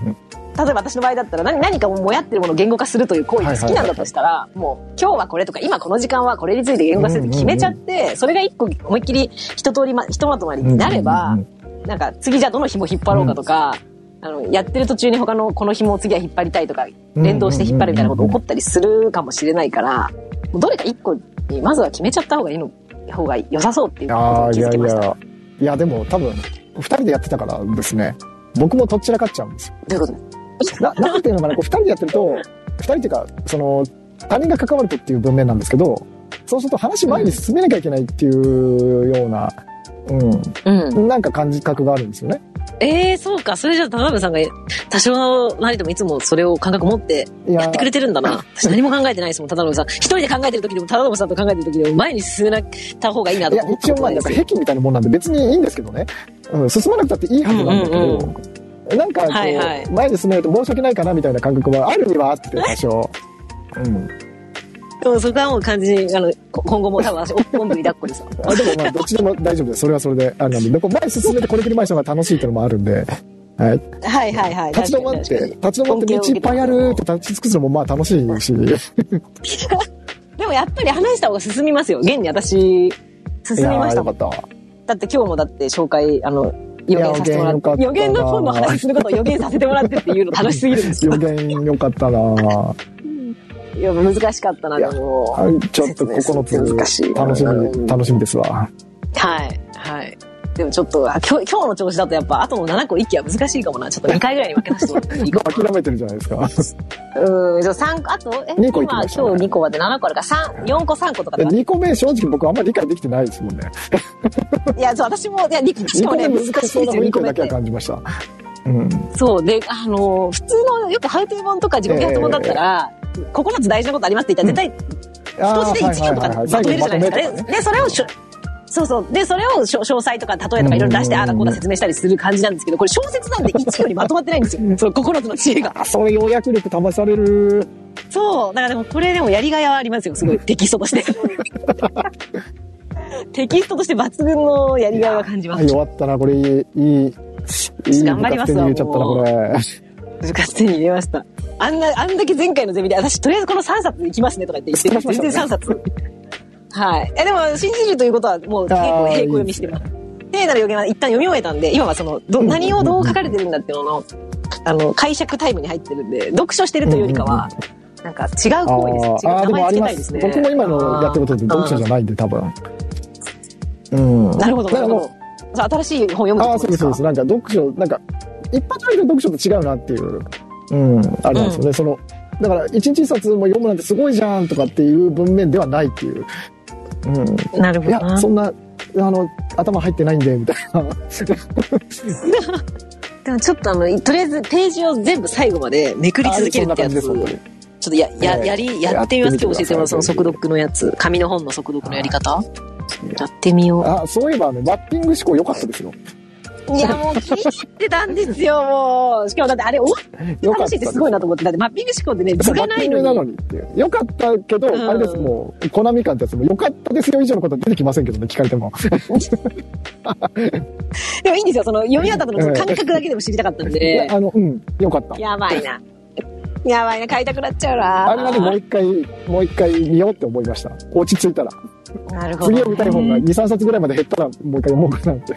S1: 例えば私の場合だったら何何かもやってるものを言語化するという行為が好きなんだとしたら、もう今日はこれとか今この時間はこれについて言語化するって決めちゃって、それが一個思いっきり一通りま、ひとまとまりになれば、なんか次じゃあどの紐引っ張ろうかとか、あの、やってる途中に他のこの紐を次は引っ張りたいとか、連動して引っ張るみたいなこと起こったりするかもしれないから、もうどれか一個にまずは決めちゃった方がいいの、方が良さそうっていうことに気づきました。
S2: や。いや、でも多分、二人でやってたからですね。僕もとっちらかっちゃうんですよ。
S1: どういうこと？
S2: な、なんていうのかな、こう二人でやってると、二人っていうか、その、他人が関わるとっていう文面なんですけど、そうすると話前に進めなきゃいけないっていうような、
S1: うん。
S2: うん、なんか感じ覚があるんですよね。
S1: ええー、そうか。それじゃあ、田辺さんが多少なりともいつもそれを感覚持って
S2: いや
S1: やってくれてるんだな。私何も考えてないですもん、田辺さん。一人で考えてる時でも、田辺さんと考えてる時でも、前に進めなた方がいいないと
S2: や、
S1: 思った
S2: 一応まあ、
S1: な
S2: んか癖みたいなもんなんで別にいいんですけどね。うん、進まなくたっていいはずなんだけど、
S1: うんうん
S2: なんかこう、
S1: はいはい
S2: 前に進めると申し訳ないかなみたいな感覚はあるにはあって、多少。うん。
S1: でもそこはもう完全に、あの、こ今後も多分私、おんぶに抱っこですわ。
S2: あでもまあ、どっちでも大丈夫です。それはそれで、あれな前進めてこれくり前した方が楽しいっていうのもあるんで、はい。
S1: はいはいはい。
S2: 立ち止まって、立ち止まって道いっぱいあるって立ち尽くすのもまあ楽しいし、
S1: でもやっぱり話した方が進みますよ。現に私、進
S2: い
S1: み
S2: や
S1: ましたもん。だって今日もだって紹介、あの、予言させてもらって、
S2: 予言
S1: の本の話することを予言させてもらってっていうの楽しすぎるんですよ。
S2: 予言よかったなぁ
S1: いや、難しかったな、でも。
S2: はいちょっと9
S1: 難しい
S2: つ楽し
S1: うん
S2: み、楽しみですわ。
S1: はい、はい。でもちょっと、あ今日、今日の調子だとやっぱ、あとの7個息は難しいかもな。ちょっと2回ぐらいに分けさせてもらっていいか
S2: 諦めてるじゃないですか。
S1: うん、じゃあ3個、あと、え、
S2: 二個
S1: 今、今日2個まで7個あるから、3、4個3個とかだか
S2: 2個目正直僕あんまり理解できてないですもんね。
S1: ら。いや、そう、私も、いや、2個、し
S2: 2個
S1: かもね、
S2: 目
S1: 難しいですよ、
S2: 難しそうな雰囲
S1: 2個
S2: だけは。感じました。うん。
S1: そう。で、あの、普通の、よくハウトゥー本とか自己啓発本だったら、9つ大事なことありますって言ったら、絶対、
S2: あ
S1: 一つで1行とかまとめるじゃないですか。で、でそれをしょ、そうそう。で、それを詳細とか例えとかいろいろ出して、
S2: うん
S1: ああだこうだ説明したりする感じなんですけど、これ小説なんで1よりまとまってないんですよ。その9つの知恵が。
S2: あ、それ要約力試される。
S1: そう。だからでもこれでもやりがいはありますよ。すごい。テキストとして。テキストとして抜群のやりがいは感じます。
S2: 弱ったな、これいい、いい、
S1: 頑張りますわ
S2: 部活手に入れちゃったな、これ。
S1: 部活手に入れました。あんな、あんだけ前回のゼミで、私とりあえずこの3冊いきますねとか言って言って、全然3冊。はい。え、でも、信じるということはもう結構並行読みしてます。聖なる予言は一旦読み終えたんで、今はその、ど何をどう書かれてるんだっていうのの、あの、解釈タイムに入ってるんで、読書してるというよりかは、なんか違う行為です。違う名前。つけたいですね。
S2: 僕も今のやってることって読書じゃないんで、多分。うん。
S1: なるほど、なるほど。新しい本読む
S2: らもうああ、そうです、そうです。なんか読書、なんか、一般読書と違うなっていう、うん、あれなんですよね。その、だから、一日一冊も読むなんてすごいじゃんとかっていう文面ではないっていう。うん。
S1: なるほ
S2: いや、そんな、あの、頭入ってないんで、みたいな。
S1: でもちょっとあの、とりあえずページを全部最後までめくり続けるってやつ、ち。ょっとや、や、
S2: ええ
S1: やり、やってみます。今日教えてもらうその速読のやつ。紙の本の速読のやり方やってみよう。
S2: あ、そういえば、あの、マッピング思考良かったですよ。
S1: いや、もう気に入ってたんですよ、もう。しかもだってあれ、お楽しいってすごいなと思って。だってマッピング思考ってね、図がないの
S2: バッティングなの
S1: に。
S2: にっていう。よかったけど、
S1: うん
S2: あれです、もう、コナミ感ってやつも、よかったですよ以上のことは出てきませんけどね、聞かれても。
S1: でもいいんですよ、その読み終わった後のその感覚だけでも知りたかったん
S2: い
S1: で
S2: や。あの、うん、よかった。
S1: やばいな。やばいな、買いたくなっちゃうな。
S2: あれはね、もう一回、もう一回見ようって思いました。落ち着いたら。
S1: なるほど、
S2: 次を見たい本が2、3冊ぐらいまで減ったら、もう一回読もうかなって。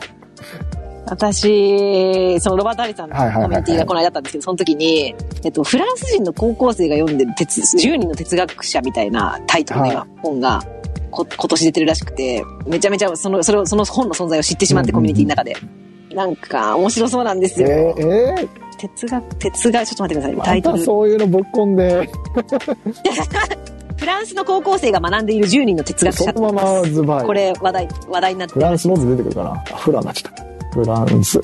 S1: 私、そのロバート・アリさんのコミュニティがこの間だったんですけど、その時に、えっと、フランス人の高校生が読んでる鉄、10人の哲学者みたいなタイトルの今、
S2: は
S1: 本が、こ今年出てるらしくて、めちゃめちゃその、それを、その本の存在を知ってしまって、コミュニティの中で。なんか、面白そうなんですよ。
S2: えー、え
S1: 哲学、哲学、ちょっと待ってください。
S2: ー、
S1: タイトル。
S2: そういうのぶっこんで、
S1: フランスの高校生が学んでいる10人の哲学者
S2: そ。のままズバイ。
S1: これ、話題、話題になって
S2: フランスの図出てくるかな？あフランになっちゃった。フランス。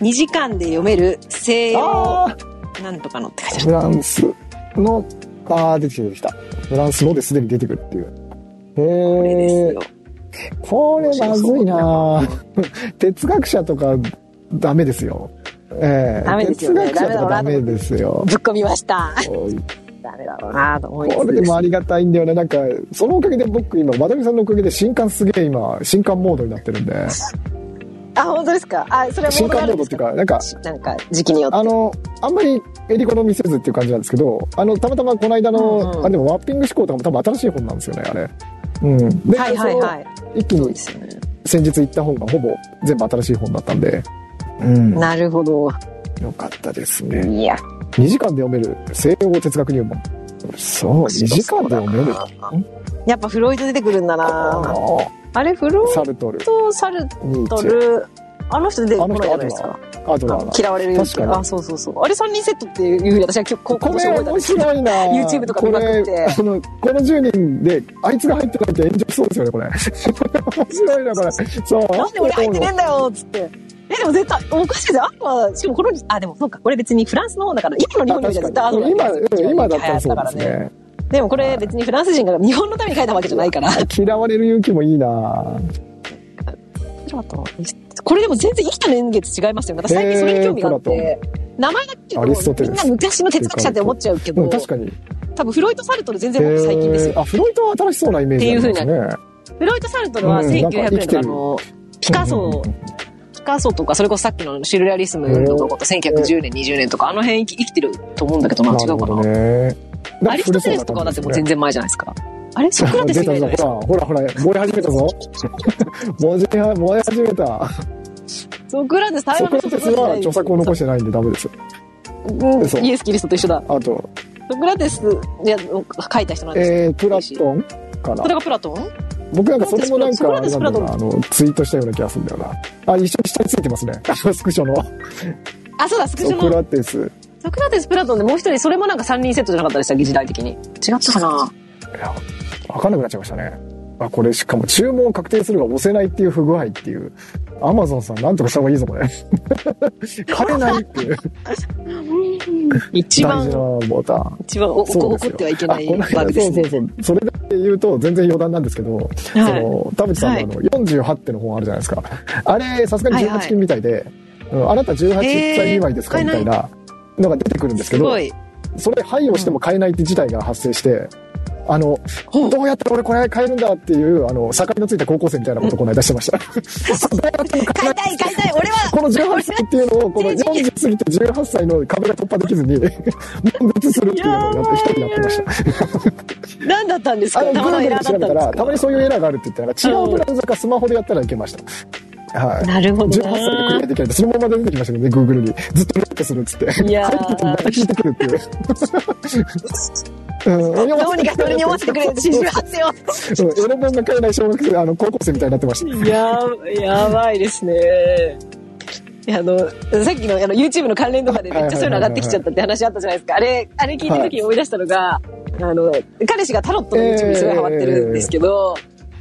S1: 2時間で読める西洋
S2: あ
S1: なんとかのって書いてあ
S2: ー
S1: る。
S2: フランスの、あー、出てきた出てきた。フランスのですでに出てくるっていう。へー
S1: よ。
S2: これまずいな 哲学者とかダメですよ。ええ
S1: ダメですよね
S2: 哲学者とかダメですよ。
S1: ぶっ込みました。
S2: こ
S1: ダメだろうなと思いつつ
S2: れでもありがたいんだよね。なんか、そのおかげで僕今、まどみさんのおかげで新刊すげえ今、新刊モードになってるんで、
S1: あ、本当ですか？あ、それは
S2: 新
S1: もう
S2: 刊モードっていうか、なんか、
S1: なんか、時期によって。
S2: あの、あんまりエリコの見せずっていう感じなんですけど、あの、たまたまこの間の、
S1: うんうん
S2: あ、でもマッピング思考とかも多分新しい本なんですよね、あれ。うん。で、
S1: はいはいはい。
S2: 一気に。先日行った本がほぼ全部新しい本だったんで、うん。
S1: なるほど。
S2: よかったですね。
S1: いや。
S2: 2時間で読める西洋哲学入門。そう、2時間で読める。
S1: やっぱフロイト出てくるんだな
S2: あ
S1: あれ、フロイ
S2: サルトル、
S1: ト、サルトル、あの人出てこないじゃないですか。
S2: アドラーが。
S1: 嫌われるあ、そうそうそう。あれ3人セットっていうふうに私は今日、今
S2: こ
S1: 年覚えたん
S2: れ面
S1: で YouTube とか見まくって
S2: この、この10人で、あいつが入ってないって炎上しそうですよね、これ。面白いな、これ。そう。
S1: なんで俺入ってねえんだよっつって。え、でも絶対、おかしい。あは、しかもこの、あ、でもそうか、これ別にフランスの方だから、今の日本に
S2: あ確
S1: は絶対アドラー
S2: 今、今だったらそうですね。
S1: でもこれ別にフランス人が日本のために書いたわけじゃないから。
S2: 嫌われる勇気もいいな
S1: これでも全然生きた年月違いますよね。私最近それに興味があって。名前だけ
S2: アリストテ
S1: ど、
S2: レス
S1: みんな昔の哲学者って思っちゃうけど
S2: うん、、確かに。
S1: 多分フロイト・サルトル全然もっと最近ですよ。
S2: えーあ、フロイトは新しそうなイメージありますね。
S1: フロイト・サルトルは
S2: うんなんか
S1: 1900年とかの、ピカソ、ピカソとか、それこそさっきのシルレアリスムのこと、1910年、20年とか、あの辺生き生きてると思うんだけどな、違うかな。
S2: ね。
S1: アリストテレスとかはだってもう全然前じゃないですか。あれ？ソクラテス
S2: 出
S1: 以来じゃないで
S2: ほら、ほら、ほら、燃え始めたぞ。燃え始めた。
S1: ソクラテス、台
S2: ソクラテスは著作を残してないんでダメです。
S1: うん
S2: そう
S1: イエス・キリストと一緒だ。
S2: あと、
S1: ソクラテスいや書いた人なんですよ。
S2: えー、プラトンかな
S1: それ。がプラトン？
S2: 僕なんかそれもなんか、あの、ツイートしたような気がするんだよな。あ、一緒に下についてますね。スクショの。
S1: あ、そうだ、スクシ
S2: ソク
S1: ョの。
S2: ラテス。
S1: ソクラテス、プラトンでもう一人、それもなんか3人セットじゃなかったでしたっけ、時代的に。違ったかな？い
S2: や、わかんなくなっちゃいましたね。あ、これしかも注文確定するが押せないっていう不具合っていう。アマゾンさんなんとかした方がいいぞ、これ。買えないっていう
S1: 一番
S2: 大事、なボタン。
S1: 一番怒ってはいけないバグですね。
S2: そうそうそう。それで言うと、全然余談なんですけど、その、田淵さんのあの、48っての本あるじゃないですか。あれ、さすがに18金みたいで、うんあなた18歳未満ですか？
S1: えー
S2: みたいなのが出てくるんですけど。それ配をしても買えないって事態が発生して、あの、どうやったら俺これ買えるんだっていう、あの、境のついた高校生みたいなことをこの間してました。どうやっても買えない
S1: 買いたい、買いたい。俺は、
S2: この18歳っていうのを、この40過ぎて18歳の壁が突破できずに、分別するっていうのをやって、一人やってました。
S1: 何だったんです
S2: あの、
S1: かたまたまエ
S2: Google
S1: ラー
S2: で調べたら、
S1: た
S2: まにそういうエラーがあるって言ったら、違うブラウザかスマホでやったらいけました。はい。
S1: なるほど
S2: 18歳でクリアできないって、そのまま出てきましたけどね、Google に。ずっとロックするっつって。
S1: いや
S2: 入っててまた聞いてくるっていう。うん、
S1: どうにか人に読ませてくれ。四十八世を。
S2: うん、エロ本が買えない小学生、あの、高校生みたいになってました。
S1: や、やばいですね。いや、あの、さっきのあの YouTube の関連とかでめっちゃそういうの上がってきちゃったって話あったじゃないですか。あれ、あれ聞いた時に思い出したのが、あの、彼氏がタロットの YouTube にすごいハマってるんですけど、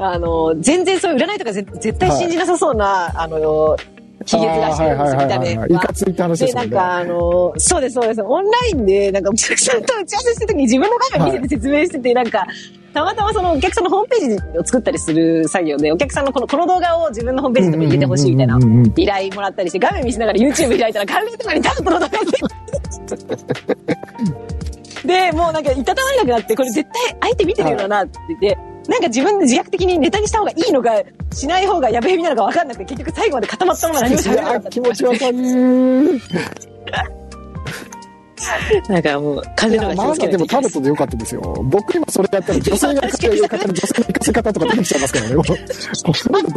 S1: あの、全然そういう占いとかぜ絶対信じなさそうな、あの、ヒゲ面してるんですよ、見た目
S2: いかついって話で
S1: で、
S2: すね。
S1: なんか、あの、そうです、そうです。オンラインで、なんか、お客さんと打ち合わせしてる時に自分の画面見せて説明してて、なんか、たまたまそのお客さんのホームページを作ったりする作業で、お客さんのこのこの動画を自分のホームページとかに入れてほしいみたいな依頼もらったりして、画面見せながら YouTube 開いたら関連とかにタルトの動画で、もうなんかいたたまれなくなって、これ絶対相手見てるよなって言って、なんか自分で自虐的にネタにした方がいいのか、しない方がやべえみなのか分かんなくて、結局最後まで固まったまま何も喋れなかった。
S2: 気持ちわかる。
S1: なんかもう、完
S2: い
S1: 全な
S2: やまだでもタルトでよかったですよ。僕今それやったら女性が活用方の女性の生かせ方とか出てきちゃいますからね。もう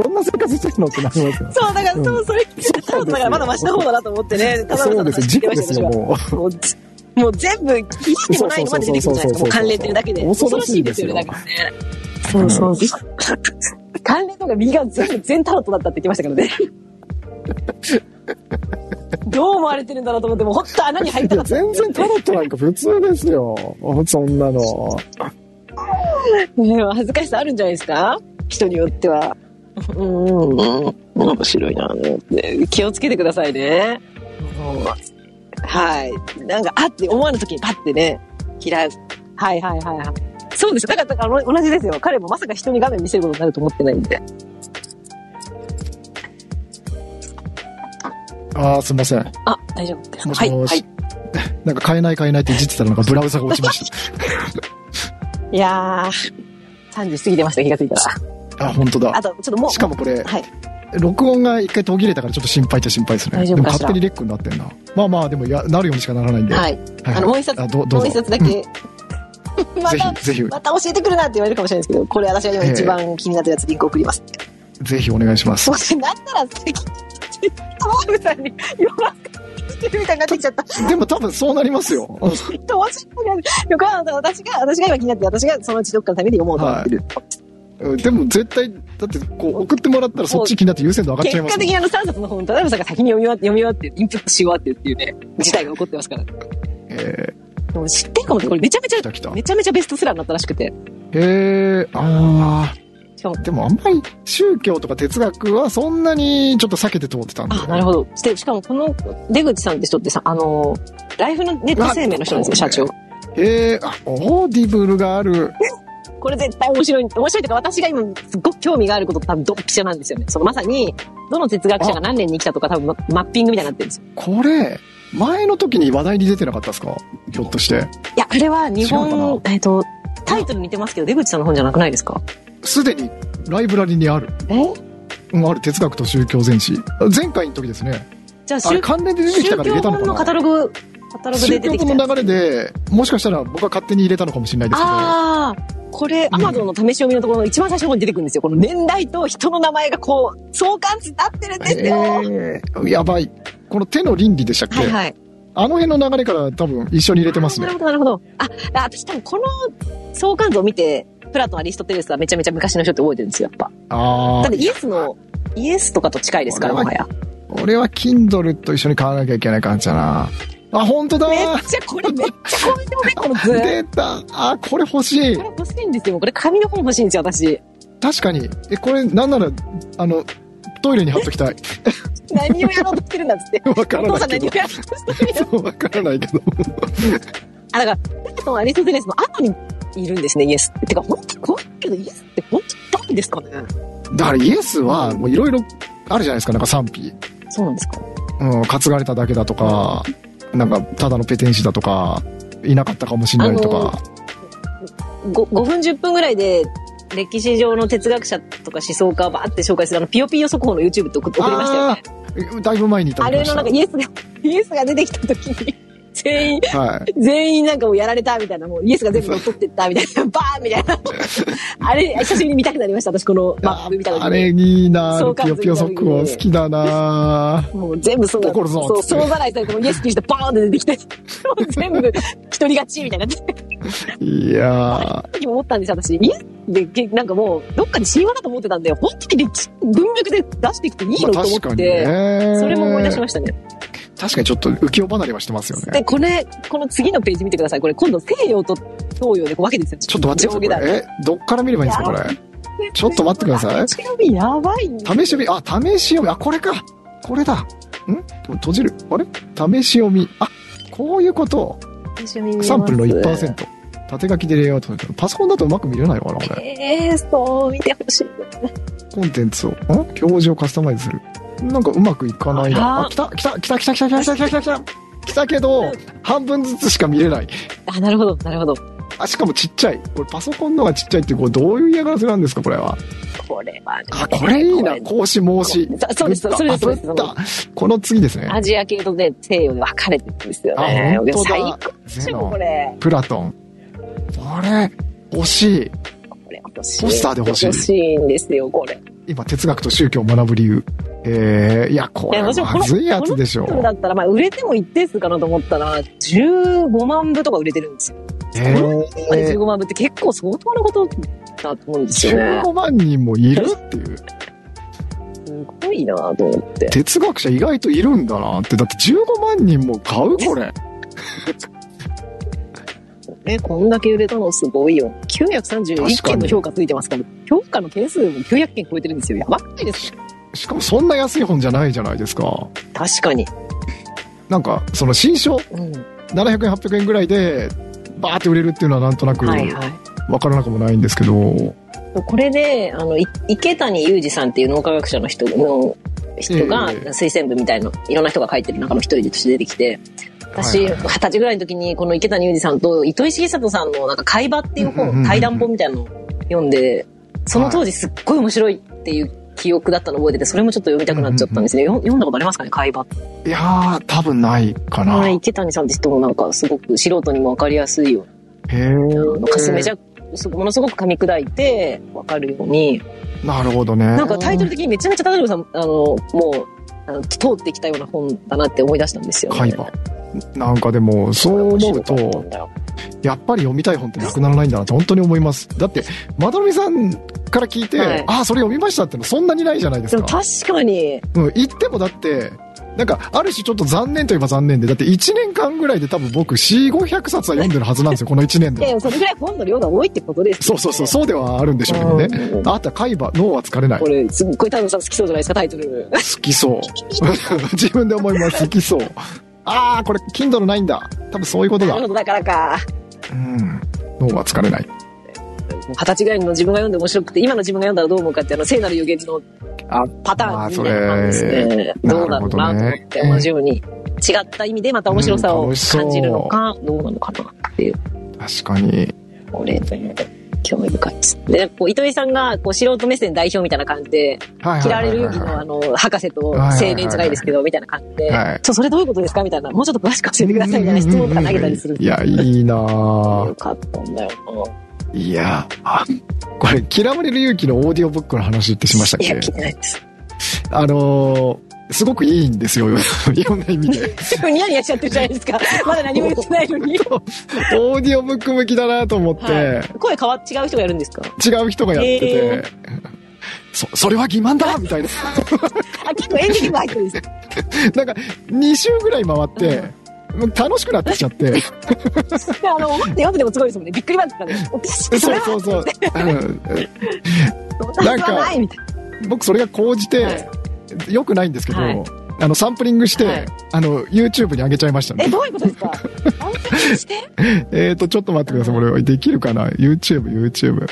S2: どんな生活してるのってなりますよ。
S1: そう、だから、うんそう、それ、タルトだからまだマシな方だなと思ってね、ただ
S2: そうですよ。事故ですよ、もう。
S1: もうもう全部、聞いてもないのまで出てくるじゃないですか。もう関連ってるだけで。
S2: 恐ろしいですよ、
S1: ね。そうそうそう。関連とか右が全部全タロットだったって言ってましたからね。どう思われてるんだろうと思って、もう本当穴に入り
S2: いや、
S1: たかった。
S2: 全然タロットなんか普通ですよ。そんなの。
S1: ね恥ずかしさあるんじゃないですか？人によっては。うん。面白いな。気をつけてくださいね。うんはい。なんか、あって思わぬ時にパッてね、嫌う。はいはいはいはい。そうです。だから、だから同じですよ。彼もまさか人に画面見せることになると思ってないんで。
S2: ああ、すみません。
S1: あ、大丈夫です。
S2: もし
S1: はい。
S2: もし
S1: はい。
S2: なんか買えない買えないっていじってたらなんかブラウザが落ちまし
S1: いやー、30過ぎてました、気がついたら。
S2: た。あ、本当だ
S1: あ。と、ちょっともう。
S2: しかもこれ、
S1: はい。
S2: 録音が一回途切れたからちょっと心配っちゃ心配ですね。でも勝手にレックになってんな。まあまあ、でもや、なるようにしかならないんで。。
S1: はいい。あの、もう一冊、
S2: あど
S1: もう一冊だけ。ま
S2: ぜ
S1: た、
S2: ひ、ぜひ、
S1: また教えてくるなって言われるかもしれないですけど、これ私が今一番気になってるやつリンク送ります。
S2: ぜひお願いします
S1: そ。して、なんなら、関、トムさんに弱くしてるみたいになってきちゃった。
S2: でも多分そうなりますよ。
S1: どうしようもない横浜さん、私が、私が今気になって、私がそのうちどっかのために読もうと思ってる。
S2: うんでも絶対、だってこう送ってもらったらそっち気になって優先度上がっちゃいますもん
S1: 結果的にあの3冊の本、田辺さんが先に読み終わって、読み終わって、インプットし終わってっていうね、事態が起こってますから。
S2: え
S1: でも知ってんかもって、これめちゃめち
S2: ー、来た来た
S1: ゃ、。めちゃめちゃベストセラーになったらしくて。
S2: えー、あ
S1: しかも
S2: ー、でもあんまり宗教とか哲学はそんなにちょっと避けて通ってたんで。
S1: あ、なるほど。して、しかもこの出口さんって人ってさ、あの、ライフのネット生命の人なんですよ、社長。
S2: えー、あ、オーディブルがある。
S1: これ絶対面白い。面白いというか、私が今すっごく興味があること多分ドンピシャなんですよね。そのまさに、どの哲学者が何年に来たとか多分まあマッピングみたいになってるんですよ。
S2: これ、前の時に話題に出てなかったですか？ひょっとして。
S1: いや、あれは日本、えっと、タイトル似てますけど、出口さんの本じゃなくないですか？
S2: すでにライブラリにある。
S1: え？
S2: うん、ある哲学と宗教全史。前回の時ですね。
S1: じゃあ、
S2: 関連で出てきたから入れたの
S1: 宗教本のカ
S2: かな
S1: タログ、カタログで
S2: 宗教
S1: 出てきたやつ。
S2: 本の流れで、もしかしたら僕は勝手に入れたのかもしれないですけど。
S1: ああ、これ、アマゾンの試し読みのところの一番最初の方に出てくるんですよ。この年代と人の名前がこう、相関図になってるんですよ。
S2: えー、やばい。この手の倫理でしたっけ、
S1: はいはい。
S2: あの辺の流れから多分一緒に入れてますね
S1: なる。ほど、なるほど。あ、あ私多分この相関図を見て、プラトン、アリストテレスはめちゃめちゃ昔の人って覚えてるんですよ、やっぱ。
S2: ああ
S1: だって。イエスの、イエスとかと近いですから、もはや。
S2: 俺は Kindle と一緒に買わなきゃいけない感じだな。あ、本当だ
S1: めっちゃ、これめっちゃこういうね、この図。
S2: 出たあ、これ欲しい
S1: これ欲しいんですよ。これ紙の本欲しいんですよ、私。
S2: 確かに。え、これなんなら、あの、トイレに貼っときたい。
S1: 何をやろうとしてるんだっつって。
S2: わから
S1: お父さん
S2: ないけど。
S1: 何をやろうとしてるんだ
S2: そう、わからないけど。
S1: あ、だから、プラトン、アリストテレスの後にいるんですね、イエスって。てか、本当こういうけど、イエスって本当誰ですかね
S2: だからイエスは、もういろいろあるじゃないですか、なんか賛否。
S1: そうなんですか
S2: うん、担がれただけだとか、なんか、ただのペテン師だとか、いなかったかもしれないとか。
S1: 5, 5分10分ぐらいで歴史上の哲学者とか思想家をバーって紹介するあのピヨピヨ速報の YouTube って送送りましたよね。
S2: えだいぶ前にいた。
S1: あれのなんかイエスが、イエスが出てきた時に、全員、
S2: はい。
S1: 全員なんかもうやられたみたいな、もうイエスが全部乗っ取ってったみたいな、バーンみたいな。あれ、久しぶりに見たくなりました、私このマップ見た時に。
S2: あれいいな
S1: そう
S2: ピヨピヨ速報好きだな
S1: もう全部そうだ。
S2: 怒るぞ
S1: そう、総ざらいされて、イエスってしてバーンって出てきて、全部一人勝ちみたいにな。
S2: いや
S1: 時も思ったんですよ、私。イエスで、けなんかもう、どっかに神話だと思ってたんで、本当に歴史文脈で出してきていい
S2: ー、
S1: のと思って、
S2: ね。
S1: それも思い出しましたね。
S2: 確かにちょっと浮世離れはしてますよね。
S1: で、これ、この次のページ見てください。これ今度西洋と東洋でこう分けてるんですよ。
S2: ちょっと待ってください。え、どっから見ればいいんですか、これ？ちょっと待ってください
S1: 試し読みやばいん
S2: 試し読み、あ、試し読み、あ、これか。これだ。ん？閉じる。あれ？試し読み。あ、こういうこと。サンプルの1%。縦書きでレイアウトパソコンだとうまく見れないのかなこれ。
S1: えー、そう、見てほしい。
S2: コンテンツを、ん？表示をカスタマイズする。なんかうまくいかないな。
S1: あ
S2: あ、来た来た来た来た来た来た来た来た来た来た来たけど、半分ずつしか見れない。
S1: あ、なるほど、なるほど。
S2: あ、しかもちっちゃい。これパソコンの方がちっちゃいって、これどういう嫌がらせなんですか、これは。
S1: これはね。
S2: あ、これいいな。講師申し。
S1: そそうです、それです、そうです
S2: この次ですね。
S1: アジア系とね、西洋で分かれてるんですよね。
S2: あ本当だ
S1: 最高これ。
S2: プラトン。これ、欲しい。
S1: これ欲しい。
S2: ポスターで欲しい
S1: 欲しいんですよ、これ。
S2: 今、哲学と宗教を学ぶ理由。えー、いや、これ、まずいやつでしょ。
S1: だったら、まあ、売れても一定数かなと思ったら、15万部とか売れてるんですよ。
S2: えー、
S1: 15万部って結構相当なことだと思うんですよね。
S2: 15万人もいるっていう。
S1: すごいなと思って。
S2: 哲学者意外といるんだなって。だって15万人も買うこれ。
S1: ね、こんだけ売れたのすごいよ。931件の評価ついてますから、評価の件数も900件超えてるんですよ。やばくないですか？
S2: しかもそんな安い本じゃないじゃないですか。
S1: 確かに。
S2: なんか、その新書、
S1: うん。
S2: 700円、800円ぐらいで、バーって売れるっていうのはなんとなく、
S1: はいはい。
S2: わからなくもないんですけど、
S1: これで、あの、い池谷裕二さんっていう脳科学者の人の、人が
S2: ええ
S1: 推薦部みたいの、いろんな人が書いてる中の一人として出てきて、私、二十歳ぐらいの時に、この池谷裕二さんと糸井重里さんのなんか会話っていう本、対談本みたいなのを読んで、その当時すっごい面白いっていう記憶だったのを覚えてて、それもちょっと読みたくなっちゃったんですね。よ読んだことありますかね、会話。
S2: いやー、多分ないかな。
S1: はい、池谷さんって人もなんかすごく素人にもわかりやすいよ
S2: へ
S1: うな、
S2: ー。
S1: かすめじゃ、すものすごく噛み砕いてわかるように、
S2: なるほどね。
S1: なんかタイトル的にめちゃめちゃ田辺さん、あの、もう、あの通ってきたような本だなって思い出したんですよ、ね。
S2: 海馬。なんかでも、そう思うと、やっぱり読みたい本ってなくならないんだなって本当に思います。だって、まどろみさんから聞いて、
S1: はい
S2: ああ、それ読みましたってのそんなにないじゃないですか。
S1: 確かに、
S2: うん、言ってもだって、なんか、ある種ちょっと残念といえば残念で、だって1年間ぐらいで多分僕4、500冊は読んでるはずなんですよ、この1年で。
S1: でそれぐらい本の量が多いってことですよ
S2: そうそうそう、そうではあるんでしょうけどね。
S1: うん
S2: あとは海馬、脳は疲れない
S1: こ。れ、すっごい田辺さん好きそうじゃないですか、タイトル。
S2: 好きそう。自分で思います、好きそう。ああ、これ、Kindle ないんだ。多分そういうことだ
S1: なる。ほど、だからか。
S2: うん。脳は疲れない。
S1: 二十歳ぐらいの自分が読んで面白くて、今の自分が読んだらどう思うかって、あの、聖なる予言の
S2: あ
S1: パターンみたいな感じですね。どうだろうなと思って、同じように。違った意味でまた面白さを感じるのか、どうなのかなっていう。
S2: 確かに。
S1: これ、興味深いです。で、こう、糸井さんが、こう、素人目線代表みたいな感じで、
S2: はい
S1: 嫌われる勇気の、あの、博士と青年じゃないですけど、みたいな感じで、
S2: はい
S1: ちょ、それどういうことですかみたいな、もうちょっと詳しく教えてくださいみたいな質問とか投げたりする。
S2: いや、いいなぁ
S1: よかったんだよ
S2: いやあこれ、嫌われる勇気のオーディオブックの話ってしましたっ
S1: な。いや、
S2: け
S1: 聞いてないです。
S2: あのー、すごくいいんですよ。いろんな意味で。
S1: ニヤニヤしちゃってるじゃないですか。まだ何も言ってないのに。
S2: オーディオブック向きだなと思って、
S1: はい、声変わっ違う人がやるんですか？
S2: 違う人がやってて、
S1: へ
S2: そ、それは欺瞞だみたいな。
S1: あ、結構演劇も入ってるんですよ。
S2: なんか、2週ぐらい回って、もう楽しくなってきちゃって。
S1: あの、思って読んでてもすごいですもんね。びっくりマークとかね。
S2: そうそうそう。うん
S1: なんか
S2: 僕それが高じて、
S1: はい
S2: 良くないんですけど、
S1: はい
S2: あの、サンプリングして、
S1: はい
S2: あの、YouTube に上げちゃいました
S1: な。え、
S2: ね。
S1: どういうことですか？アンケートして？
S2: えっと、ちょっと待ってください。これ、できるかな ?YouTube、YouTube。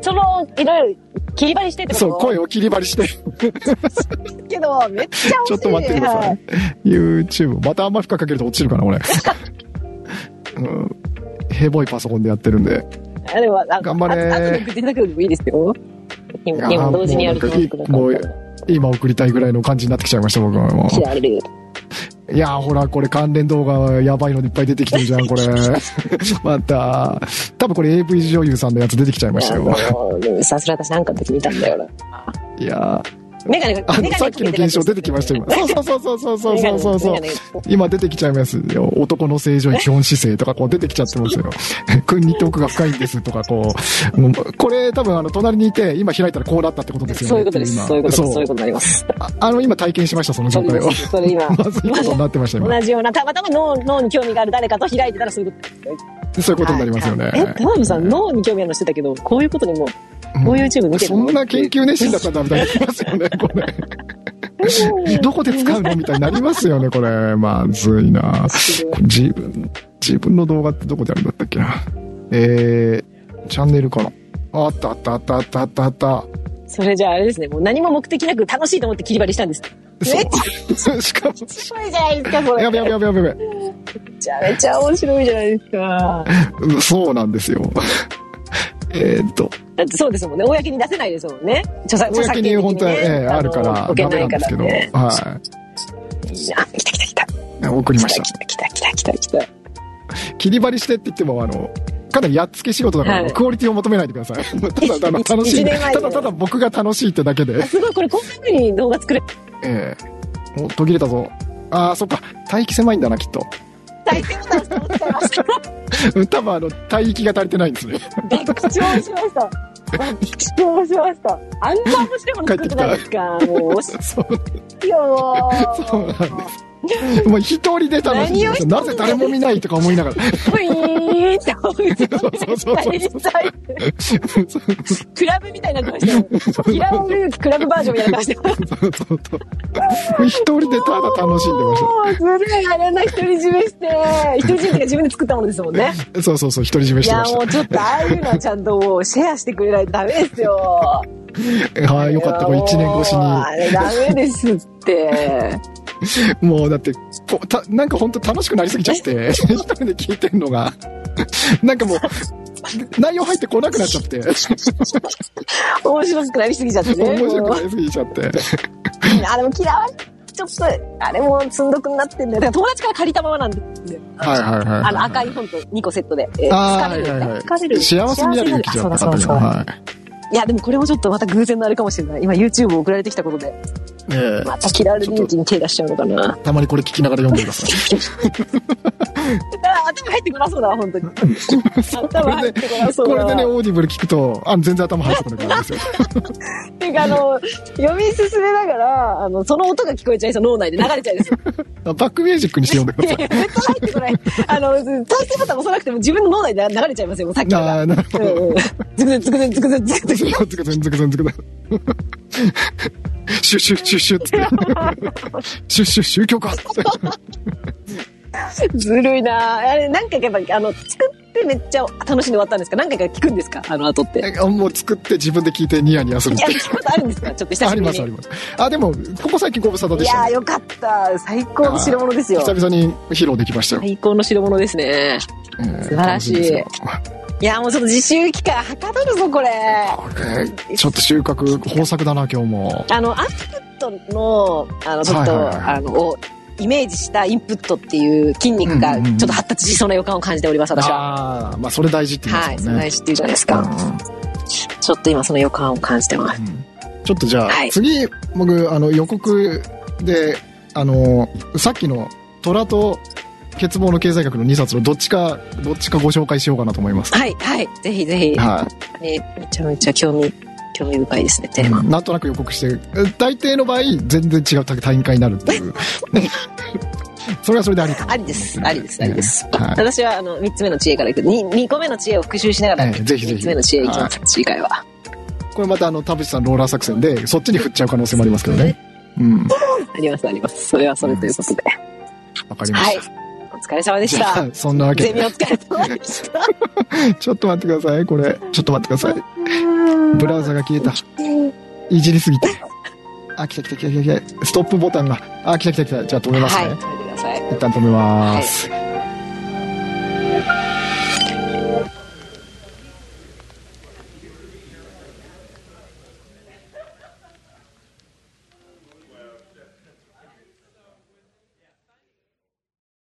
S1: その、いろいろ切り張りしてってこと？
S2: そう、声を切り張りして、
S1: けど、めっちゃ惜しい。
S2: ちょっと待ってくださ。
S1: はい
S2: YouTube。またあんま負荷かけると落ちるかな、俺。うん。ヘボいパソコンでやってるんで。
S1: あでも、あ
S2: 頑張れ
S1: あ後で送っていただくのもいいですよ。今、同時にやると
S2: もう今送りたいぐらいの感じになってきちゃいました、僕はも。う。いやー、ほら、これ関連動画やばいのいっぱい出てきてるじゃん、これ。また。多分これ AV 女優さんのやつ出てきちゃいましたよ。
S1: さすが私なんかの時見たんだよな。
S2: いや
S1: メガネが、
S2: さっきの現象出てきました、今。そうそうそうそうそうそうそうそう。今出てきちゃいますよ。男の正常位基本姿勢とかこう出てきちゃってますよ。君にって奥が深いんですとかこう。もうこれ多分あの隣にいて今開いたらこうなったってことですよね。
S1: そういうことです。
S2: 今
S1: そういうこと。
S2: そ
S1: そういうことになります。
S2: ああの今体験しました、その状態を
S1: それ今、
S2: まずいことになってました、今。
S1: 同じような、たまたま脳脳に興味がある誰かと開いてたらそういうことですよ。
S2: そういうことになりますよね。
S1: え、田辺さん、脳に興味あるのしてたけど、こういうことにも、こういう YouTube 見てるの？
S2: そんな研究熱心だったんだみたいになりますよね、これ。どこで使うのみたいになりますよね、これ。まずいな。自分、自分の動画ってどこであるんだったっけな。えー、チャンネルかなああったあったあったあったあったあった。
S1: それじゃああれですね、もう何も目的なく楽しいと思って切り張りしたんです。
S2: そう。しかも、
S1: すごいじゃないですか、それ。
S2: やべやべやべやべ。
S1: めちゃめちゃ面白いじゃないですか。
S2: う んそうなんですよ。えーっと、
S1: だってそうですもんね。公に出せないですもんね。著作著作
S2: 公に本当は、ええあるから、
S1: の
S2: ダメなんですけど、
S1: いいな、
S2: は
S1: 来た来た来た。
S2: い。送りました
S1: 来。た来た来た来た来た。
S2: 切り張りしてって言っても、あの、かなりやっつけ仕事だから、
S1: はい
S2: クオリティを求めないでください。ただ、ただ楽しい。ただただ僕が楽しいってだけで。
S1: すごい、これこんな風に動画作れる。
S2: ええお、途切れたぞ。ああ、そっか。帯域狭いんだな、きっと。
S1: 大変な人を使いました。
S2: うん多分あの、帯域が足りてないんですね。
S1: 爆笑しました。爆笑しました。あんな面白いもの作ってないですか？もう、惜 し
S2: そう、
S1: いよ。
S2: そうなんです。もう一人で楽しんで。なぜ誰も見ないとか思いながら。
S1: ふいーって思い
S2: そうそうそうそう
S1: クラブみたいになってましたよ。平尾祐希クラブバージョンみたいになってました。
S2: そうそうそう。一人でただ楽しんでまし
S1: もう、ずるい、あれな独り占めして、独り占め自分で作ったものですもんね。
S2: た。そうそうそう、独り占め
S1: いや、
S2: してまし
S1: もうちょっと、ああいうのはちゃんともうシェアしてくれないとダメですよ。
S2: た。はい、よかった。これ一年越し
S1: もうあれダメですって。
S2: に。もうだって、たなんか本当楽しくなりすぎちゃって、一人で聞いてんのが、なんかもう、内容入ってこなくなっちゃって、
S1: 面白くなりすぎちゃってね。
S2: 面白く
S1: も
S2: なりすぎちゃって。
S1: うあ、でも嫌われ、ちょっと、あれも積んどくになってんだよ。だから友達から借りたままなんで。
S2: はいはいはいはい。
S1: あの赤い本と2個セットで。えー疲れる。
S2: はいはいはい
S1: 疲れる。
S2: 幸せになる勇気じゃなかったね。
S1: そうそうそう
S2: はい
S1: や、でもこれもちょっとまた偶然のあれかもしれない。今 YouTube 送られてきたことで、
S2: い。ええ
S1: また嫌われる勇気に手出しちゃうのかな。
S2: たまにこれ聞きながら読んでください。
S1: あ頭入ってこなそうだわ、本当に。頭入ってこなそうだわ。
S2: これでね、オーディブル聞くと、あ全然頭入ってこなくなるんですよ。
S1: っ ていうか、あの、読み進めながら、あの、その音が聞こえちゃいそう、脳内で流れちゃうんですよ。
S2: バックミュージックにして読んでください。
S1: 絶対入ってこない。あの、再生ボタン押さなくても自分の脳内で流れちゃいますよ、もうさっきから。
S2: ああ、なるほど。
S1: うんうん。ズクズクズクズク
S2: シュシュシュシュって。シュシュ宗教か
S1: ずるいなあれ、何回かやっぱ、あの、作ってめっちゃ楽しんで終わったんですか何回か聞くんですかあの後って。
S2: もう作って自分で聞いてニヤニヤするい
S1: や、聞くことあるんですかちょっと久しぶりに。
S2: ありますあります。あ、でも、ここ最近ご無沙汰でした、ね、いや
S1: よかった。最高の代物ですよ。
S2: 久々に披露できましたよ。
S1: 最高の代物ですね。
S2: えー、
S1: 素晴らしい。いやー、もうちょっと自習期間はかどるぞ、これ。
S2: これ、ちょっと収穫、豊作だな、今日も。
S1: あの、アウトプットの、あの、ちょっと、
S2: はいはいはい
S1: あの、をイメージしたインプットっていう筋肉が
S2: うんうんうん
S1: ちょっと発達しそうな予感を感じております、私は。
S2: ああ、まあ、それ大事って言い
S1: はい、
S2: ますもんね。
S1: それ大事っていうじゃないですか。ちょっと今その予感を感じてます。
S2: うんうんちょっとじゃあ、
S1: はい
S2: 次、僕、あの、予告で、あの、さっきの虎と欠乏の経済学の2冊のどっちか、どっちかご紹介しようかなと思います。
S1: はい、はい、ぜひぜひ。
S2: は
S1: ねめちゃめちゃ興味、興味深いですね、テーマ。
S2: い。なんとなく予告して、大抵の場合、全然違う大会になるっていう。それはそれであり
S1: ありです、ありです、ありです。
S2: はい。
S1: 私は、あの、三つ目の知恵からいく。に二個目の知恵を復習しながら、
S2: ええぜひぜひ
S1: 三つ目の知恵いきます、次回は。
S2: これまたあの、田淵さんローラー作戦で、そっちに振っちゃう可能性もありますけどね。うん。
S1: あります、あります。それはそれということで。
S2: わかりま
S1: はい
S2: した。。
S1: お疲れ様でした
S2: あ。、そんなわけで
S1: ゼミお。疲れ様でした。
S2: ちょっと待ってください、これ。ちょっと待ってください。ブラウザが消えた。いじりすぎて。あ、来た来た来た来た来た。ストップボタンが。あ、来た来た来た。じゃあ止めます
S1: はい、
S2: ね。
S1: 止めてください。
S2: 一旦止めます。